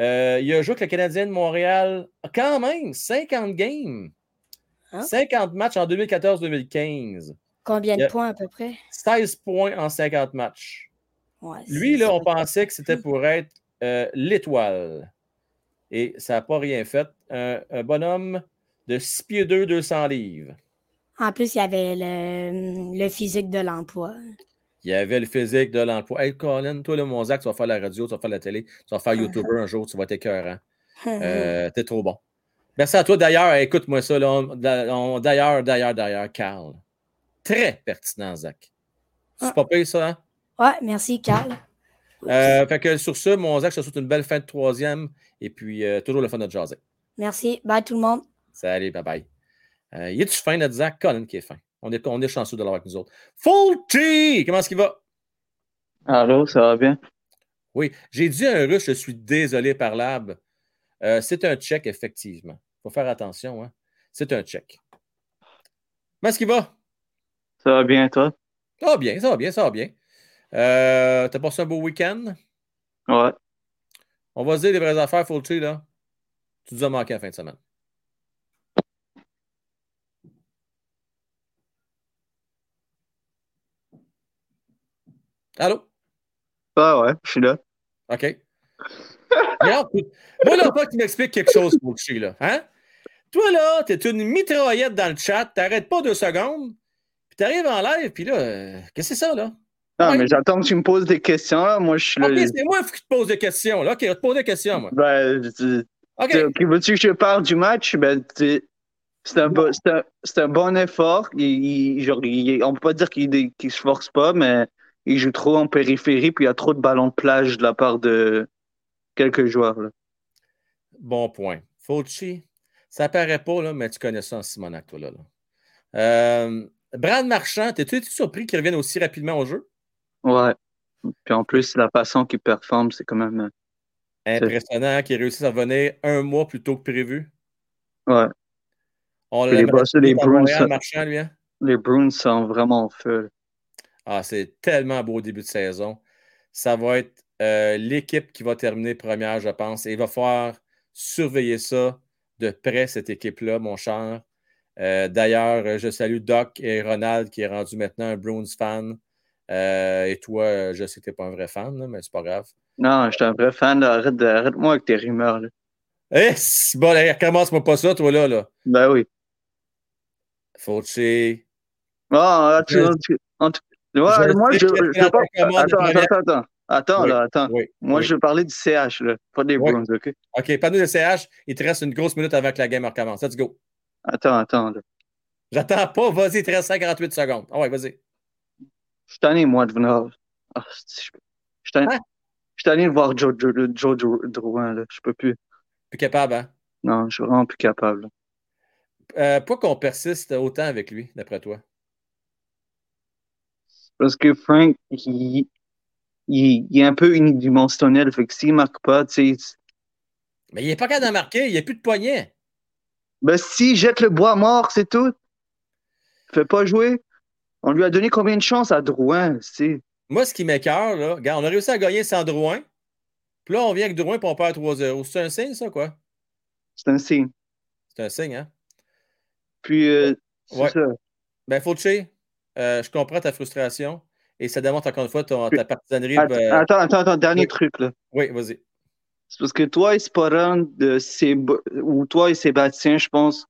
Euh, il a joué avec le Canadien de Montréal. Quand même, 50 games. Hein? 50 matchs en 2014-2015. Combien de points à peu près? 16 points en 50 matchs. Ouais, Lui, là, on pensait que c'était pour être euh, l'étoile. Et ça n'a pas rien fait. Un, un bonhomme de 6 pieds 2, 200 livres. En plus, il y avait le, le physique de l'emploi. Il avait le physique de l'emploi. Hey, Colin, toi, le mon Zach, tu vas faire la radio, tu vas faire la télé, tu vas faire YouTuber un jour, tu vas être écœurant. [LAUGHS] Euh, T'es trop bon. Merci à toi. D'ailleurs, écoute-moi ça. D'ailleurs, d'ailleurs, d'ailleurs, Carl. Très pertinent, Zach. C'est Ah. pas pire, ça, hein? Ouais, merci, Carl. Euh, fait que sur ce, mon Zach, je te souhaite une belle fin de troisième. Et puis, euh, toujours le fun de jaser. Merci. Bye tout le monde. Salut, bye bye. Euh, y a-tu fin, notre Zach? Colin qui est fin. On est, on est chanceux de l'avoir avec nous autres. Fulci! Comment est-ce qu'il va? Allô, ça va bien? Oui, j'ai dit un russe, je suis désolé par l'ab. Euh, c'est un check, effectivement. Il faut faire attention. Hein? C'est un check. Comment est-ce qu'il va? Ça va bien, toi? Ça va bien, ça va bien, ça va bien. Euh, T'as passé un beau week-end? Ouais. On va se dire les vraies affaires, Fulci, là. Tu nous as manqué la fin de semaine. Allô? Ah ouais, je suis là. OK. Regarde, moi, là, pas que tu m'expliques quelque chose, Fulci, là. Hein? Toi, là, t'es une mitraillette dans le chat, t'arrêtes pas deux secondes, puis t'arrives en live, puis là, euh, qu'est-ce que c'est ça, là? Non, Ouais. mais j'attends que tu me poses des questions, là. Moi, je suis Ok, là. c'est moi qui te pose des questions. Là. Ok, je te poser des questions, moi. Ben, Ok. tu- ok, veux-tu que je parle du match? Ben, tu- c'est un, bon- c'est un, un bon effort. Il, il- genre, il- on peut pas dire qu'il qu'il se force pas, mais il joue trop en périphérie, puis il y a trop de ballons de plage de la part de quelques joueurs. Là. Bon point. Fauci, ça paraît pas, là, mais tu connais ça en Simonac, toi, là. là. Euh, Brad Marchand, t'es-tu surpris qu'il revienne aussi rapidement au jeu? Ouais. Puis en plus, la façon qu'il performe, c'est quand même. euh, Impressionnant qu'il réussisse à revenir un mois plus tôt que prévu. Ouais. On les les Bruins, Marchand, lui, hein? Les Bruins sont vraiment en feu. Ah, c'est tellement beau début de saison. Ça va être euh, l'équipe qui va terminer première, je pense. Et il va falloir surveiller ça de près, cette équipe-là, mon cher. Euh, D'ailleurs, euh, je salue Doc et Ronald qui est rendu maintenant un Bruins fan. Euh, et toi, je sais que tu n'es pas un vrai fan, là, mais c'est pas grave. Non, j'étais un vrai fan. là. Arrête, arrête-moi avec tes rumeurs. Là. Eh, bon, recommence-moi pas ça, toi, là. là. Ben oui. Fauci. Ah, tu, Je- tu- en tout- ouais, moi, je, pas. Attends, de attends, attends, attends. Oui, là, attends. oui, Moi, oui. je veux parler du CH, là, pas des. Bruins, OK? OK, pas nous le CH. Il te reste une grosse minute avant que la game recommence. Let's go. Attends, attends. Là. J'attends pas. Vas-y, il te reste 48 secondes. Ah ouais, vas-y. Je suis tanné, moi, de venir. Ah, je suis tanné, Hein? je suis tanné de voir Joe, Joe, Joe Dr- Drouin, là. Je peux plus. Plus capable, hein? Non, je suis vraiment plus capable. Euh, pourquoi qu'on persiste autant avec lui, d'après toi? Parce que Frank, il, il, il est un peu unidimensionnel. Fait que s'il marque pas, tu sais. Mais il est pas capable de marquer. Il n'y a plus de poignet. Ben, s'il jette le bois mort, c'est tout. Fait pas jouer. On lui a donné combien de chances à Drouin, tu sais? Moi, ce qui m'écœure, là, regarde, on a réussi à gagner sans Drouin. Puis là, on vient avec Drouin puis on perd 3-0. C'est un signe, ça, quoi? C'est un signe. C'est un signe, hein? Puis, euh, c'est Ouais. ça. Ben, Fauché, euh, je comprends ta frustration et ça démontre encore une fois ton- ta partisanerie. Att- ben, Attends, attends, attends, dernier oui. truc, là. Oui, vas-y. C'est parce que toi et Sporan, ou toi et Sébastien, je pense,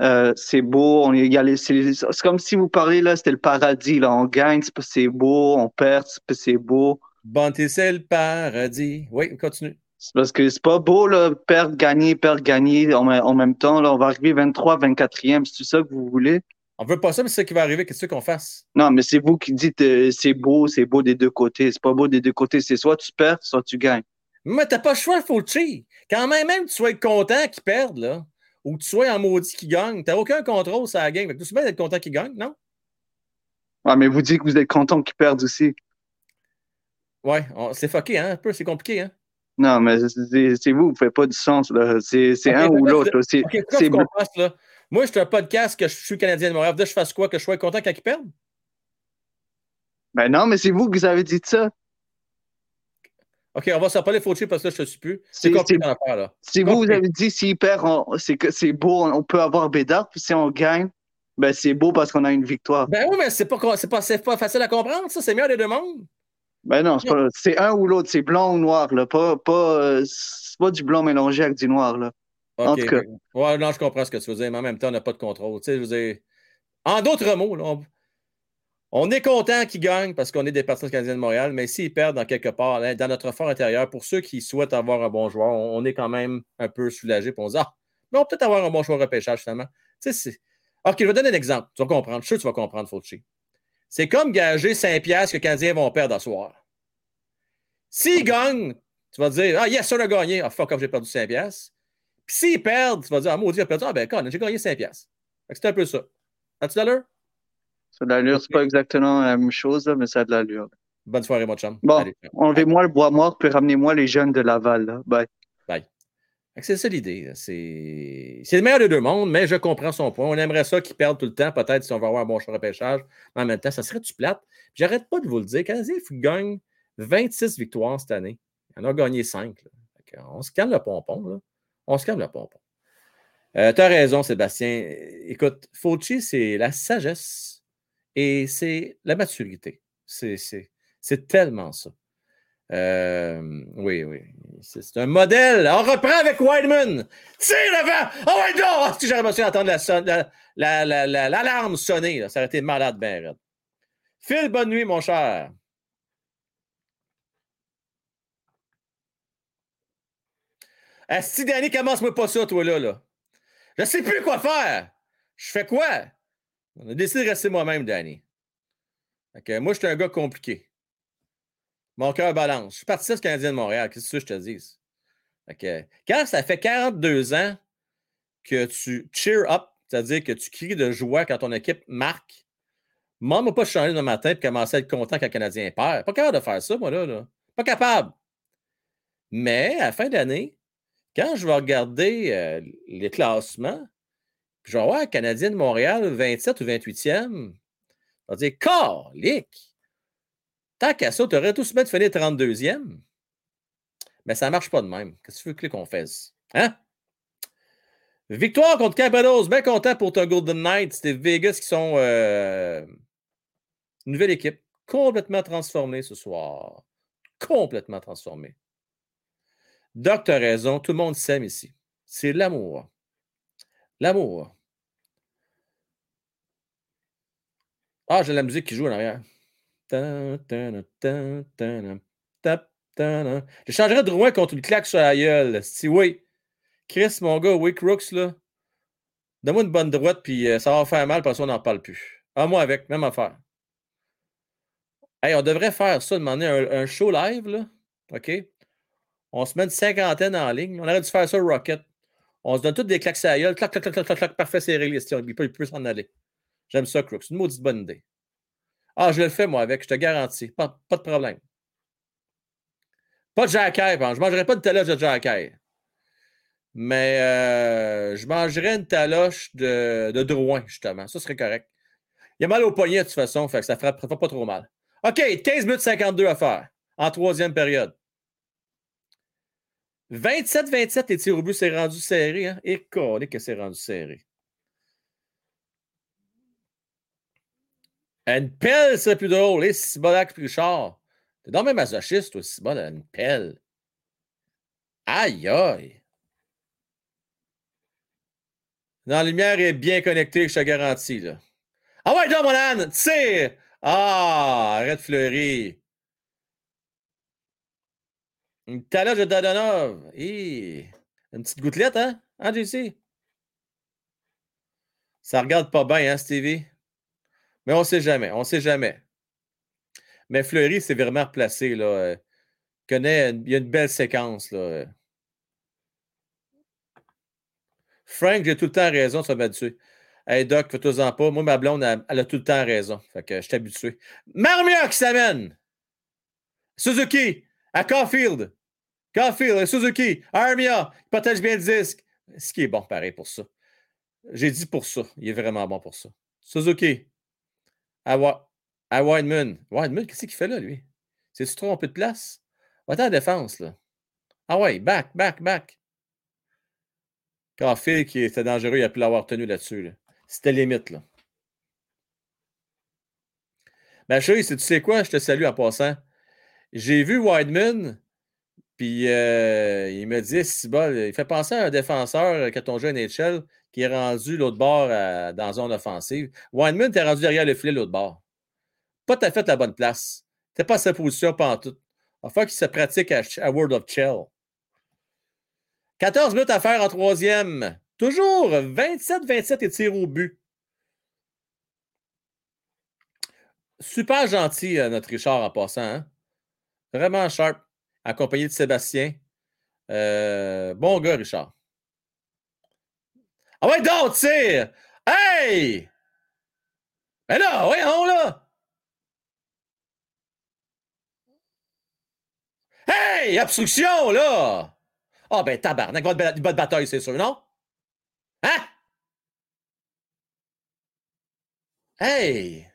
euh, c'est beau. On, c'est comme si vous parlez, là, c'était le paradis, là. On gagne, c'est parce que c'est beau. On perd, c'est parce que c'est beau. Bonté, c'est le paradis. Oui, continue. C'est parce que c'est pas beau, là, perdre, gagner, perdre, gagner en, même- en même temps. Là, on va arriver 23, 24e. C'est ça que vous voulez? On veut pas ça, mais c'est ça qui va arriver. Qu'est-ce qu'on fasse? Non, mais c'est vous qui dites euh, c'est beau, c'est beau des deux côtés. C'est pas beau des deux côtés. C'est soit tu perds, soit tu gagnes. Mais t'as pas le choix, Fauci. Quand même, même tu sois content qu'ils perdent, là, ou tu sois en maudit qu'ils gagnent, t'as aucun contrôle sur la game. Fait que bien d'être content qu'ils gagnent, non? Ah, mais vous dites que vous êtes content qu'ils perdent aussi. Ouais, on- c'est fucké, hein? Un peu, c'est compliqué, hein? Non, mais c'est vous, vous faites pas du sens, là. C'est un ou l'autre. C'est OK, Moi, je suis un podcast que je suis Canadien de Montréal. Là, je fasse quoi? Que je sois content quand ils perdent? Ben non, mais c'est vous qui avez dit ça. OK, on va s'en parler, Fauci, parce que là, je te suis plus. C'est- compliqué ton affaire, là. Si vous, vous avez dit s'il perd, on- c'est que c'est beau, on peut avoir Bédard, puis si on gagne, ben c'est beau parce qu'on a une victoire. Ben oui, mais c'est pas, pas, pas facile à comprendre, ça. C'est mieux des deux mondes. Ben non, c'est un ou l'autre, c'est blanc ou noir, là. Pas, pas, euh, c'est pas du blanc mélangé avec du noir, là. En OK. tout cas. Ouais, non, je comprends ce que tu veux dire, mais en même temps, on n'a pas de contrôle. Tu sais, je veux dire, en d'autres mots, là, on, on est content qu'ils gagnent parce qu'on est des partisans canadiens de Montréal, mais s'ils perdent dans quelque part, là, dans notre fort intérieur, pour ceux qui souhaitent avoir un bon joueur, on, est quand même un peu soulagé. Puis on se dit, ah, mais on peut peut-être avoir un bon choix au repêchage finalement. Tu sais, c'est. OK, je vais donner un exemple. Tu vas comprendre. Je suis sûr que tu vas comprendre, Fauci. C'est comme gager 5 piastres que les Canadiens vont perdre à soir. S'ils gagnent, tu vas te dire, ah, yes, ça, on a gagné. Ah, fuck off, j'ai perdu 5 piastres. Puis s'ils perdent, tu vas dire, ah, maudit, j'ai perdu. Ah, ben, con, j'ai gagné 5 piastres. Fait que C'est un peu ça. As-tu l'allure? Ça a de l'allure, c'est pas exactement la même chose, mais ça a de l'allure. Bonne soirée, mon chum. Bon, enlevez-moi le bois mort, puis ramenez-moi les jeunes de Laval, là. Bye. Bye. C'est ça l'idée. C'est le meilleur des deux mondes, mais je comprends son point. On aimerait ça qu'ils perdent tout le temps, peut-être si on va avoir un bon choix de repêchage. Mais en même temps, ça serait-tu plate? J'arrête pas de vous le dire. Canadien, il gagne 26 victoires cette année. Il en a gagné 5. On se calme le pompon. Là. On se calme le pompon. Euh, tu as raison, Sébastien. Écoute, Fauci, c'est la sagesse et c'est la maturité. C'est- tellement ça. Euh, oui, oui. C'est un modèle. On reprend avec Wideman. Tire devant. Oh, ouais, non! Si j'aurais reçu entendre la son- la- la- la- la- l'alarme sonner, ça aurait été malade, ben raide. Phil, bonne nuit, mon cher. Asti, Danny, commence-moi pas ça, toi, là, là. Je sais plus quoi faire. Je fais quoi? On a décidé de rester moi-même, Danny. Moi, je suis un gars compliqué. Mon cœur balance. Je suis parti ce Canadien de Montréal. Qu'est-ce que je te dis? Fait quand ça fait 42 ans que tu cheer up, c'est-à-dire que tu cries de joie quand ton équipe marque, moi, ne pas changer dans ma tête et commencer à être content quand le Canadien perd. Pas capable de faire ça, moi, là. là. Pas capable. Mais à la fin d'année, quand je vais regarder les classements, je vais voir Canadien de Montréal 27 ou 28e, je vais dire, calique! Tant qu'à ça, tu aurais tout se mettre finir 32e. Mais ça ne marche pas de même. Qu'est-ce que tu veux qu'on fasse? Hein? Victoire contre Capitals. Bien content pour ton Golden Knights. C'était Vegas qui sont euh, nouvelle équipe. Complètement transformée ce soir. Complètement transformée. Doc, as raison. Tout le monde s'aime ici. C'est l'amour. L'amour. Ah, j'ai la musique qui joue en arrière. Je changerais de Rouen contre une claque sur la gueule. Si oui. Chris, mon gars, oui, Crooks, là. Donne-moi une bonne droite, puis euh, ça va faire mal, parce qu'on n'en parle plus. Ah, moi avec, même affaire. Hey, on devrait faire ça, demander un, un show live, là. OK? On se met une cinquantaine en ligne. On aurait dû faire ça Rocket. On se donne toutes des claques la gueule. Clac, clac, clac, clac, clac, parfait, c'est réglé. Il peut, il peut s'en aller. J'aime ça, Crooks. C'est une maudite bonne idée. Ah, je le fais, moi, avec, je te garantis. Pas, pas de problème. Pas de jacaille, je ne mangerai pas de taloche de jacaille. Mais euh, je mangerais une taloche de, de Drouin, justement. Ça serait correct. Il y a mal au poignet, de toute façon, fait que ça ne fera, pas trop mal. OK, 15 minutes 52 à faire en troisième période. 27-27, les tirs au but, c'est rendu serré. Hein? Et que c'est rendu serré. Une pelle serait plus drôle. Et Sibolac Richard. T'es dans même masochiste, toi, Sibol, une pelle. Aïe, aïe. Non, la lumière est bien connectée, je te garantis. Là. Ah ouais, mon âne, tire! Ah, arrête de fleurir. Une taloche de Dadonov. Une petite gouttelette, hein? Hein, JC? Ça regarde pas bien, hein, Stevie? Mais on sait jamais. On sait jamais. Mais Fleury, c'est vraiment replacé. Là. Euh, il y a une belle séquence. Là. Frank, j'ai tout le temps raison, ça m'habituer. Hey Doc, fais-toi-en pas. Moi, ma blonde, elle, a tout le temps raison. Fait que je suis habitué. Marmia qui s'amène. Suzuki à Caulfield. Caulfield, Suzuki, Armia, il partage bien le disque. Ce qui est bon, pareil, pour ça. J'ai dit pour ça. Il est vraiment bon pour ça. Suzuki, à, à Wideman. qu'est-ce qu'il fait là, lui? C'est-tu trompé de place? Va en défense, là. Ah ouais, back, back, back. Caulfield, qui était dangereux, il a pu l'avoir tenu là-dessus. C'était limite, là. Ma chérie, tu sais quoi? Je te salue en passant. J'ai vu Wideman puis euh, il me dit, il fait penser à un défenseur quand on joue à NHL qui est rendu l'autre bord dans la zone offensive. Wineman t'es rendu derrière le filet l'autre bord. Pas tout à fait la bonne place. T'es pas à sa position pendant tout. Faut qu'il se pratique à, World of Chell. 14 minutes à faire en troisième. Toujours 27-27 et tir au but. Super gentil, euh, notre Richard, en passant. Hein. Vraiment sharp accompagné de Sébastien. Euh, bon gars, Richard. Ah ouais, donc, tire! Hey! Ben là, voyons là! Hey! Obstruction, là! Ah ben tabarnak, votre bonne bataille, c'est sûr, non? Hein? Hey!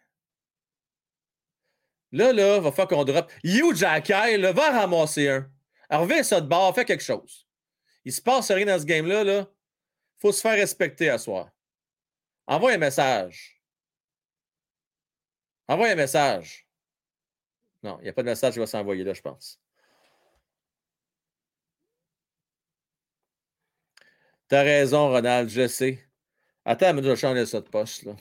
Là, là, va falloir qu'on drop. You, Jacky, là, va ramasser un. Alors, ça de bord, fais quelque chose. Il se passe rien dans ce game-là. Là. faut se faire respecter à soi. Envoie un message. Envoie un message. Non, il n'y a pas de message qui va s'envoyer là, je pense. T'as raison, Ronald, je sais. Attends, mais je vais changer ça de poste, là.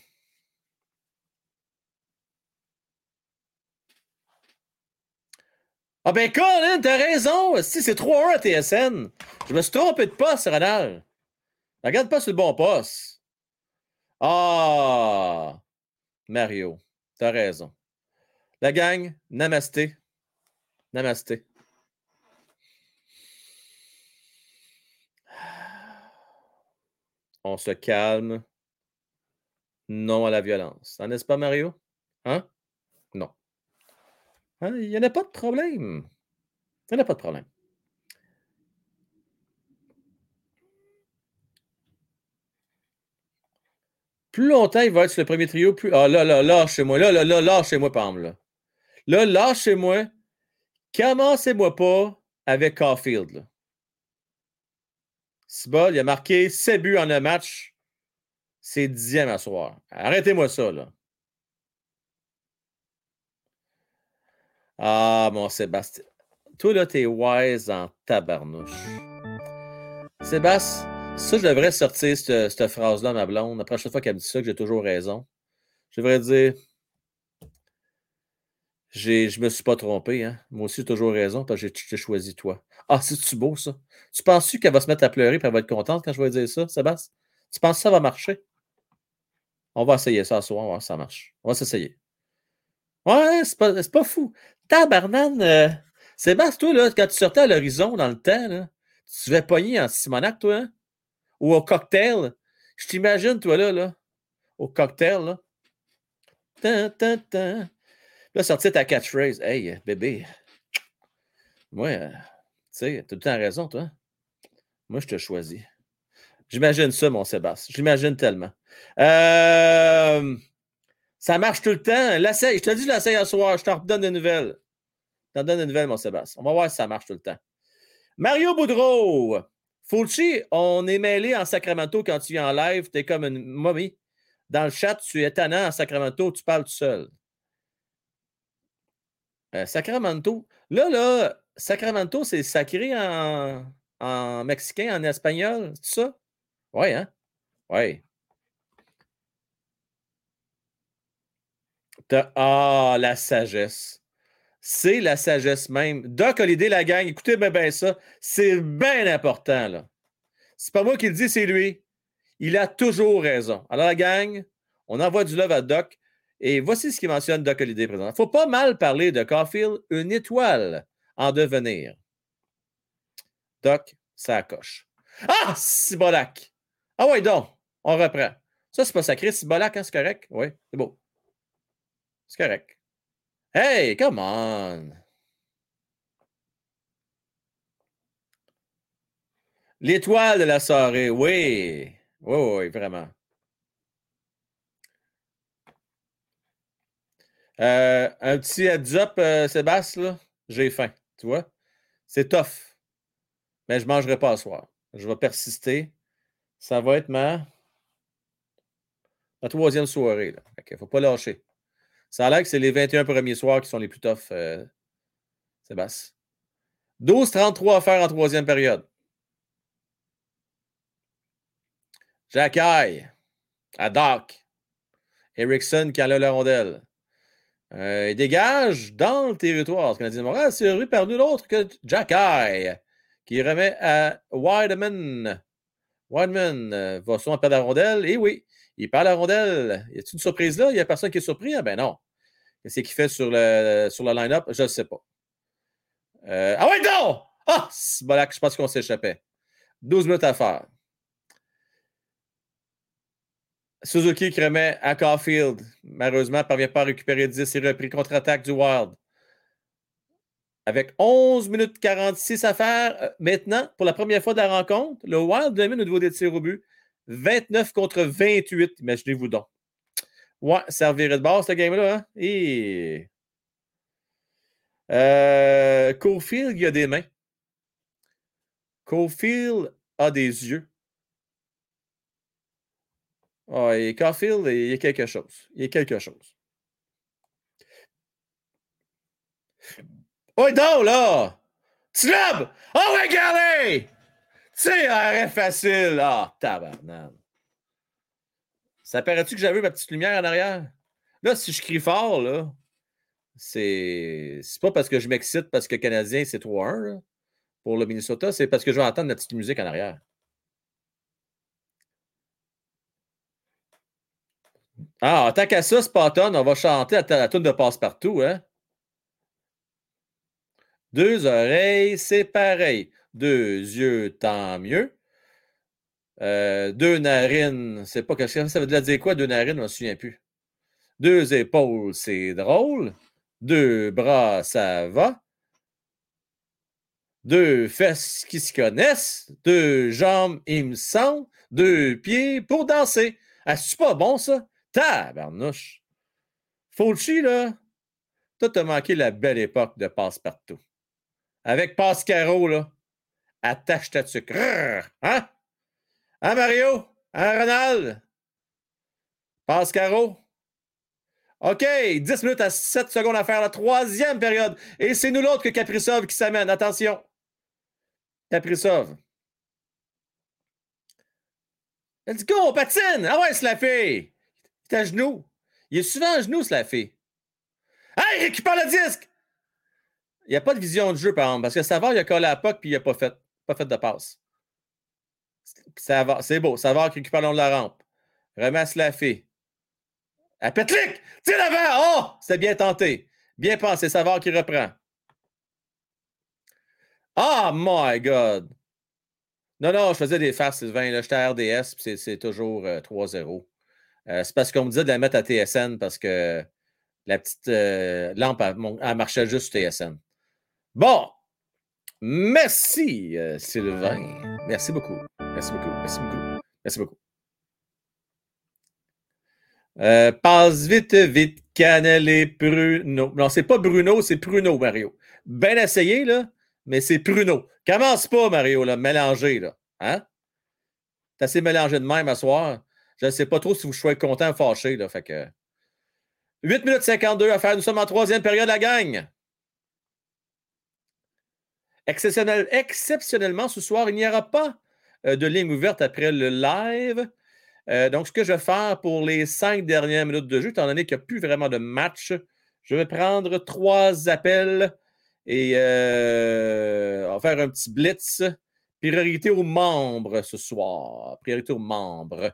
Ah ben Colin, t'as raison! Si c'est 3-1 à TSN. Je me suis trompé de poste, Renal. Regarde pas sur le bon poste. Ah! Mario, t'as raison. La gang, namasté. Namasté. On se calme. Non à la violence. N'est-ce pas, Mario? Hein? Hein? Il n'y en a pas de problème. Il n'y en a pas de problème. Plus longtemps il va être sur le premier trio, plus. Ah là, là, lâchez-moi. Là, là, là, lâchez-moi, Pam. Là, là lâchez-moi. Commencez-moi pas avec Caulfield. Là. Sibol, il a marqué 7 buts en un match. C'est dixième à soir. Arrêtez-moi ça, là. Ah, mon Sébastien. Toi, là, t'es wise en tabarnouche. Sébastien, ça, je devrais sortir cette, cette phrase-là ma blonde. La prochaine fois qu'elle me dit ça, que j'ai toujours raison. Je devrais dire je me suis pas trompé, hein? Moi aussi, j'ai toujours raison, parce que j'ai choisi toi. Ah, c'est-tu beau, ça? Tu penses-tu qu'elle va se mettre à pleurer et elle va être contente quand je vais dire ça, Sébastien? Tu penses que ça va marcher? On va essayer ça ce soir, on va voir si ça marche. On va s'essayer. Ouais, c'est pas, pas fou. Tabarnane, euh, Sébastien, toi, là, quand tu sortais à l'horizon dans le temps, là, tu vas pogner en Simonac, toi, hein? Ou au cocktail. Je t'imagine, toi, là, là, au cocktail, là. Là, sortir ta catchphrase. Hey, bébé, moi, euh, tu sais, t'as tout le temps raison, toi. Moi, je te choisis. J'imagine ça, mon Sébastien. J'imagine tellement. Euh, ça marche tout le temps. Je te dis, l'essaye à soir. Je t'en redonne des nouvelles. Je t'en donne des nouvelles, mon Sébastien. On va voir si ça marche tout le temps. Mario Boudreau. Fulci, on est mêlé en Sacramento quand tu viens en live. Tu es comme une momie. Dans le chat, tu es étonnant en Sacramento. Tu parles tout seul. Euh, Sacramento. Là, là, Sacramento, c'est sacré en, en, mexicain, en espagnol, c'est ça? Oui, hein? Oui. Ah, la sagesse. C'est la sagesse même. Doc Holiday, la gang, écoutez bien, ça. C'est bien important, là. C'est pas moi qui le dis, c'est lui. Il a toujours raison. Alors, la gang, on envoie du love à Doc. Et voici ce qu'il mentionne Doc Holiday présent. Il faut pas mal parler de Caulfield, une étoile en devenir. Doc, ça coche. Ah, Sibolac! Ah oui, donc, on reprend. Ça, c'est pas sacré, Sibolac, hein, c'est correct? Oui, c'est beau. C'est correct. Hey, come on! L'étoile de la soirée, oui. Oui, oui, vraiment. Euh, un petit heads up, euh, Sébastien, j'ai faim. Tu vois? C'est tough. Mais je ne mangerai pas ce soir. Je vais persister. Ça va être ma, ma troisième soirée. Il ne faut pas lâcher. Ça a l'air que c'est les 21 premiers soirs qui sont les plus toughs, euh, Sébastien. 12-33 à faire en troisième période. Jackie, à Doc, Erickson qui a la rondelle. Euh, il dégage dans le territoire. Le Canadien de Montréal, c'est rue par nul autre que Jack qui remet à Wideman. Wideman euh, va souvent perdre la rondelle. Et oui, il perd la rondelle. Y a une surprise là? N'y a personne qui est surpris? Ah ben non. Qu'est-ce qu'il fait sur le, sur line-up? Je ne sais pas. Euh, ah ouais, non! Ah! je pense qu'on s'échappait. 12 minutes à faire. Suzuki qui remet à Caulfield. Malheureusement, ne parvient pas à récupérer 10 et repris contre-attaque du Wild. Avec 11 minutes 46 à faire euh, maintenant, pour la première fois de la rencontre, le Wild domine au niveau des tirs au but. 29 contre 28, imaginez-vous donc. Ouais, ça de base, ce game-là. Hein? Et... Euh, Caulfield, il a des mains. Caulfield a des yeux. Ah, et Caulfield, il y a quelque chose. Il y a quelque chose. Oh, donc, là! Slab! Oh, regardez! Tu sais, arrêt facile. Ah, tabarnane. Ça paraît-tu que j'avais ma petite lumière en arrière? Là, si je crie fort, là, C'est pas parce que je m'excite parce que Canadien, c'est 3-1 là, pour le Minnesota, c'est parce que je vais entendre la petite musique en arrière. Ah, tant qu'à ça, Spartan, on va chanter à la tune de passe-partout, hein? Deux oreilles, c'est pareil. Deux yeux, tant mieux. Euh, deux narines, c'est pas quelque chose. Ça veut dire quoi, deux narines? On ne se souvient plus. Deux épaules, c'est drôle. Deux bras, ça va. Deux fesses qui se connaissent. Deux jambes, il me semble. Deux pieds pour danser. Ah, c'est pas bon, ça? Tabarnouche. Fulci, là, toi, t'as manqué la belle époque de passe-partout. Avec Pascaro, là, attache ta sucre. Hein? Hein, Mario? Hein, Ronald? Pascaro? OK, 10 minutes à 7 secondes à faire la troisième période. Et c'est nous l'autre que Kaprizov qui s'amène. Attention. Kaprizov. Let's go, patine! Ah ouais, c'est la fille! Il est à genoux. Il est souvent à genoux, c'est la fille. Hey, récupère le disque! Il n'y a pas de vision de jeu, par exemple, parce que Savard, il a collé à la POC puis il n'a pas fait, pas fait de passe. C'est beau. Savard qui récupère le long de la rampe. Ramasse la fille. À Petlik! Tire l'avant! Oh! C'est bien tenté. Bien pensé. Savard qui reprend. Oh my God! Non, non, je faisais des farces, Sylvain. J'étais RDS, puis c'est toujours 3-0. Euh, c'est parce qu'on me disait de la mettre à TSN parce que la petite euh, lampe, elle, marchait juste TSN. Bon, merci euh, Sylvain. Merci beaucoup. Merci beaucoup. Merci beaucoup. Merci beaucoup. passe vite, vite, Canel et Bruno. Non, c'est pas Bruno, c'est Pruno, Mario. Bien essayé, là, mais c'est Pruno. Commence pas, Mario, là, mélanger, là. Hein? T'as assez mélangé de même à soir. Je ne sais pas trop si vous soyez content ou fâché. Là, fait que... 8 minutes 52 à faire. Nous sommes en troisième période, la gang. Exceptionnel, exceptionnellement, ce soir, il n'y aura pas euh, de ligne ouverte après le live. Euh, donc, ce que je vais faire pour les cinq dernières minutes de jeu, étant donné qu'il n'y a plus vraiment de match, je vais prendre trois appels et euh, on va faire un petit blitz. Priorité aux membres ce soir. Priorité aux membres.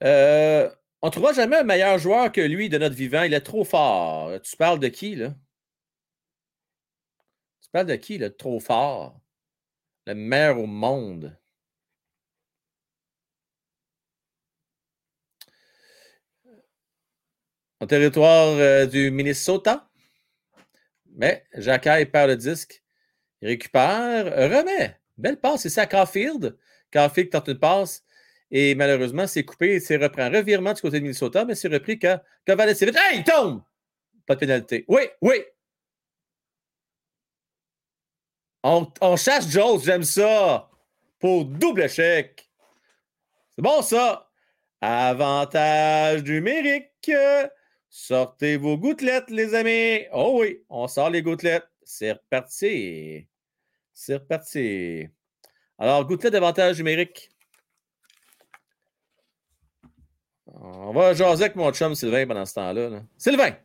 On ne trouvera jamais un meilleur joueur que lui de notre vivant. Il est trop fort. Tu parles de qui, là? Parles de qui, là? Trop fort? Le meilleur au monde? Au territoire euh, du Minnesota? Mais Jacques perd le disque. Il récupère, remet. Belle passe. C'est ça, Caulfield. Caulfield tente une passe. Et malheureusement, c'est coupé c'est reprend. Revirement du côté de Minnesota, mais c'est repris quand, quand. Hey, il tombe! Pas de pénalité. Oui, oui! On, chasse Jones, j'aime ça. Pour double échec. C'est bon, ça. Avantage numérique. Sortez vos gouttelettes, les amis. Oh oui, on sort les gouttelettes. C'est reparti. C'est reparti. Alors, gouttelettes d'avantage numérique. On va jaser avec mon chum Sylvain pendant ce temps-là. Sylvain!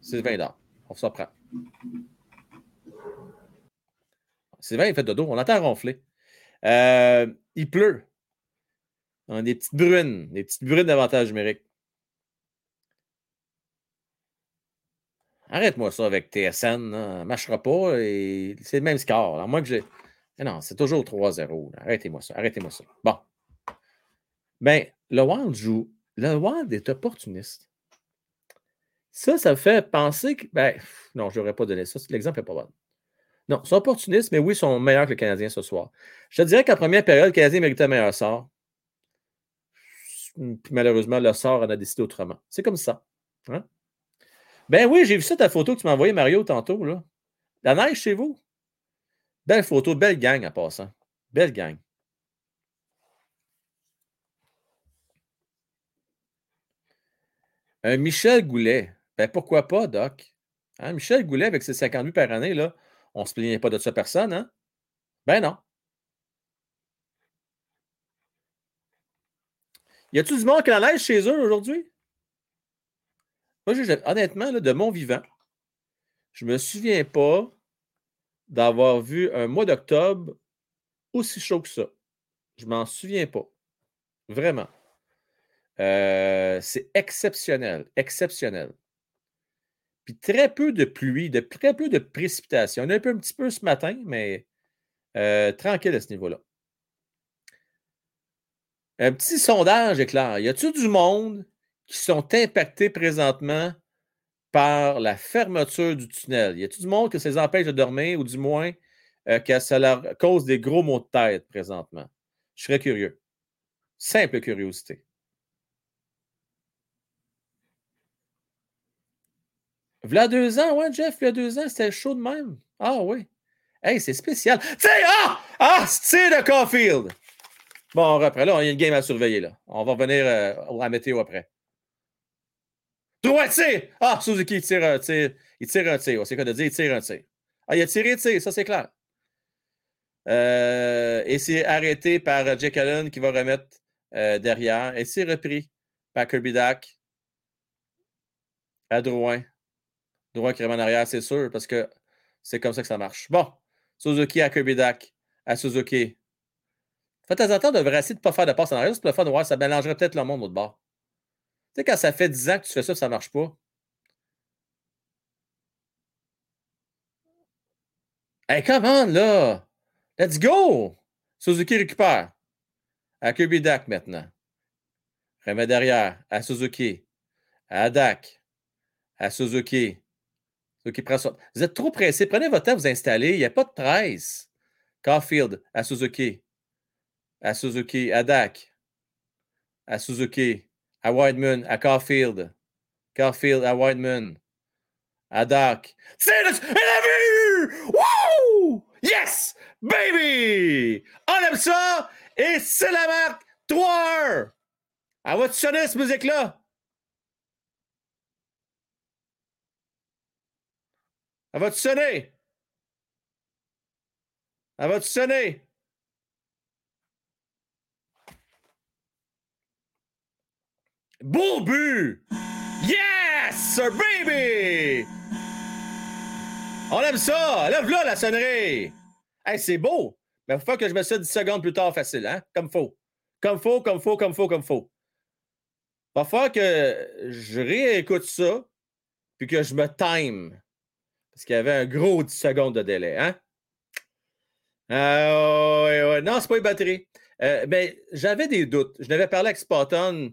Sylvain là. On s'en prend. Sylvain, il fait de dos. On l'entend ronfler. Euh, il pleut. On a des petites brunes. Des petites brunes d'avantage numérique. Arrête-moi ça avec TSN. Ça ne marchera pas. Et c'est le même score. À moins que j'ai. Non, c'est toujours 3-0. Arrêtez-moi ça. Arrêtez-moi ça. Bon. Bien, le Wild joue. Le Wild est opportuniste. Ça, ça fait penser que. Ben, non, je n'aurais pas donné ça. L'exemple n'est pas bon. Non, ils sont opportunistes, mais oui, ils sont meilleurs que le Canadien ce soir. Je te dirais qu'en première période, le Canadien méritait un meilleur sort. Puis malheureusement, le sort en a décidé autrement. C'est comme ça. Hein? Ben oui, j'ai vu ça, ta photo que tu m'as envoyée, Mario, tantôt. Là. La neige chez vous? Belle photo, belle gang en passant. Belle gang. Un Michel Goulet. Ben pourquoi pas, Doc? Hein, Michel Goulet, avec ses 50 buts par année, là, on ne se plaignait pas de ça personne, hein? Ben non. Y a-tu du monde qui en chez eux aujourd'hui? Moi, honnêtement, de mon vivant, je me souviens pas d'avoir vu un mois d'octobre aussi chaud que ça. Je m'en souviens pas. Vraiment. Euh, c'est exceptionnel. Exceptionnel. Puis très peu de pluie, de très peu de précipitations. En a un, peu, un petit peu ce matin, mais euh, tranquille à ce niveau-là. Un petit sondage éclair. Y a-t-il du monde qui sont impactés présentement par la fermeture du tunnel? Y a-t-il du monde que ça les empêche de dormir ou du moins euh, que ça leur cause des gros maux de tête présentement? Je serais curieux. Simple curiosité. V'là deux ans, ouais, Jeff, v'là deux ans, c'était chaud de même. Ah oui. Hey, c'est spécial. Tu sais, ah! Ah, c'est de Caulfield! Bon, on reprend. Là, il y a une game à surveiller, là. On va revenir euh, à la météo après. Droit! Ah, Suzuki, il tire un tir. Il tire un tir. C'est quoi de dire? Il tire un tir. Ah, il a tiré un tir, ça, c'est clair. Euh, et c'est arrêté par Jake Allen qui va remettre euh, derrière. Et c'est repris par Kirby Dak à Drouin. Drouin qui remet en arrière, c'est sûr, parce que c'est comme ça que ça marche. Bon, Suzuki à Kirby Dak, à Suzuki. De temps en temps, devrait essayer de ne pas faire de passe en arrière, c'est le fun de ça mélangerait peut-être le monde au bord. Tu sais, quand ça fait 10 ans que tu fais ça, ça ne marche pas. Hey, come on, là! Let's go! Suzuki récupère. À Kirby Dak maintenant. Remet derrière. À Suzuki. À Dak. À Suzuki. Vous êtes trop pressé. Prenez votre temps, vous installer. Il n'y a pas de 13. Caulfield à Suzuki. À Suzuki. À Dak. À Suzuki. À Whiteman. À Caulfield. Caulfield à Whiteman. À Dak. C'est le... Elle a vu! Wouh! Yes! Baby! On aime ça! Et c'est la marque 3-1! Elle va-tu sonner cette musique-là? Elle va-tu sonner? Elle va-tu sonner? Beau but! Yes, baby! On aime ça! Lève-la, la sonnerie! Hey, c'est beau! Mais il faut que je mette ça 10 secondes plus tard facile, hein? Comme faut. Comme faut, comme faut, comme faut, comme faut. Va que je réécoute ça, puis que je me time. Parce qu'il y avait un gros 10 secondes de délai, hein? Ah, ouais. Non, c'est pas une batterie. Euh, ben, j'avais des doutes. Je n'avais parlé avec Spartan.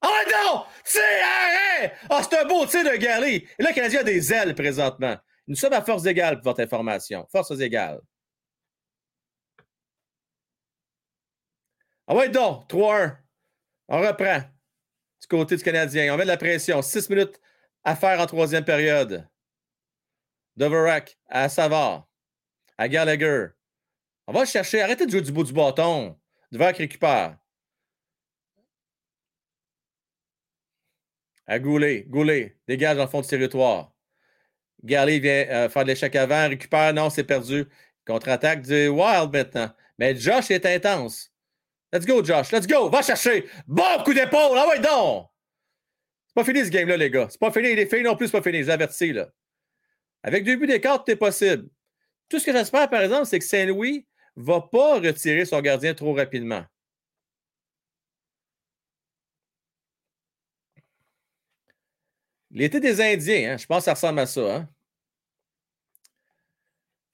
Ah non! Tir arrêt! Ah, c'est un beau tir de Gary. Et là, le Canadien a des ailes présentement. Nous sommes à force égale pour votre information. Forces égales. Ah ouais, donc, 3-1. On reprend. Du côté du Canadien. On met de la pression. 6 minutes à faire en troisième période. Doverac à Savard. À Gallagher. On va chercher. Arrêtez de jouer du bout du bâton. Doverac récupère. À Goulet. Goulet. Dégage dans le fond du territoire. Garley vient euh, faire de l'échec avant. Récupère. Non, c'est perdu. Contre-attaque du Wild maintenant. Mais Josh est intense. Let's go, Josh. Let's go. Va chercher. Bon coup d'épaule. Ah ouais, donc. C'est pas fini ce game-là, les gars. C'est pas fini. Les filles non plus, c'est pas fini. Je avertis, là. Avec deux buts d'écart, c'est possible. Tout ce que j'espère, par exemple, c'est que Saint-Louis ne va pas retirer son gardien trop rapidement. L'été des Indiens, hein, je pense que ça ressemble à ça. Hein?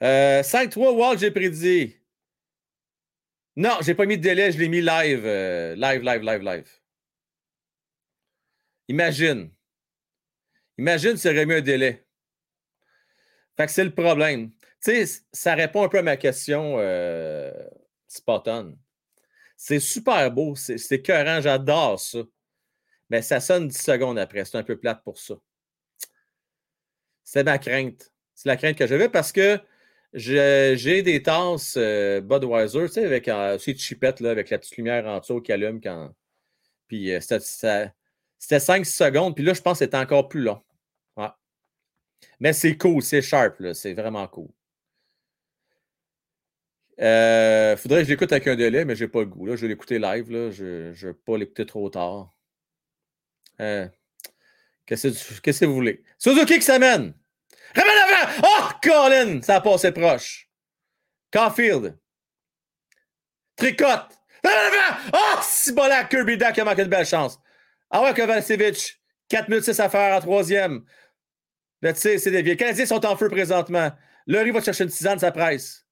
Euh, 5-3, Wall, j'ai prédit. Non, je n'ai pas mis de délai, je l'ai mis live. euh, live, live, live, live. Imagine. Imagine s'il y aurait mis un délai. C'est le problème. Tu sais, ça répond un peu à ma question, euh. C'est super beau, c'est écœurant, j'adore ça. Mais ça sonne 10 secondes après. C'est un peu plate pour ça. C'est ma crainte. C'est la crainte que j'avais parce que j'ai des tasses euh, Budweiser, tu sais, avec euh, ces chipettes, là, avec la petite lumière en dessous qui allume quand. Puis euh, c'était 5 secondes, puis là, je pense que c'était encore plus long. Mais c'est cool, c'est sharp, c'est vraiment cool. Euh, faudrait que je l'écoute avec un délai, mais j'ai pas le goût. Là. Je vais l'écouter live. Là. Je ne vais pas l'écouter trop tard. Euh, Qu'est-ce que vous voulez? Suzuki qui s'amène. Ramène avant! Oh, Colin! Ça a passé proche. Caulfield. Tricote. Ramène! Oh, si bon là, Kirby Duck a manqué de belle chance. Ah ouais, Kovacevic. 4 minutes 6 à faire en troisième. Tu c'est des vieux. Les Canadiens sont en feu présentement. Laurie va chercher une tisane, ça presse.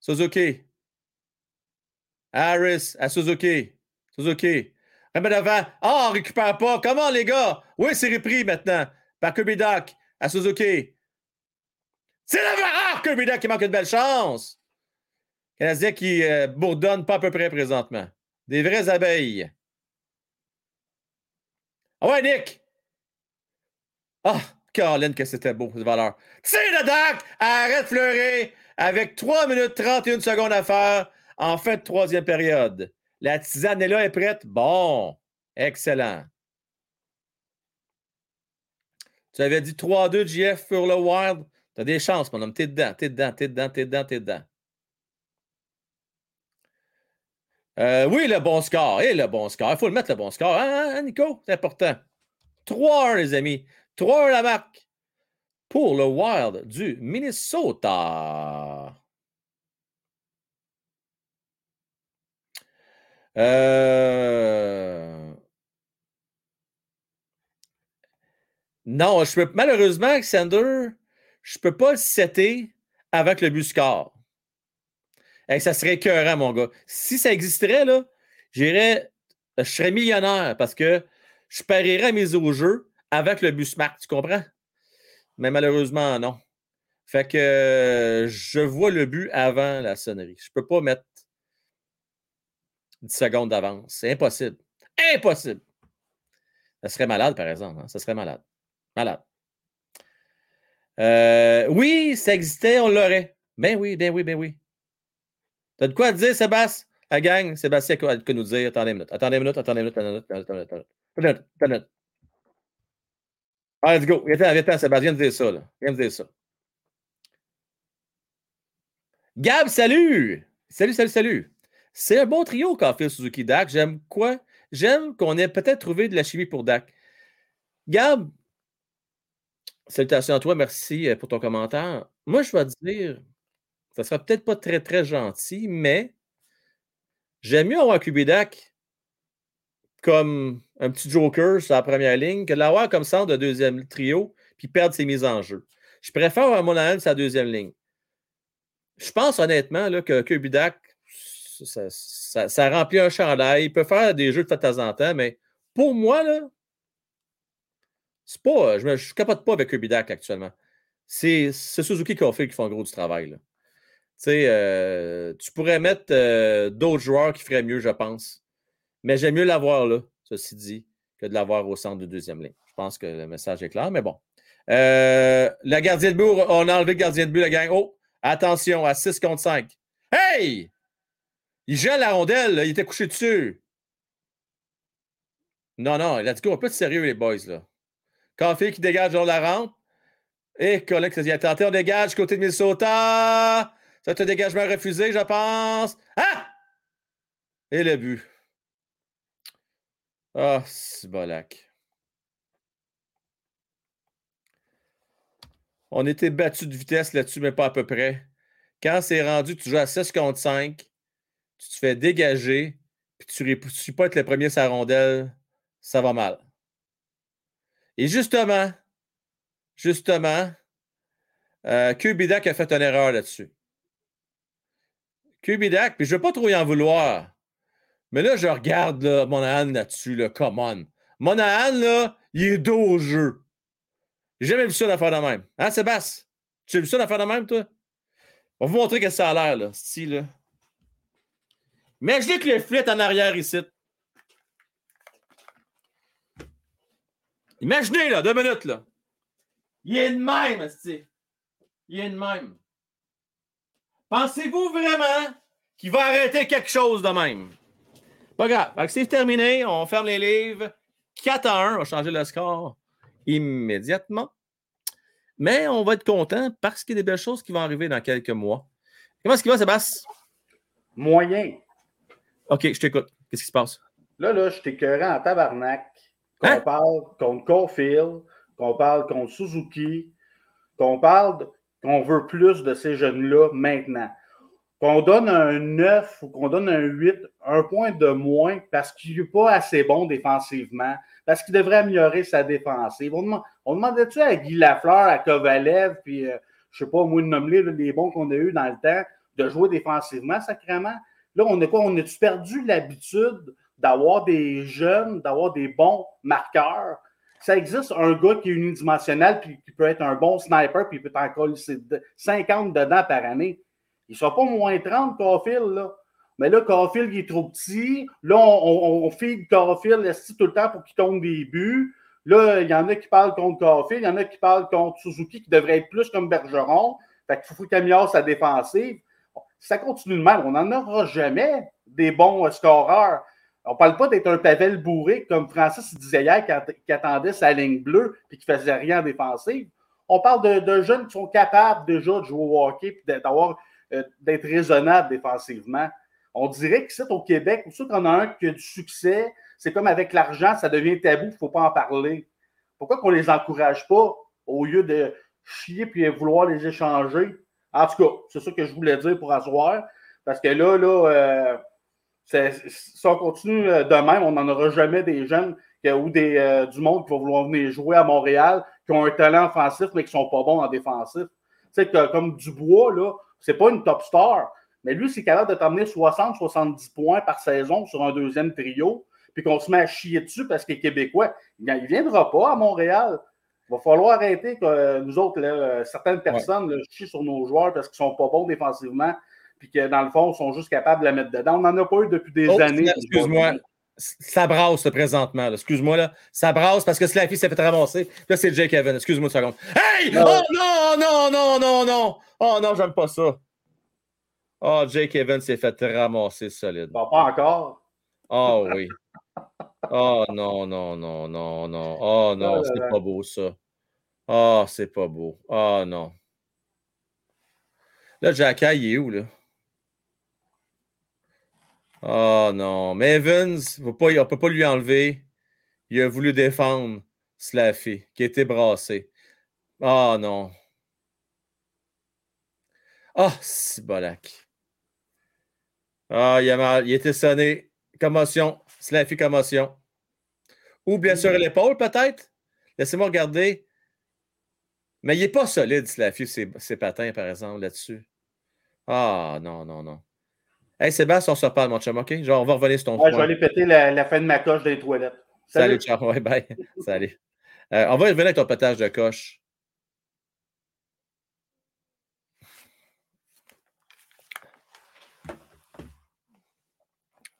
Suzuki. Harris à Suzuki. Suzuki. Remets devant. Ah, on récupère pas. Comment, les gars? Oui, c'est repris maintenant. Par Doc à Suzuki. C'est devant. Ah, Doc qui manque une belle chance. Canadien qui euh, bourdonne pas à peu près présentement. Des vraies abeilles. Ah ouais, Nick! Ah, Caroline, que c'était beau, cette valeur. C'est le Doc! Arrête fleurer avec 3 minutes 31 secondes à faire en fin de troisième période. La tisane est là, est prête. Bon, excellent. Tu avais dit 3-2 JF pour le Wild. Tu as des chances, mon homme. T'es dedans, t'es dedans, t'es dedans, t'es dedans, t'es dedans. Euh, oui, le bon score. Et le bon score. Il faut le mettre, le bon score. Hein, hein Nico? C'est important. 3-1, les amis. 3-1 la marque pour le Wild du Minnesota. Euh... Non, je peux, malheureusement, Alexander, je ne peux pas le setter avec le but score. ça serait écœurant, mon gars. Si ça existerait, là, je serais millionnaire parce que je parierais mes au jeu avec le but smart, tu comprends? Mais malheureusement, non. Fait que je vois le but avant la sonnerie. Je ne peux pas mettre 10 secondes d'avance. C'est impossible. Impossible. Ça serait malade, par exemple. Hein? Ça serait malade. Malade. Euh, oui, ça existait, on l'aurait. Ben oui, ben oui, ben oui. T'as de quoi dire, Sébastien? La gang, Sébastien quoi nous dire? Attendez une minute, attendez une minute, attendez une minute, attendez une minute, attendez une minute. Attendez une minute. Allez, let's go. Viens, viens, Sébastien, viens dire ça. Là. Viens me dire ça. Gab, salut! Salut, salut, salut. C'est un bon trio fait Suzuki Dak. J'aime quoi? J'aime qu'on ait peut-être trouvé de la chimie pour Dak. Gab, salutations à toi, merci euh, pour ton commentaire. Moi, je vais te dire, ça sera peut-être pas très, très gentil, mais j'aime mieux avoir Dak comme un petit joker sur la première ligne que de l'avoir comme centre de deuxième trio puis perdre ses mises en jeu. Je préfère avoir Monahan sa deuxième ligne. Je pense honnêtement là, que Kubidak ça, remplit un chandail. Il peut faire des jeux de temps en temps, mais pour moi, là, c'est pas. Je ne capote pas avec Kubidak actuellement. C'est Suzuki qui a fait qui font gros du travail. Euh, tu pourrais mettre euh, d'autres joueurs qui feraient mieux, je pense. Mais j'aime mieux l'avoir là, ceci dit, que de l'avoir au centre de deuxième ligne. Je pense que le message est clair, mais bon. Euh, la gardien de but, on a enlevé le gardien de but, la gang. Oh, attention, à 6 contre 5. Hey! Il gèle la rondelle, il était couché dessus. Non, non, let's go, un peu de sérieux, les boys, là. Café qui dégage dans la rampe. Et Colin qui dit Tenté, on dégage côté de Minnesota. C'est un dégagement refusé, je pense. Ah! Et le but. Ah, c'est bolac. On était battu de vitesse là-dessus, mais pas à peu près. Quand c'est rendu, tu joues à 6 contre 5 tu te fais dégager, puis tu ne réussis pas le premier la rondelle, ça va mal. Et justement, justement, euh, Kubidak a fait une erreur là-dessus. Kubidak, puis je ne veux pas trop y en vouloir, mais là, je regarde là, Monahan là-dessus, là, come on. Monahan, là, il est dos au jeu. J'ai jamais vu ça d'affaire de même. Hein, Sébastien? Tu as vu ça d'affaire de même, toi? On va vous montrer que ça a l'air, là. Si, là. Imaginez que le flit en arrière ici. Imaginez, là, deux minutes, là. Il est de même, Il est de même. Pensez-vous vraiment qu'il va arrêter quelque chose de même? Pas grave. C'est terminé. On ferme les livres. 4 à 1. On va changer le score immédiatement. Mais on va être content parce qu'il y a des belles choses qui vont arriver dans quelques mois. Comment est-ce qu'il va, Sébastien? Moyen. OK, je t'écoute. Qu'est-ce qui se passe? Là, là, je t'écœurais en tabarnak qu'on Hein? parle contre Caulfield, qu'on parle contre Suzuki, qu'on parle qu'on veut plus de ces jeunes-là maintenant. Qu'on donne un 9 ou qu'on donne un 8, un point de moins parce qu'il n'est pas assez bon défensivement, parce qu'il devrait améliorer sa défensive. On, demandait-tu à Guy Lafleur, à Kovalev, puis euh, je sais pas, moi, de nommer les bons qu'on a eu dans le temps, de jouer défensivement, sacrément? Là, on est quoi? On a-tu perdu l'habitude d'avoir des jeunes, d'avoir des bons marqueurs? Ça existe un gars qui est unidimensionnel puis qui peut être un bon sniper puis il peut en coller 50 dedans par année. Il ne sera pas moins 30, Caulfield, là. Mais là, Caulfield, il est trop petit. Là, on, on, on feed Caulfield tout le temps pour qu'il compte des buts? Là, il y en a qui parlent contre Caulfield, il y en a qui parlent contre Suzuki, qui devrait être plus comme Bergeron. Fait qu'il faut qu'il améliore sa défensive. Si ça continue de même, on n'en aura jamais des bons euh, scoreurs. On ne parle pas d'être un Pavel bourré, comme Francis disait hier, qui, att- qui attendait sa ligne bleue et qui ne faisait rien en défensive. On parle de, de jeunes qui sont capables déjà de jouer au hockey et d'avoir, d'être raisonnables défensivement. On dirait que c'est au Québec, pour ceux qu'on a un qui a du succès, c'est comme avec l'argent, ça devient tabou, il ne faut pas en parler. Pourquoi qu'on ne les encourage pas au lieu de chier puis vouloir les échanger? En tout cas, c'est ça que je voulais dire pour asseoir. Parce que là, là, euh, si on continue euh, de même, on n'en aura jamais des jeunes ou des, euh, du monde qui va vouloir venir jouer à Montréal, qui ont un talent offensif, mais qui ne sont pas bons en défensif. Tu sais, comme Dubois, là, c'est pas une top star, mais lui, c'est capable de t'amener 60-70 points par saison sur un deuxième trio, puis qu'on se met à chier dessus parce qu'il est québécois. Il ne viendra pas à Montréal. Il va falloir arrêter que euh, nous autres, là, euh, certaines personnes là, chient sur nos joueurs parce qu'ils ne sont pas bons défensivement, puis que dans le fond, ils sont juste capables de la mettre dedans. On n'en a pas eu depuis des Oh, années. Excuse-moi. Ça brasse là, présentement. Excuse-moi, là. Ça brasse parce que si la fille s'est fait ramasser. Là, c'est Jake Evans. Excuse-moi une seconde. Hey! Non. Oh non, non, non, non, non! Oh non, j'aime pas ça. Oh, Jake Evans s'est fait ramasser solide. Bon, pas encore. Oh oui. Oh non, non, non, non, non. Oh non, Oh c'est pas beau ça. Oh, c'est pas beau. Oh non. Là, Jacky, il est où, là? Oh non. Mais Evans, on ne peut pas lui enlever. Il a voulu défendre Slaffy, qui a été brassé. Oh non. Ah, c'est bolac. Ah, il a mal. Il était sonné. Commotion. Slaffy, commotion. Ou bien sûr l'épaule, peut-être? Laissez-moi regarder. Mais il n'est pas solide, Slaffy, ses, ses patins, par exemple, là-dessus. Ah, non, non, non. Hey, Sébastien, on se reparle, mon chum, OK? Genre, on va revenir sur ton Ouais, je vais aller péter la, la fin de ma coche dans les toilettes. Salut, ciao. Ouais, bye. [LAUGHS] Salut. Euh, on va revenir avec ton pétage de coche.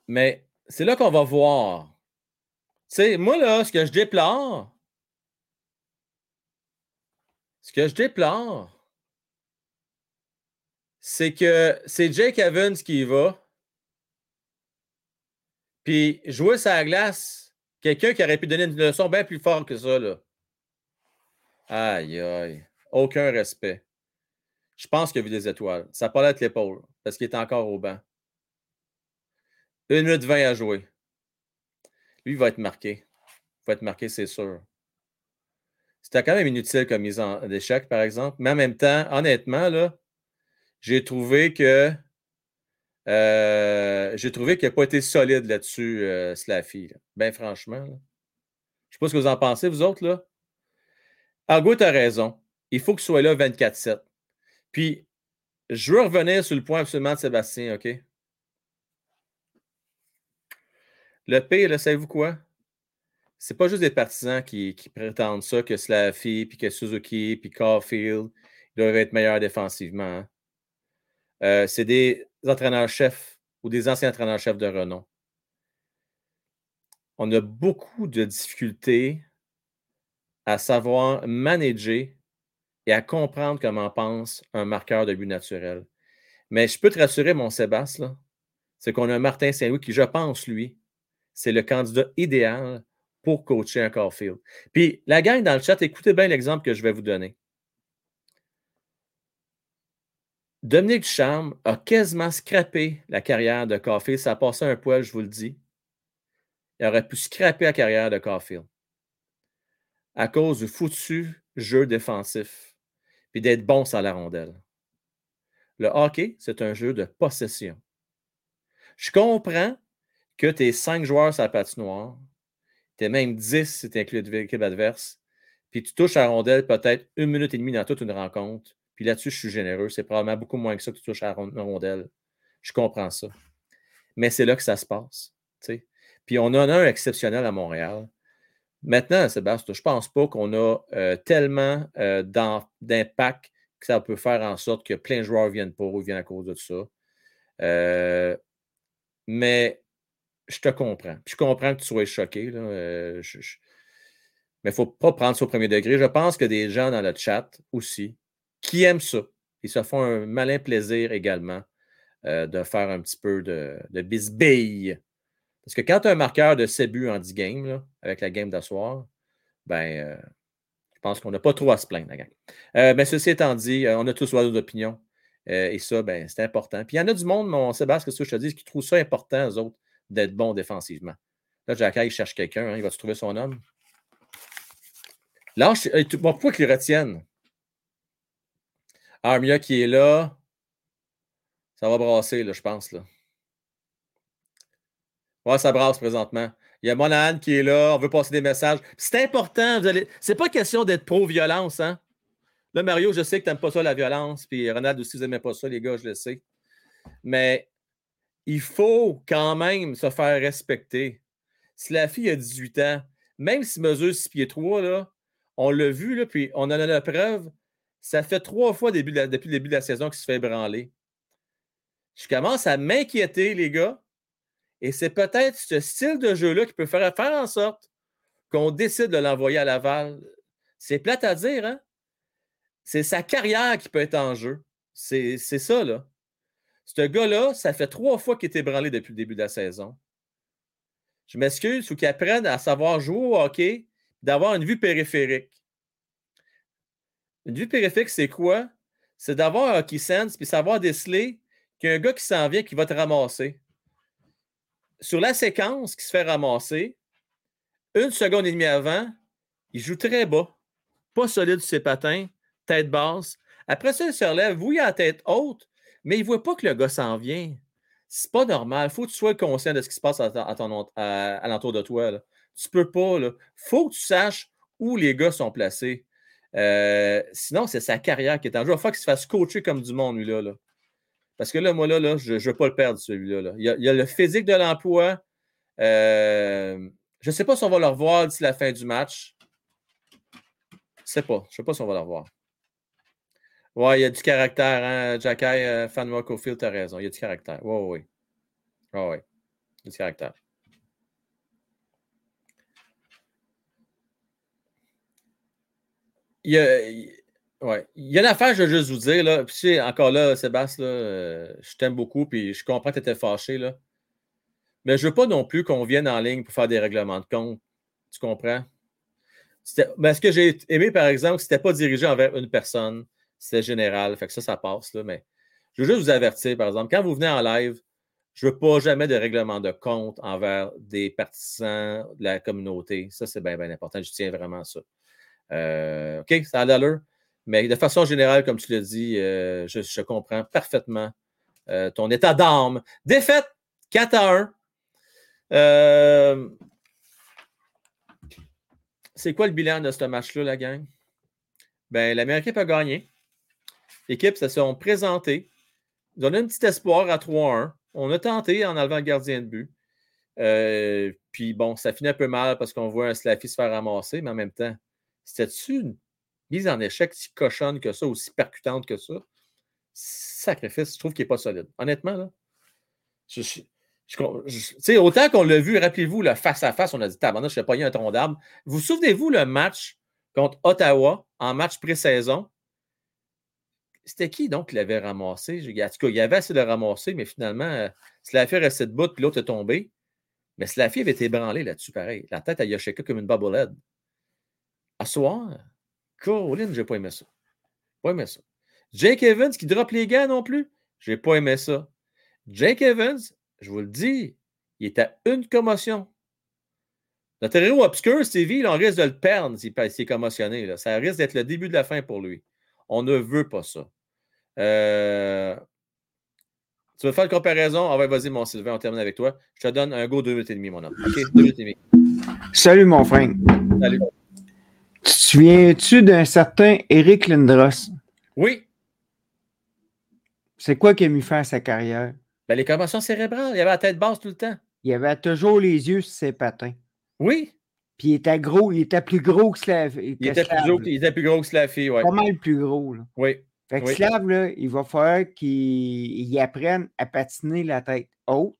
Mais c'est là qu'on va voir. Tu sais, moi, là, ce que je déplore, ce que je déplore, c'est que c'est Jake Evans qui y va. Puis jouer la glace, quelqu'un qui aurait pu donner une leçon bien plus forte que ça, là. Aïe, aïe. Aucun respect. Je pense qu'il a vu des étoiles. Ça l'air de l'épaule parce qu'il est encore au banc. Une minute 20 à jouer. Lui, il va être marqué. Il va être marqué, c'est sûr. C'était quand même inutile comme mise en échec, par exemple. Mais en même temps, honnêtement, là, j'ai trouvé que euh, j'ai trouvé qu'il n'a pas été solide là-dessus, euh, Slaffy. Ben franchement. Je ne sais pas ce que vous en pensez, vous autres, là. Argo, tu as raison. Il faut qu'il soit là 24-7. Puis, je veux revenir sur le point absolument de Sébastien, OK? Le pire, là, savez-vous quoi? C'est pas juste des partisans qui, prétendent ça, que Slaffy, puis que Suzuki, puis Caulfield doivent être meilleurs défensivement. hein. Euh, c'est des entraîneurs-chefs ou des anciens entraîneurs-chefs de renom. On a beaucoup de difficultés à savoir manager et à comprendre comment pense un marqueur de but naturel. Mais je peux te rassurer, mon Sébastien, c'est qu'on a Martin Saint-Louis qui, je pense, lui, c'est le candidat idéal pour coacher un Caulfield. Puis, la gang dans le chat, écoutez bien l'exemple que je vais vous donner. Dominique Ducharme a quasiment scrappé la carrière de Caulfield. Ça a passé un poil, je vous le dis. Il aurait pu scraper la carrière de Caulfield à cause du foutu jeu défensif puis d'être bon sans la rondelle. Le hockey, c'est un jeu de possession. Je comprends que tu es cinq joueurs sur la patinoire, tu es même 10 si tu inclus l'équipe adverse, puis tu touches à la rondelle peut-être une minute et demie dans toute une rencontre, puis là-dessus, je suis généreux. C'est probablement beaucoup moins que ça que tu touches à la rondelle. Je comprends ça. Mais c'est là que ça se passe. Puis on en a un exceptionnel à Montréal. Maintenant, Sébastien, je ne pense pas qu'on a euh, tellement euh, d'impact que ça peut faire en sorte que plein de joueurs viennent pas ou viennent à cause de ça. Euh, mais je te comprends. Puis je comprends que tu sois choqué. Là, mais il ne faut pas prendre ça au premier degré. Je pense que des gens dans le chat aussi qui aiment ça. Ils se font un malin plaisir également de faire un petit peu de, de bisbille parce que quand tu as un marqueur de 7 buts en 10 games, avec la game d'asseoir, ben, euh, je pense qu'on n'a pas trop à se plaindre, la gang. Euh, mais ceci étant dit, euh, on a tous nos opinions. et ça, ben, c'est important. Puis il y en a du monde, mon Sébastien, que je te dis, qui trouvent ça important, eux autres, d'être bons défensivement. Là, Jack, il cherche quelqu'un, hein, il va se trouver son homme. Là, bon, pourquoi qu'ils retiennent? Armia qui est là, ça va brasser, là, je pense. Là. Ouais, ça brasse présentement. Il y a Monahan qui est là, on veut passer des messages. C'est important, vous allez. C'est pas question d'être pro-violence, hein? Là, Mario, je sais que tu n'aimes pas ça, la violence, puis Ronald aussi, vous n'aimez pas ça, les gars, je le sais. Mais il faut quand même se faire respecter. Si la fille a 18 ans, même si mesure 6 pieds 3, là, on l'a vu, là, puis on en a la preuve, ça fait trois fois depuis le début de la saison qu'il se fait branler. Je commence à m'inquiéter, les gars, et c'est peut-être ce style de jeu-là qui peut faire, en sorte qu'on décide de l'envoyer à Laval. C'est plate à dire, hein? C'est sa carrière qui peut être en jeu. C'est ça, là. Ce gars-là, ça fait trois fois qu'il est ébranlé depuis le début de la saison. Je m'excuse, il faut qu'il apprenne à savoir jouer au hockey, d'avoir une vue périphérique. Une vue périphérique, c'est quoi? C'est d'avoir un hockey sense puis savoir déceler qu'il y a un gars qui s'en vient qui va te ramasser sur la séquence qui se fait ramasser, une seconde et demie avant, il joue très bas, pas solide sur ses patins, tête basse. Après ça, il se relève, oui, à tête haute, mais il ne voit pas que le gars s'en vient. C'est pas normal. Il faut que tu sois conscient de ce qui se passe à, l'entour de toi. Là. Tu peux pas. Il faut que tu saches où les gars sont placés. Euh, sinon, c'est sa carrière qui est en jeu. Il faut qu'il se fasse coacher comme du monde, lui-là. Là. Parce que là, moi, là, là je ne veux pas le perdre, celui-là. Il, y a, le physique de l'emploi. Euh, je ne sais pas si on va le revoir d'ici la fin du match. Je ne sais pas. Je ne sais pas si on va le revoir. Ouais, il y a du caractère, hein, Jacky, euh, fan Field, tu as raison. Il y a du caractère. Oui, oui. Oui, oui. Il y a du caractère. Il y a, Ouais. Il y a une affaire, je veux juste vous dire. Là. Puis, encore là, Sébastien, euh, je t'aime beaucoup, puis je comprends que tu étais fâché. Là. Mais je ne veux pas non plus qu'on vienne en ligne pour faire des règlements de compte. Tu comprends? Ben, ce que j'ai aimé, par exemple, c'était pas dirigé envers une personne. C'était général. Fait que ça, ça passe. Là, mais je veux juste vous avertir, par exemple, quand vous venez en live, je ne veux pas jamais de règlement de compte envers des partisans de la communauté. Ça, c'est bien, bien important. Je tiens vraiment à ça. Euh, OK, ça a l'allure. Mais de façon générale, comme tu l'as dit, euh, je, comprends parfaitement euh, ton état d'âme. Défaite 4 à 1. Euh, c'est quoi le bilan de ce match-là, la gang? Ben, l'Amérique a gagné. L'équipe se sont présentées. Ils ont un petit espoir à 3-1. On a tenté en enlevant le gardien de but. puis bon, ça finit un peu mal parce qu'on voit un Slaffy se faire ramasser, mais en même temps, c'était-tu une mise en échec si cochonne que ça, aussi percutante que ça, sacrifice, je trouve qu'il n'est pas solide. Honnêtement, là, autant qu'on l'a vu, rappelez-vous, le face-à-face, on a dit, tabarnak, je pas eu un tronc d'arbre. Vous souvenez-vous le match contre Ottawa en match pré-saison? C'était qui donc qui l'avait ramassé? En tout cas, il y avait assez de ramasser, mais finalement, euh, Slaffy restait debout, puis l'autre est tombé. Mais Slaffy avait été ébranlé là-dessus, pareil. La tête à Yoshika comme une bobblehead. À soir, Caroline, j'ai pas aimé ça. Pas aimé ça. Jake Evans qui drop les gars non plus? J'ai pas aimé ça. Jake Evans, je vous le dis, il est à une commotion. Notre héros obscur, Stevie, on risque de le perdre s'il est commotionné. Là. Ça risque d'être le début de la fin pour lui. On ne veut pas ça. Euh, Tu veux faire une comparaison? Ah ouais, vas-y, mon Sylvain, on termine avec toi. Je te donne un go deux minutes et demie, mon homme. OK? Deux minutes et demie. Salut, mon frère. Salut. Tu te souviens-tu d'un certain Eric Lindros? Oui. C'est quoi qu'il a mis fin à sa carrière? Ben, les commotions cérébrales, il avait la tête basse tout le temps. Il avait toujours les yeux sur ses patins. Oui. Puis il était gros, il était plus gros que Slav. Il était, plus gros, il était plus gros que oui. Pas mal plus gros, là. Oui. Fait que Oui. Slav, là, il va falloir qu'il il apprenne à patiner la tête haute,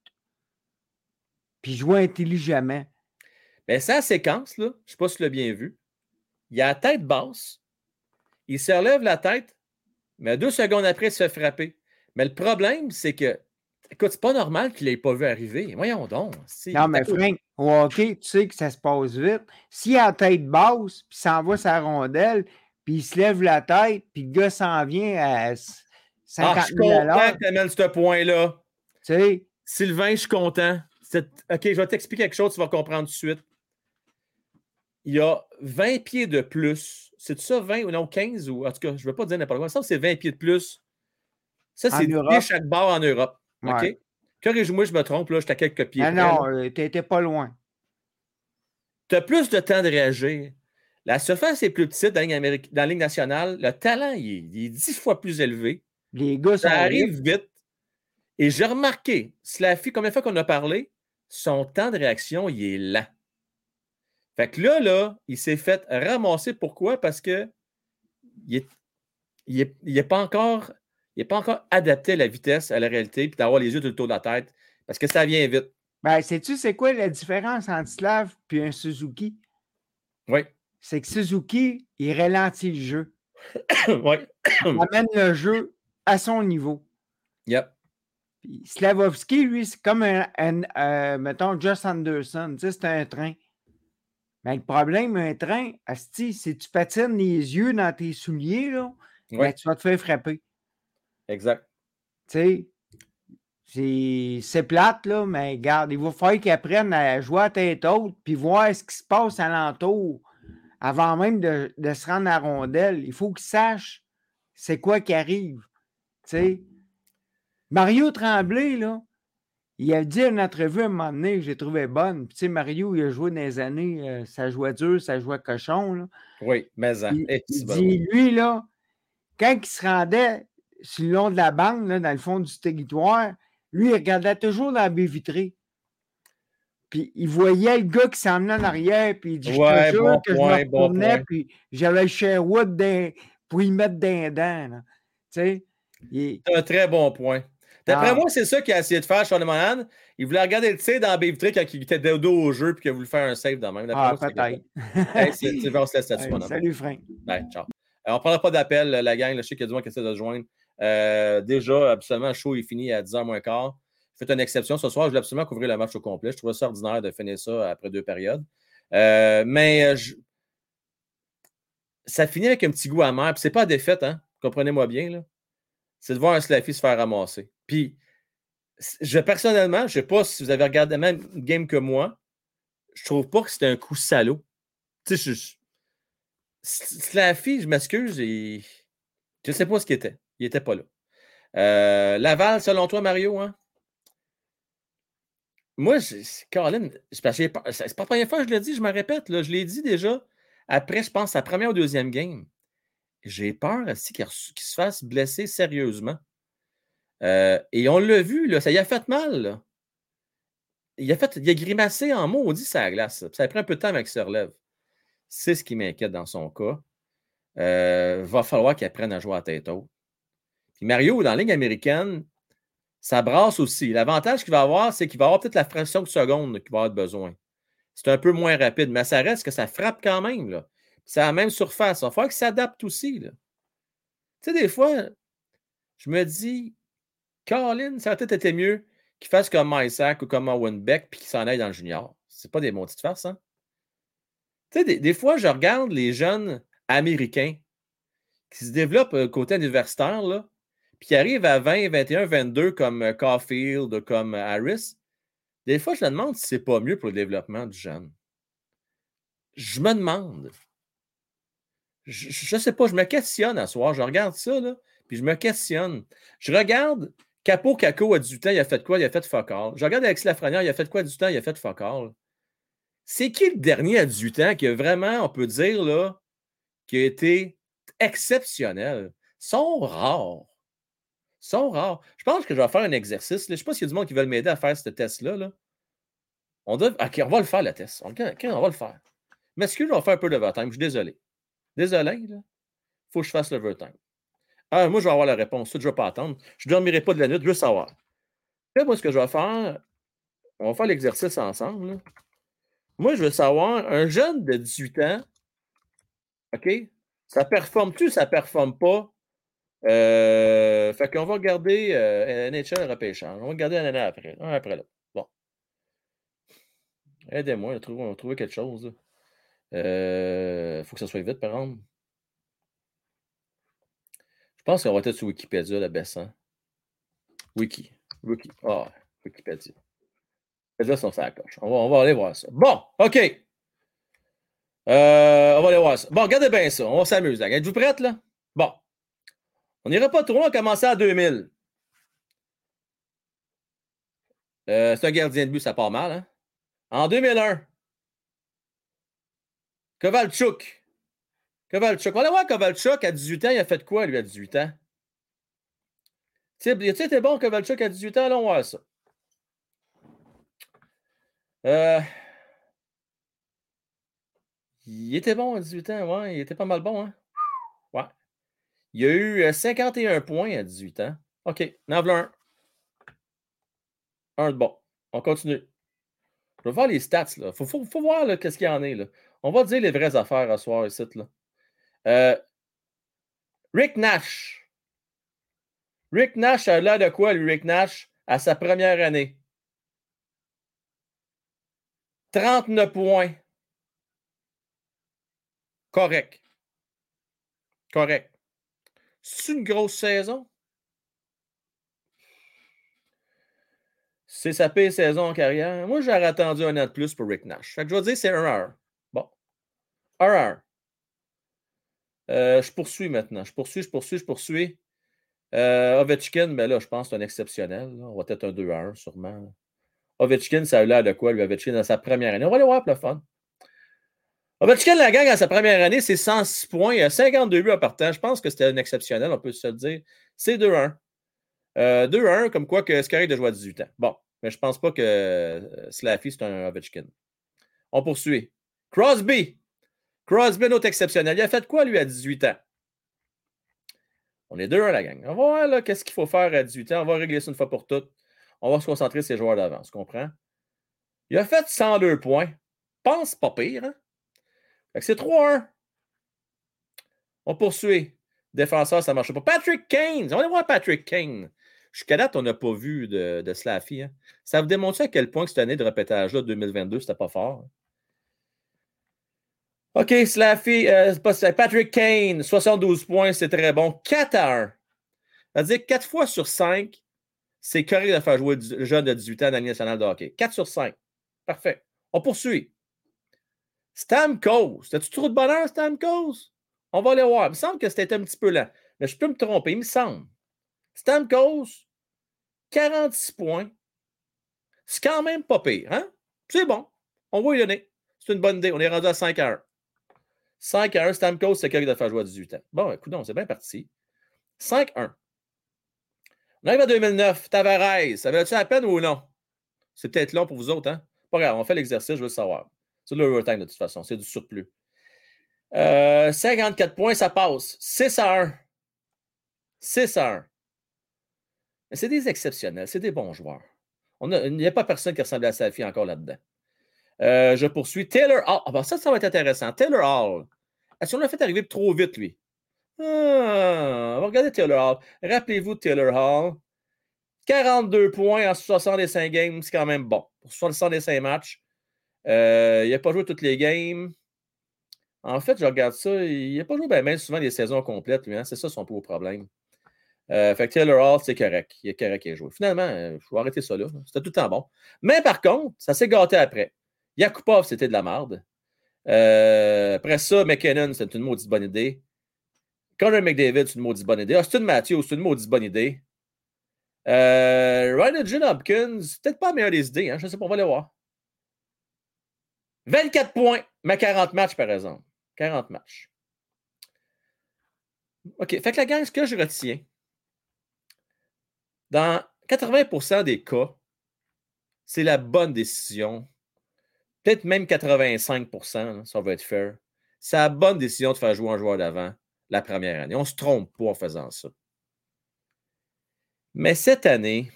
puis jouer intelligemment. Mais sa séquence, là, je ne sais pas si tu l'as bien vu. Il a la tête basse. Il se relève la tête, mais deux secondes après, il se fait frapper. Mais le problème, c'est que, écoute, c'est pas normal qu'il l'ait pas vu arriver. Voyons donc. Non, mais. Frank, au hockey, tu sais que ça se passe vite. S'il a la tête basse, puis s'en va sa rondelle, puis il se lève la tête, puis le gars s'en vient à s- Ah, 50 je suis 000 à content que tu amènes ce point-là. tu sais, Sylvain, je suis content. C'est- OK, je vais t'expliquer quelque chose, tu vas comprendre tout de suite. Il y a 20 pieds de plus. C'est ça, 20 ou non, 15 ou en tout cas, je ne veux pas dire n'importe quoi. Ça, c'est 20 pieds de plus. Ça, c'est 10 pieds Europe. chaque barre en Europe. OK? Ouais. Corrige-moi, je me trompe, là, je suis à quelques pieds. Ah non, euh, t'étais pas loin. tu as plus de temps de réagir. La surface est plus petite dans la dans Ligue nationale. Le talent, il est, il est 10 fois plus élevé. Les gars Ça arrive vite. vite. Et j'ai remarqué, Slaffy, combien de fois qu'on a parlé, son temps de réaction, il est lent. Fait que là, là, il s'est fait ramasser. Pourquoi? Parce que il est, il est, il est pas encore, il est pas encore adapté à la vitesse, à la réalité, puis d'avoir les yeux tout le tour de la tête. Parce que ça vient vite. Ben, sais-tu c'est quoi la différence entre Slav et un Suzuki? Oui. C'est que Suzuki, il ralentit le jeu. [COUGHS] oui. Il amène le jeu à son niveau. Yep. Puis Slavovski, lui, c'est comme un, un, euh, mettons, Josh Anderson. Tu sais, c'est un train. Mais le problème, un train, asti, si tu patines les yeux dans tes souliers, là, ben, tu vas te faire frapper. Exact. Tu sais, c'est c'est plate, là, mais regarde, il va falloir qu'ils apprennent à jouer à tête haute puis voir ce qui se passe alentour avant même de, de se rendre à la rondelle. Il faut qu'ils sachent c'est quoi qui arrive. Tu sais, Mario Tremblay, là, il a dit une entrevue à un moment donné que j'ai trouvé bonne. Puis, tu sais, Mario, il a joué dans les années, euh, ça jouait dur, ça jouait cochon. Là. Oui, mais hein. Il, il c'est bon, dit, lui, là, quand il se rendait sur le long de la bande, là, dans le fond du territoire, lui, il regardait toujours dans la baie vitrée. Puis il voyait le gars qui s'en venait en arrière, puis il dit, Ouais, je te jure bon que point, je me retournais, puis j'avais le Sherwood pour y mettre des dents. Tu sais, il- C'est un très bon point. D'après Ah. moi, c'est ça qu'il a essayé de faire, Sean Monahan. Il voulait regarder le tir dans la baie vitrée quand il était de dos au jeu puis qu'il a voulu faire un save dans même. Ah, peut-être. Hey, c'est- on se laisse là-dessus, Hey, mon homme. salut, Frank. Ciao. Euh, on ne prendra pas d'appel, la gang. là, je sais qu'il y a du monde qui essaie de se joindre. Euh, déjà, absolument, le show est fini à 10h moins quart. Faites une exception ce soir. Je voulais absolument couvrir le match au complet. Je trouvais ça ordinaire de finir ça après deux périodes. Euh, mais je- ça finit avec un petit goût amer. Puis c'est pas défaite, hein? Comprenez-moi bien. là. C'est de voir un Slaffy se faire ramasser. Puis, personnellement, je ne sais pas si vous avez regardé la même game que moi, je trouve pas que c'était un coup salaud. Tu sais, je- Slaffy, je m'excuse, je ne sais pas ce qu'il était. Il n'était pas là. Euh, Laval, selon toi, Mario, hein? Moi, Caroline, c'est pas- la première fois que je le dis, je me répète, je l'ai dit déjà après, je pense, la première ou deuxième game. J'ai peur aussi qu'il se fasse blesser sérieusement? Euh, et on l'a vu, là, ça y a fait mal. là. Il a, fait, il a grimacé en maudit sa glace. Ça a pris un peu de temps qu'il se relève. C'est ce qui m'inquiète dans son cas. Euh, va falloir qu'il apprenne à jouer à tête haute. Puis Mario, dans la ligne américaine, ça brasse aussi. L'avantage qu'il va avoir, c'est qu'il va avoir peut-être la fraction de seconde qu'il va avoir besoin. C'est un peu moins rapide, mais ça reste que ça frappe quand même. C'est à la même surface. Il va falloir qu'il s'adapte aussi. Tu sais, des fois, je me dis, Colin, ça aurait peut-être été mieux qu'il fasse comme Mysack ou comme Owen Beck puis qu'il s'en aille dans le junior. C'est pas des bons petites farces, hein? Tu sais, des, fois, je regarde les jeunes américains qui se développent euh, côté universitaire, là, puis qui arrivent à 20, 21, 22 comme euh, Caulfield, comme euh, Harris, des fois, je me demande si c'est pas mieux pour le développement du jeune. Je me demande. Je ne sais pas, je me questionne à soir. Je regarde ça, là, puis je me questionne. Je regarde Capo Caco à 18 ans, il a fait quoi? Il a fait fuck all. Je regarde Alexis Lafrenière, il a fait quoi 18 ans? Il a fait fuck all. C'est qui le dernier à 18 ans qui a vraiment, on peut dire, là, qui a été exceptionnel? Ils sont rares. Ils sont rares. Je pense que je vais faire un exercice. Je ne sais pas s'il y a du monde qui veut m'aider à faire ce test-là. Là. On doit... OK, on va le faire, le test. OK, on va le faire. Mais est-ce que je vais faire un peu de overtime? Je suis désolé. Désolé, il faut que je fasse l'overtime. Ah, moi, je vais avoir la réponse. Ça, je ne vais pas attendre. Je ne dormirai pas de la nuit, je veux savoir. Moi, ce que je vais faire, on va faire l'exercice ensemble. Moi, je veux savoir, un jeune de 18 ans, OK, ça performe-tu, ça ne performe pas? Euh, fait qu'on va regarder euh, NHL. On va regarder un année après, après l'autre. Bon. Aidez-moi, on va trouver, quelque chose. Il faut que ça soit vite, par exemple. Je pense qu'on va être sur Wikipédia, la baissant. Wiki. Wiki. Ah, Wikipédia. Wikipédia sont ça coche. On va, on va aller voir ça. Bon, OK. Euh, on va aller voir ça. Bon, regardez bien ça. On va s'amuser. Êtes-vous prête, là? Bon. On n'ira pas trop loin, on commencer à 2000. Euh, c'est un gardien de but, ça part mal. Hein? En 2001, Kovalchuk. Kovalchuk. On va voir Kovalchuk à 18 ans. Il a fait quoi, lui, à 18 ans? Tu sais, été bon, Kovalchuk, à 18 ans? Va voir ça. Euh, il était bon à 18 ans, ouais. Il était pas mal bon, hein? Ouais. Il a eu 51 points à 18 ans. OK, en voilà un. Un de bon. On continue. Je vais voir les stats, là. Faut, faut, voir qu'est-ce qu'il y en a, là. On va dire les vraies affaires à soir ici, là. Euh, Rick Nash. Rick Nash a l'air de quoi, lui, Rick Nash, à sa première année? 39 points. Correct. Correct. C'est une grosse saison? C'est sa pire saison en carrière. Moi, j'aurais attendu un an de plus pour Rick Nash. Fait que je vais dire c'est un heure. Bon. Un heure. Euh, je poursuis maintenant. Je poursuis, je poursuis, je poursuis. Euh, Ovechkin, ben là, je pense que c'est un exceptionnel. Là. On va peut-être un 2-1, sûrement. Ovechkin, ça a l'air de quoi, lui, Ovechkin, dans sa première année? On va aller voir pour le fun. Ovechkin, la gang, à sa première année, c'est 106 points. Il a 52 buts à partant. Je pense que c'était un exceptionnel, on peut se le dire. C'est 2-1. Euh, 2-1, comme quoi que correct de jouer à 18 ans. Bon, mais je ne pense pas que euh, Slaffy, c'est un Ovechkin. On poursuit. Crosby. Crosby, autre exceptionnel. Il a fait quoi, lui, à 18 ans? On est 2-1, la gang. On va voir là, qu'est-ce qu'il faut faire à 18 ans. On va régler ça une fois pour toutes. On va se concentrer sur ces joueurs d'avant. Tu comprends? Il a fait 102 points. Pense pas pire, hein? c'est 3-1. On poursuit. Défenseur, ça ne marche pas. Patrick Kane. On va voir Patrick Kane. Jusqu'à date, on n'a pas vu de, de. Hein? Ça vous démontre à quel point cette année de repétage-là, 2022, c'était pas fort. Hein? OK, Slaffy, euh, Patrick Kane, 72 points, c'est très bon. 4 à 1. C'est-à-dire 4 fois sur 5, c'est correct de faire jouer le jeune de 18 ans dans la Ligue nationale de hockey. 4 sur 5. Parfait. On poursuit. Stamkos. As-tu trop de bonheur, Stamkos? On va aller voir. Il me semble que c'était un petit peu lent. Mais je peux me tromper, il me semble. Stamkos, 46 points. C'est quand même pas pire, hein? C'est bon. On va y donner. C'est une bonne idée. On est rendu à 5 à 1. 5 à 1, Stamkos, c'est correct de faire jouer à 18 ans. Bon, écoute, c'est bien parti. 5 à 1. On arrive à 2009. Tavares, ça valait-tu la peine ou non? C'est peut-être long pour vous autres, hein? Pas grave, on fait l'exercice, je veux le savoir. C'est de l'overtime de toute façon, c'est du surplus. Euh, 54 points, ça passe. 6 à 1. 6 à 1. Mais c'est des exceptionnels, c'est des bons joueurs. On il n'y a pas personne qui ressemble à Safi encore là-dedans. Euh, je poursuis. Taylor Hall. Ah, ben ça, ça va être intéressant. Taylor Hall. Est-ce qu'on l'a fait arriver trop vite, lui? Ah, on va regarder Taylor Hall. Rappelez-vous Taylor Hall. 42 points en 65 games, c'est quand même bon. Pour 65 matchs. Euh, il n'a pas joué toutes les games. En fait, je regarde ça, il n'a pas joué bien souvent des saisons complètes, lui. Hein? C'est ça son gros problème. Euh, fait que Taylor Hall, c'est correct. Il est correct qu'il ait joué. Finalement, euh, je vais arrêter ça là. C'était tout le temps bon. Mais par contre, ça s'est gâté après. Yakupov, c'était de la merde. Euh, après ça, McKinnon, c'est une maudite bonne idée. Connor McDavid, c'est une maudite bonne idée. Austin Matthews, c'est une maudite bonne idée. Euh, Ryan Jim Hopkins, peut-être pas la meilleure des idées. Hein? Je ne sais pas, on va aller voir. 24 points, mais 40 matchs, par exemple. 40 matchs. OK. Fait que la gang, ce que je retiens, dans 80% des cas, c'est la bonne décision. Peut-être même 85 là, ça va être fair. C'est la bonne décision de faire jouer un joueur d'avant la première année. On ne se trompe pas en faisant ça. Mais cette année,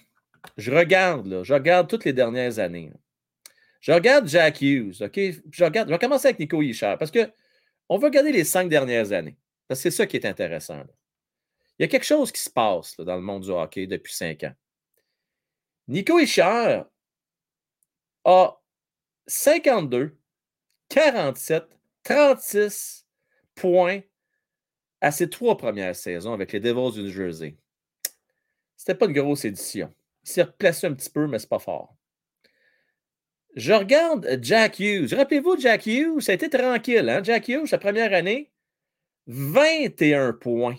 je regarde, je regarde toutes les dernières années. Je regarde Jack Hughes, OK? Je, regarde, je vais commencer avec Nico Hichard parce qu'on veut regarder les cinq dernières années. Parce que c'est ça qui est intéressant. Il y a quelque chose qui se passe dans le monde du hockey depuis cinq ans. Nico Hichard a 52, 47, 36 points à ses trois premières saisons avec les Devils du New Jersey. C'était pas une grosse édition. Il s'est replacé un petit peu, mais c'est pas fort. Je regarde Jack Hughes. Rappelez-vous, Jack Hughes, ça a été tranquille. Hein? Jack Hughes, sa première année, 21 points.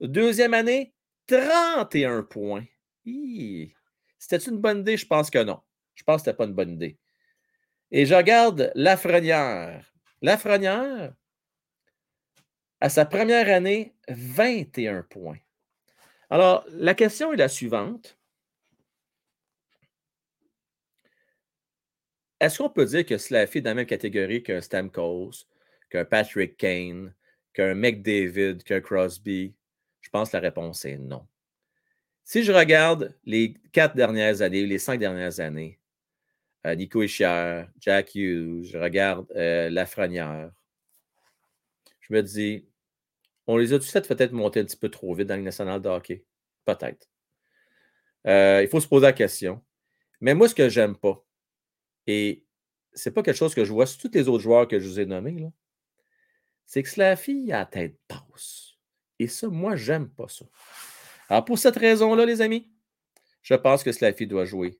Deuxième année, 31 points. C'était une bonne idée? Je pense que non. Je pense que ce n'était pas une bonne idée. Et je regarde Lafrenière. Lafrenière, à sa première année, 21 points. Alors, la question est la suivante. Est-ce qu'on peut dire que cela fait dans la même catégorie qu'un Stamkos, qu'un Patrick Kane, qu'un McDavid, qu'un Crosby? Je pense que la réponse est non. Si je regarde les quatre dernières années, les cinq dernières années, Nico Ischier, Jack Hughes, je regarde euh, Lafrenière, je me dis, on les a tous fait peut-être monter un petit peu trop vite dans le national de hockey? Peut-être. Euh, il faut se poser la question. Mais moi, ce que j'aime pas, et c'est pas quelque chose que je vois sur tous les autres joueurs que je vous ai nommés, c'est que la fille a la tête passe. Et ça, moi, j'aime pas ça. Alors, pour cette raison-là, les amis, je pense que Slaffy doit jouer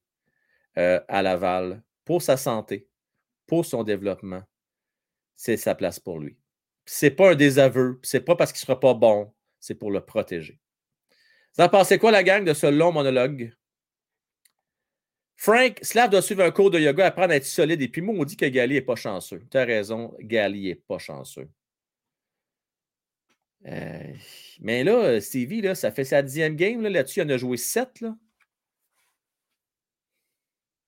euh, à Laval pour sa santé, pour son développement. C'est sa place pour lui c'est pas un désaveu, c'est pas parce qu'il sera pas bon, c'est pour le protéger. Vous en pensez quoi, la gang, de ce long monologue? Frank, Slav doit suivre un cours de yoga, apprendre à être solide. Et puis, moi, on dit que Gali n'est pas chanceux. Tu as raison, Gali n'est pas chanceux. Euh, mais là, Stevie, là, ça fait sa dixième game. Là-dessus, il en a joué sept. Là.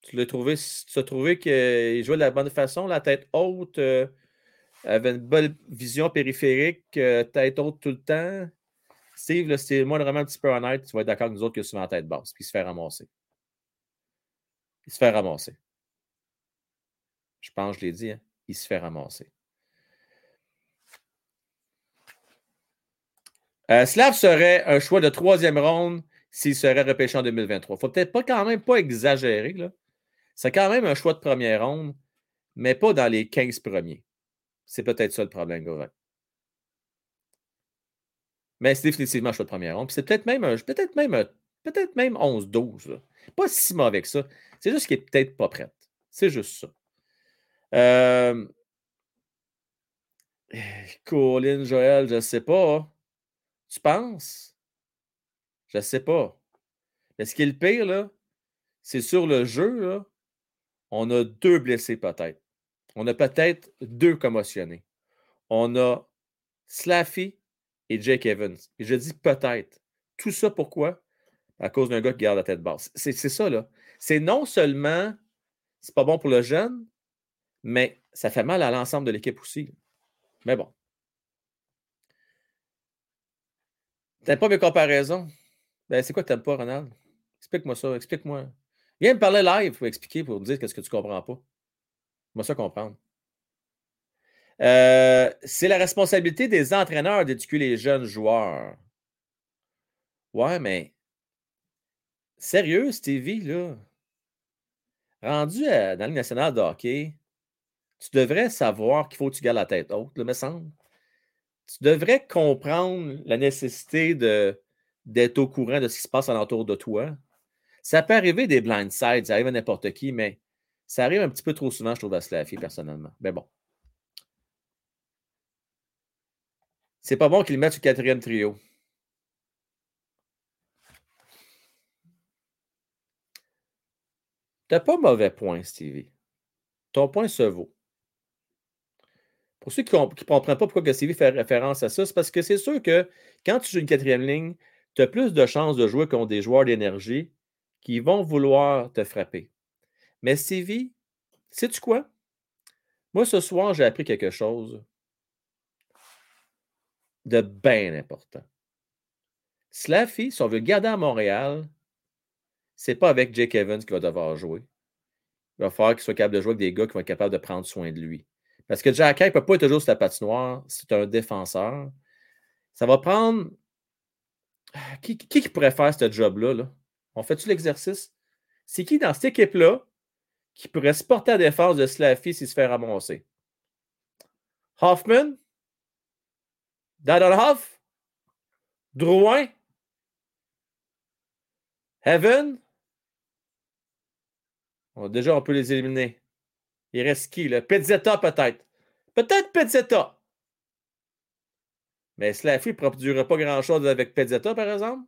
Tu l'as trouvé, tu as trouvé qu'il jouait de la bonne façon, la tête haute. Euh, avait une bonne vision périphérique, tête haute tout le temps. Steve, c'est moi vraiment un petit peu honnête, tu vas être d'accord avec nous autres que souvent tête basse, puis il se fait ramasser. Il se fait ramasser. Je pense je l'ai dit, hein? il se fait ramasser. Euh, Slav serait un choix de troisième ronde s'il serait repêché en 2023. Il ne faut peut-être pas quand même pas exagérer. C'est quand même un choix de première ronde, mais pas dans les 15 premiers. C'est peut-être ça le problème, Gauvin. Mais c'est définitivement un choix de première ronde. c'est peut-être même, même, peut-être même 11-12. Pas si mauvais que ça. C'est juste qu'il n'est peut-être pas prêt. C'est juste ça. Euh... [SIGHS] Colin, Joël, je ne sais pas. Tu penses? Je ne sais pas. Mais ce qui est le pire, c'est sur le jeu, on a deux blessés peut-être. On a peut-être deux commotionnés. On a Slaffy et Jake Evans. Et je dis peut-être. Tout ça pourquoi? À cause d'un gars qui garde la tête basse. C'est ça, là. C'est non seulement, c'est pas bon pour le jeune, mais ça fait mal à l'ensemble de l'équipe aussi. Mais bon. T'aimes pas mes comparaisons? Ben, c'est quoi que t'aimes pas, Ronald? Explique-moi ça, explique-moi. Viens me parler live pour expliquer, pour dire ce que tu comprends pas. Moi, ça comprendre. Euh, c'est la responsabilité des entraîneurs d'éduquer les jeunes joueurs. Ouais, mais sérieux, Stevie, là, rendu à, dans la de hockey, tu devrais savoir qu'il faut que tu gardes la tête haute, là, me semble. Tu devrais comprendre la nécessité d'être au courant de ce qui se passe alentour de toi. Ça peut arriver des blindsides, ça arrive à n'importe qui, mais ça arrive un petit peu trop souvent, je trouve, à Slaffy, personnellement. Mais bon. C'est pas bon qu'il mette le quatrième trio. T'as pas mauvais point, Stevie. Ton point se vaut. Pour ceux qui ne comprennent pas pourquoi Stevie fait référence à ça, c'est parce que c'est sûr que quand tu joues une quatrième ligne, tu as plus de chances de jouer contre des joueurs d'énergie qui vont vouloir te frapper. Mais Stevie, sais-tu quoi? Moi, ce soir, j'ai appris quelque chose de bien important. Slaffy, si on veut garder à Montréal, c'est pas avec Jake Evans qu'il va devoir jouer. Il va falloir qu'il soit capable de jouer avec des gars qui vont être capables de prendre soin de lui. Parce que Jack ne peut pas être toujours sur la patinoire. C'est un défenseur. Ça va prendre. Qui, qui, pourrait faire ce job-là? Là? On fait-tu l'exercice? C'est qui dans cette équipe-là qui pourrait se porter à défense de Slaffy s'il se fait ramasser? Hoffman? Dadonhoff? Drouin? Heaven? déjà, on peut les éliminer. Il reste qui? Là? Pezzetta, peut-être. Peut-être Pezzetta. Mais Slaffy ne produira pas grand-chose avec Pezzetta, par exemple.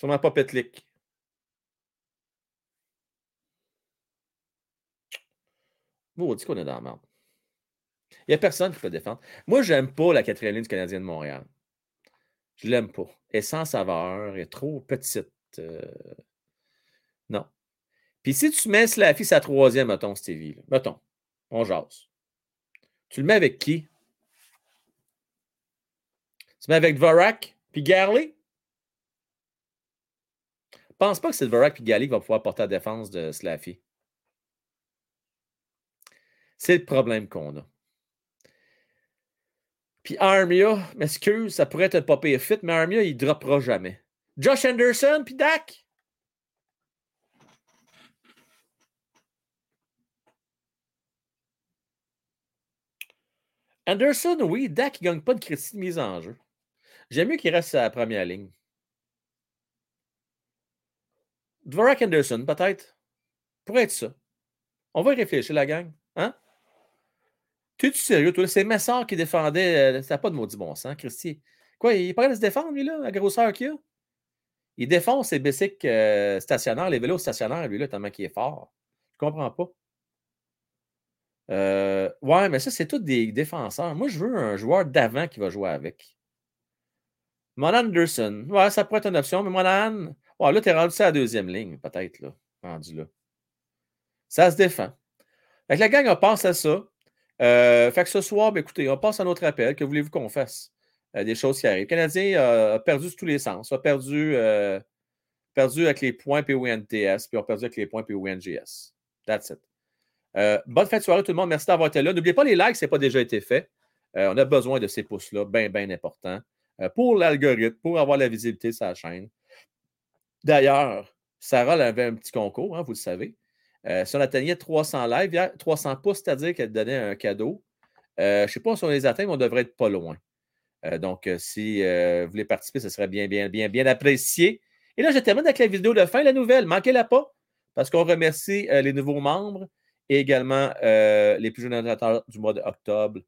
Sûrement pas Petlik. Vous, on dit qu'on est dans la merde. Il n'y a personne qui peut défendre. Moi, je n'aime pas la quatrième ligne du Canadien de Montréal. Je l'aime pas. Elle est sans saveur, elle est trop petite. Euh, non. Puis si tu mets Slaffy sa troisième, mettons, Stevie, mettons, on jase. Tu le mets avec qui? Tu le mets avec Dvorak puis Garley? Pense pas que puis Garley qui va pouvoir porter la défense de Slaffy. C'est le problème qu'on a. Puis Armia, m'excuse, ça pourrait être pas pire fit, mais Armia, il ne droppera jamais. Josh Anderson, puis Dak? Anderson, oui. Dak, il ne gagne pas de crédit de mise en jeu. J'aime mieux qu'il reste à la première ligne. Dvorak Anderson, peut-être. Pourrait être ça. On va y réfléchir, la gang. Hein? Tu es sérieux, toi? C'est Messard qui défendait. Euh, ça n'a pas de maudit bon sens, Christy. Quoi, il à se défendre, lui, là, la grosseur qu'il a? Il défonce ses bicycles euh, stationnaires, les vélos stationnaires, lui, là, tellement qu'il est fort. Je comprends pas. Euh, ouais, mais ça, c'est tous des défenseurs. Moi, je veux un joueur d'avant qui va jouer avec. Monan Anderson. Ouais, ça pourrait être une option, mais Monan. Là, tu es rendu à la deuxième ligne, peut-être, là. Rendu là. Ça se défend. Fait la gang, on passe à ça. Euh, fait que ce soir, ben, écoutez, on passe à notre appel. Que voulez-vous qu'on fasse? Euh, des choses qui arrivent. Le Canadien a perdu tous les sens. A perdu, euh, avec les points PONTS, puis a perdu avec les points PONGS. That's it. Bonne de soirée, tout le monde. Merci d'avoir été là. N'oubliez pas les likes, ce n'est pas déjà été fait. on a besoin de ces pouces-là, bien, bien importants, pour l'algorithme, pour avoir la visibilité de sa chaîne. D'ailleurs, Sarah avait un petit concours, hein, vous le savez. si on atteignait 300 lives, 300 pouces, c'est-à-dire qu'elle donnait un cadeau. je ne sais pas si on les atteint, mais on devrait être pas loin. Euh, donc, euh, si euh, vous voulez participer, ce serait bien, bien, bien, bien apprécié. Et là, je termine avec la vidéo de fin, la nouvelle. Manquez-la pas, parce qu'on remercie les nouveaux membres et également les plus jeunes donateurs du mois d'octobre.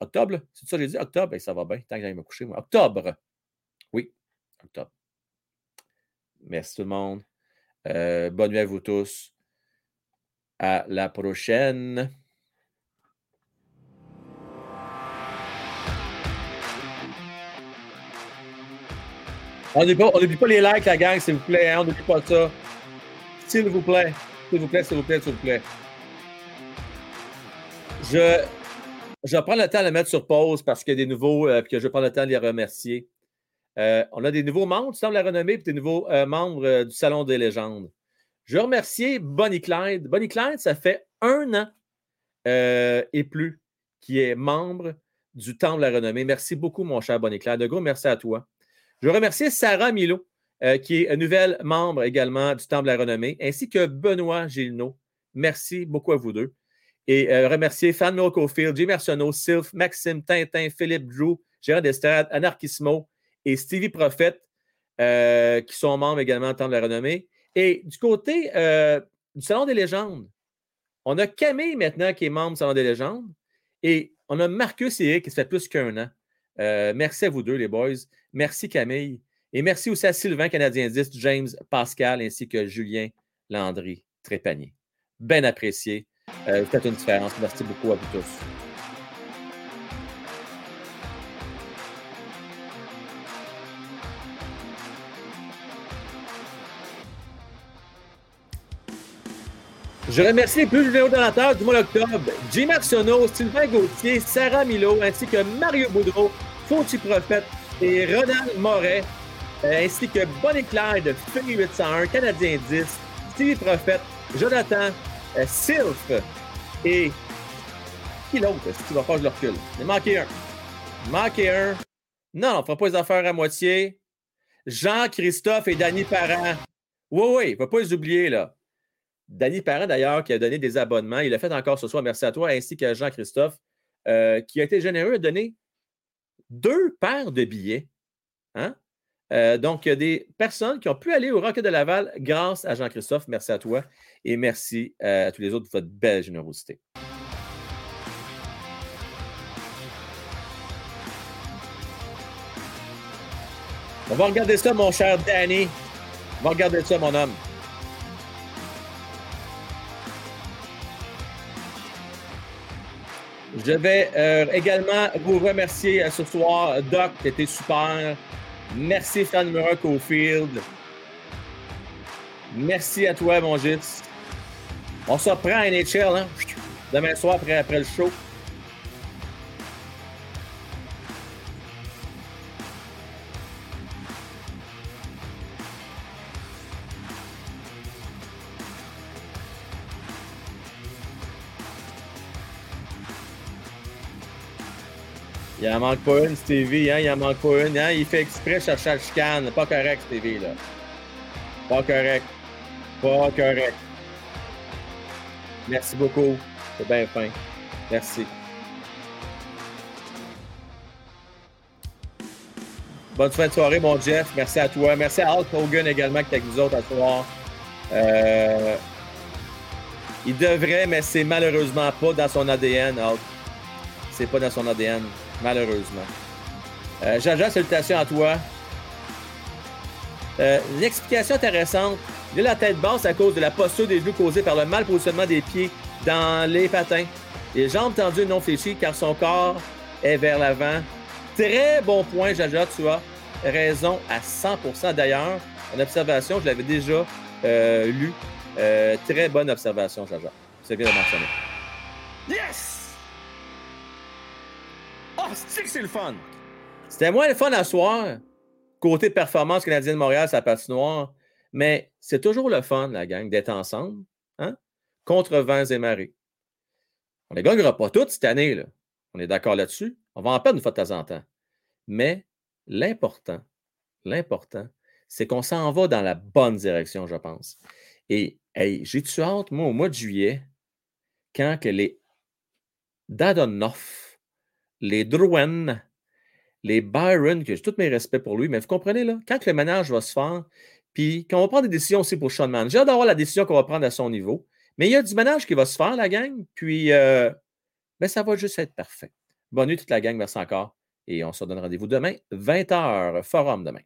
Octobre, c'est ça que j'ai dit? Octobre? Ben, ça va bien, tant que j'aille me coucher. Moi. Octobre. Oui, octobre. Merci tout le monde. bonne nuit à vous tous. À la prochaine. On n'oublie pas, les likes, la gang, s'il vous plaît. Hein, on n'oublie pas ça. S'il vous plaît. S'il vous plaît, s'il vous plaît, s'il vous plaît. Je, prends le temps de le mettre sur pause parce qu'il y a des nouveaux, euh, que je prends le temps de les remercier. Euh, on a des nouveaux membres du Salon de la Renommée et des nouveaux euh, membres du Salon des légendes. Je veux remercier Bonnie Clyde. Bonnie Clyde, ça fait un an et plus qui est membre du Temple de la Renommée. Merci beaucoup, mon cher Bonnie Clyde. De gros merci à toi. Je veux remercier Sarah Milo, euh, qui est nouvelle membre également du Temple de la Renommée, ainsi que Benoît Gilneau, Merci beaucoup à vous deux. Et euh, remercier Fan Field, Jim Arsenault, Sylph, Maxime, Tintin, Philippe Drew, Gérard Estrade, Anarchismo et Stevie Prophet, euh, qui sont membres également en temps de la renommée. Et du côté euh, du Salon des légendes, on a Camille maintenant qui est membre du Salon des légendes. Et on a Marcus et Eric qui se fait plus qu'un an. merci à vous deux, les boys. Merci Camille. Et merci aussi à Sylvain, Canadien 10, James Pascal, ainsi que Julien Landry, Trépanier. Bien apprécié. Euh, vous faites une différence. Merci beaucoup à vous tous. Je remercie les plus généraux donateurs du mois d'octobre, Jim Arsenault, Sylvain Gauthier, Sarah Milo, ainsi que Mario Boudreau, Fauti Prophète et Ronald Moret, euh, ainsi que Bonnie Clyde, Philly 801, Canadien 10, Stevie Prophète, Jonathan, euh, Sylph et qui l'autre? Si tu vas pas, je le recule? Il manqué un. Manqué un. Non, on ne fera pas les affaires à moitié. Jean-Christophe et Danny Parent. Oui, oui, il ne va pas les oublier, là. Danny Parent, d'ailleurs, qui a donné des abonnements. Il l'a fait encore ce soir. Merci à toi, ainsi qu'à Jean-Christophe, euh, qui a été généreux à donner deux paires de billets. Hein? Euh, donc, il y a des personnes qui ont pu aller au Rocket de Laval grâce à Jean-Christophe. Merci à toi et merci euh, à tous les autres de votre belle générosité. On va regarder ça, mon cher Danny. On va regarder ça, mon homme. Je vais euh, également vous remercier ce soir, Doc, qui était super. Merci, Fan Cofield. Merci à toi, mon Gis. On se reprend à NHL, hein? Demain soir, après le show. Il en manque pas une, Stevie, hein? Il en manque pas une, hein? Il fait exprès chercher le chicane. Pas correct, Stevie, là. Pas correct. Pas correct. Merci beaucoup. C'est bien fin. Merci. Bonne fin de soirée, mon Jeff. Merci à toi. Merci à Hulk Hogan également qui est avec nous autres à soir. Euh, il devrait, mais c'est malheureusement pas dans son ADN, Hulk. C'est pas dans son ADN malheureusement. Euh, Jaja, salutations à toi. Euh, une explication intéressante. Il a la tête basse à cause de la posture des genoux causée par le mal positionnement des pieds dans les patins. Les jambes tendues non fléchies car son corps est vers l'avant. Très bon point, Jaja, tu as raison à 100%. D'ailleurs, en observation, je l'avais déjà euh, lu. Euh, très bonne observation, Jaja. C'est bien de mentionner. Yes! Oh, c'est que c'est le fun! C'était moins le fun à soir. Côté performance canadienne de Montréal, ça passe noir. Mais c'est toujours le fun, la gang, d'être ensemble, hein? contre vents et marées. On ne les gagnera pas toutes cette année, là. On est d'accord là-dessus. On va en perdre une fois de temps en temps. Mais l'important, l'important, c'est qu'on s'en va dans la bonne direction, je pense. Et hey, j'ai-tu hâte, moi, au mois de juillet, quand que les Dadonoff, les Drouin, les Byron, que j'ai tous mes respects pour lui, mais vous comprenez, là, quand le ménage va se faire, puis qu'on va prendre des décisions aussi pour Sean Mann, j'ai hâte d'avoir la décision qu'on va prendre à son niveau, mais il y a du ménage qui va se faire, la gang, puis ben, ça va juste être parfait. Bonne nuit toute la gang, merci encore, et on se donne rendez-vous demain, 20h, forum demain.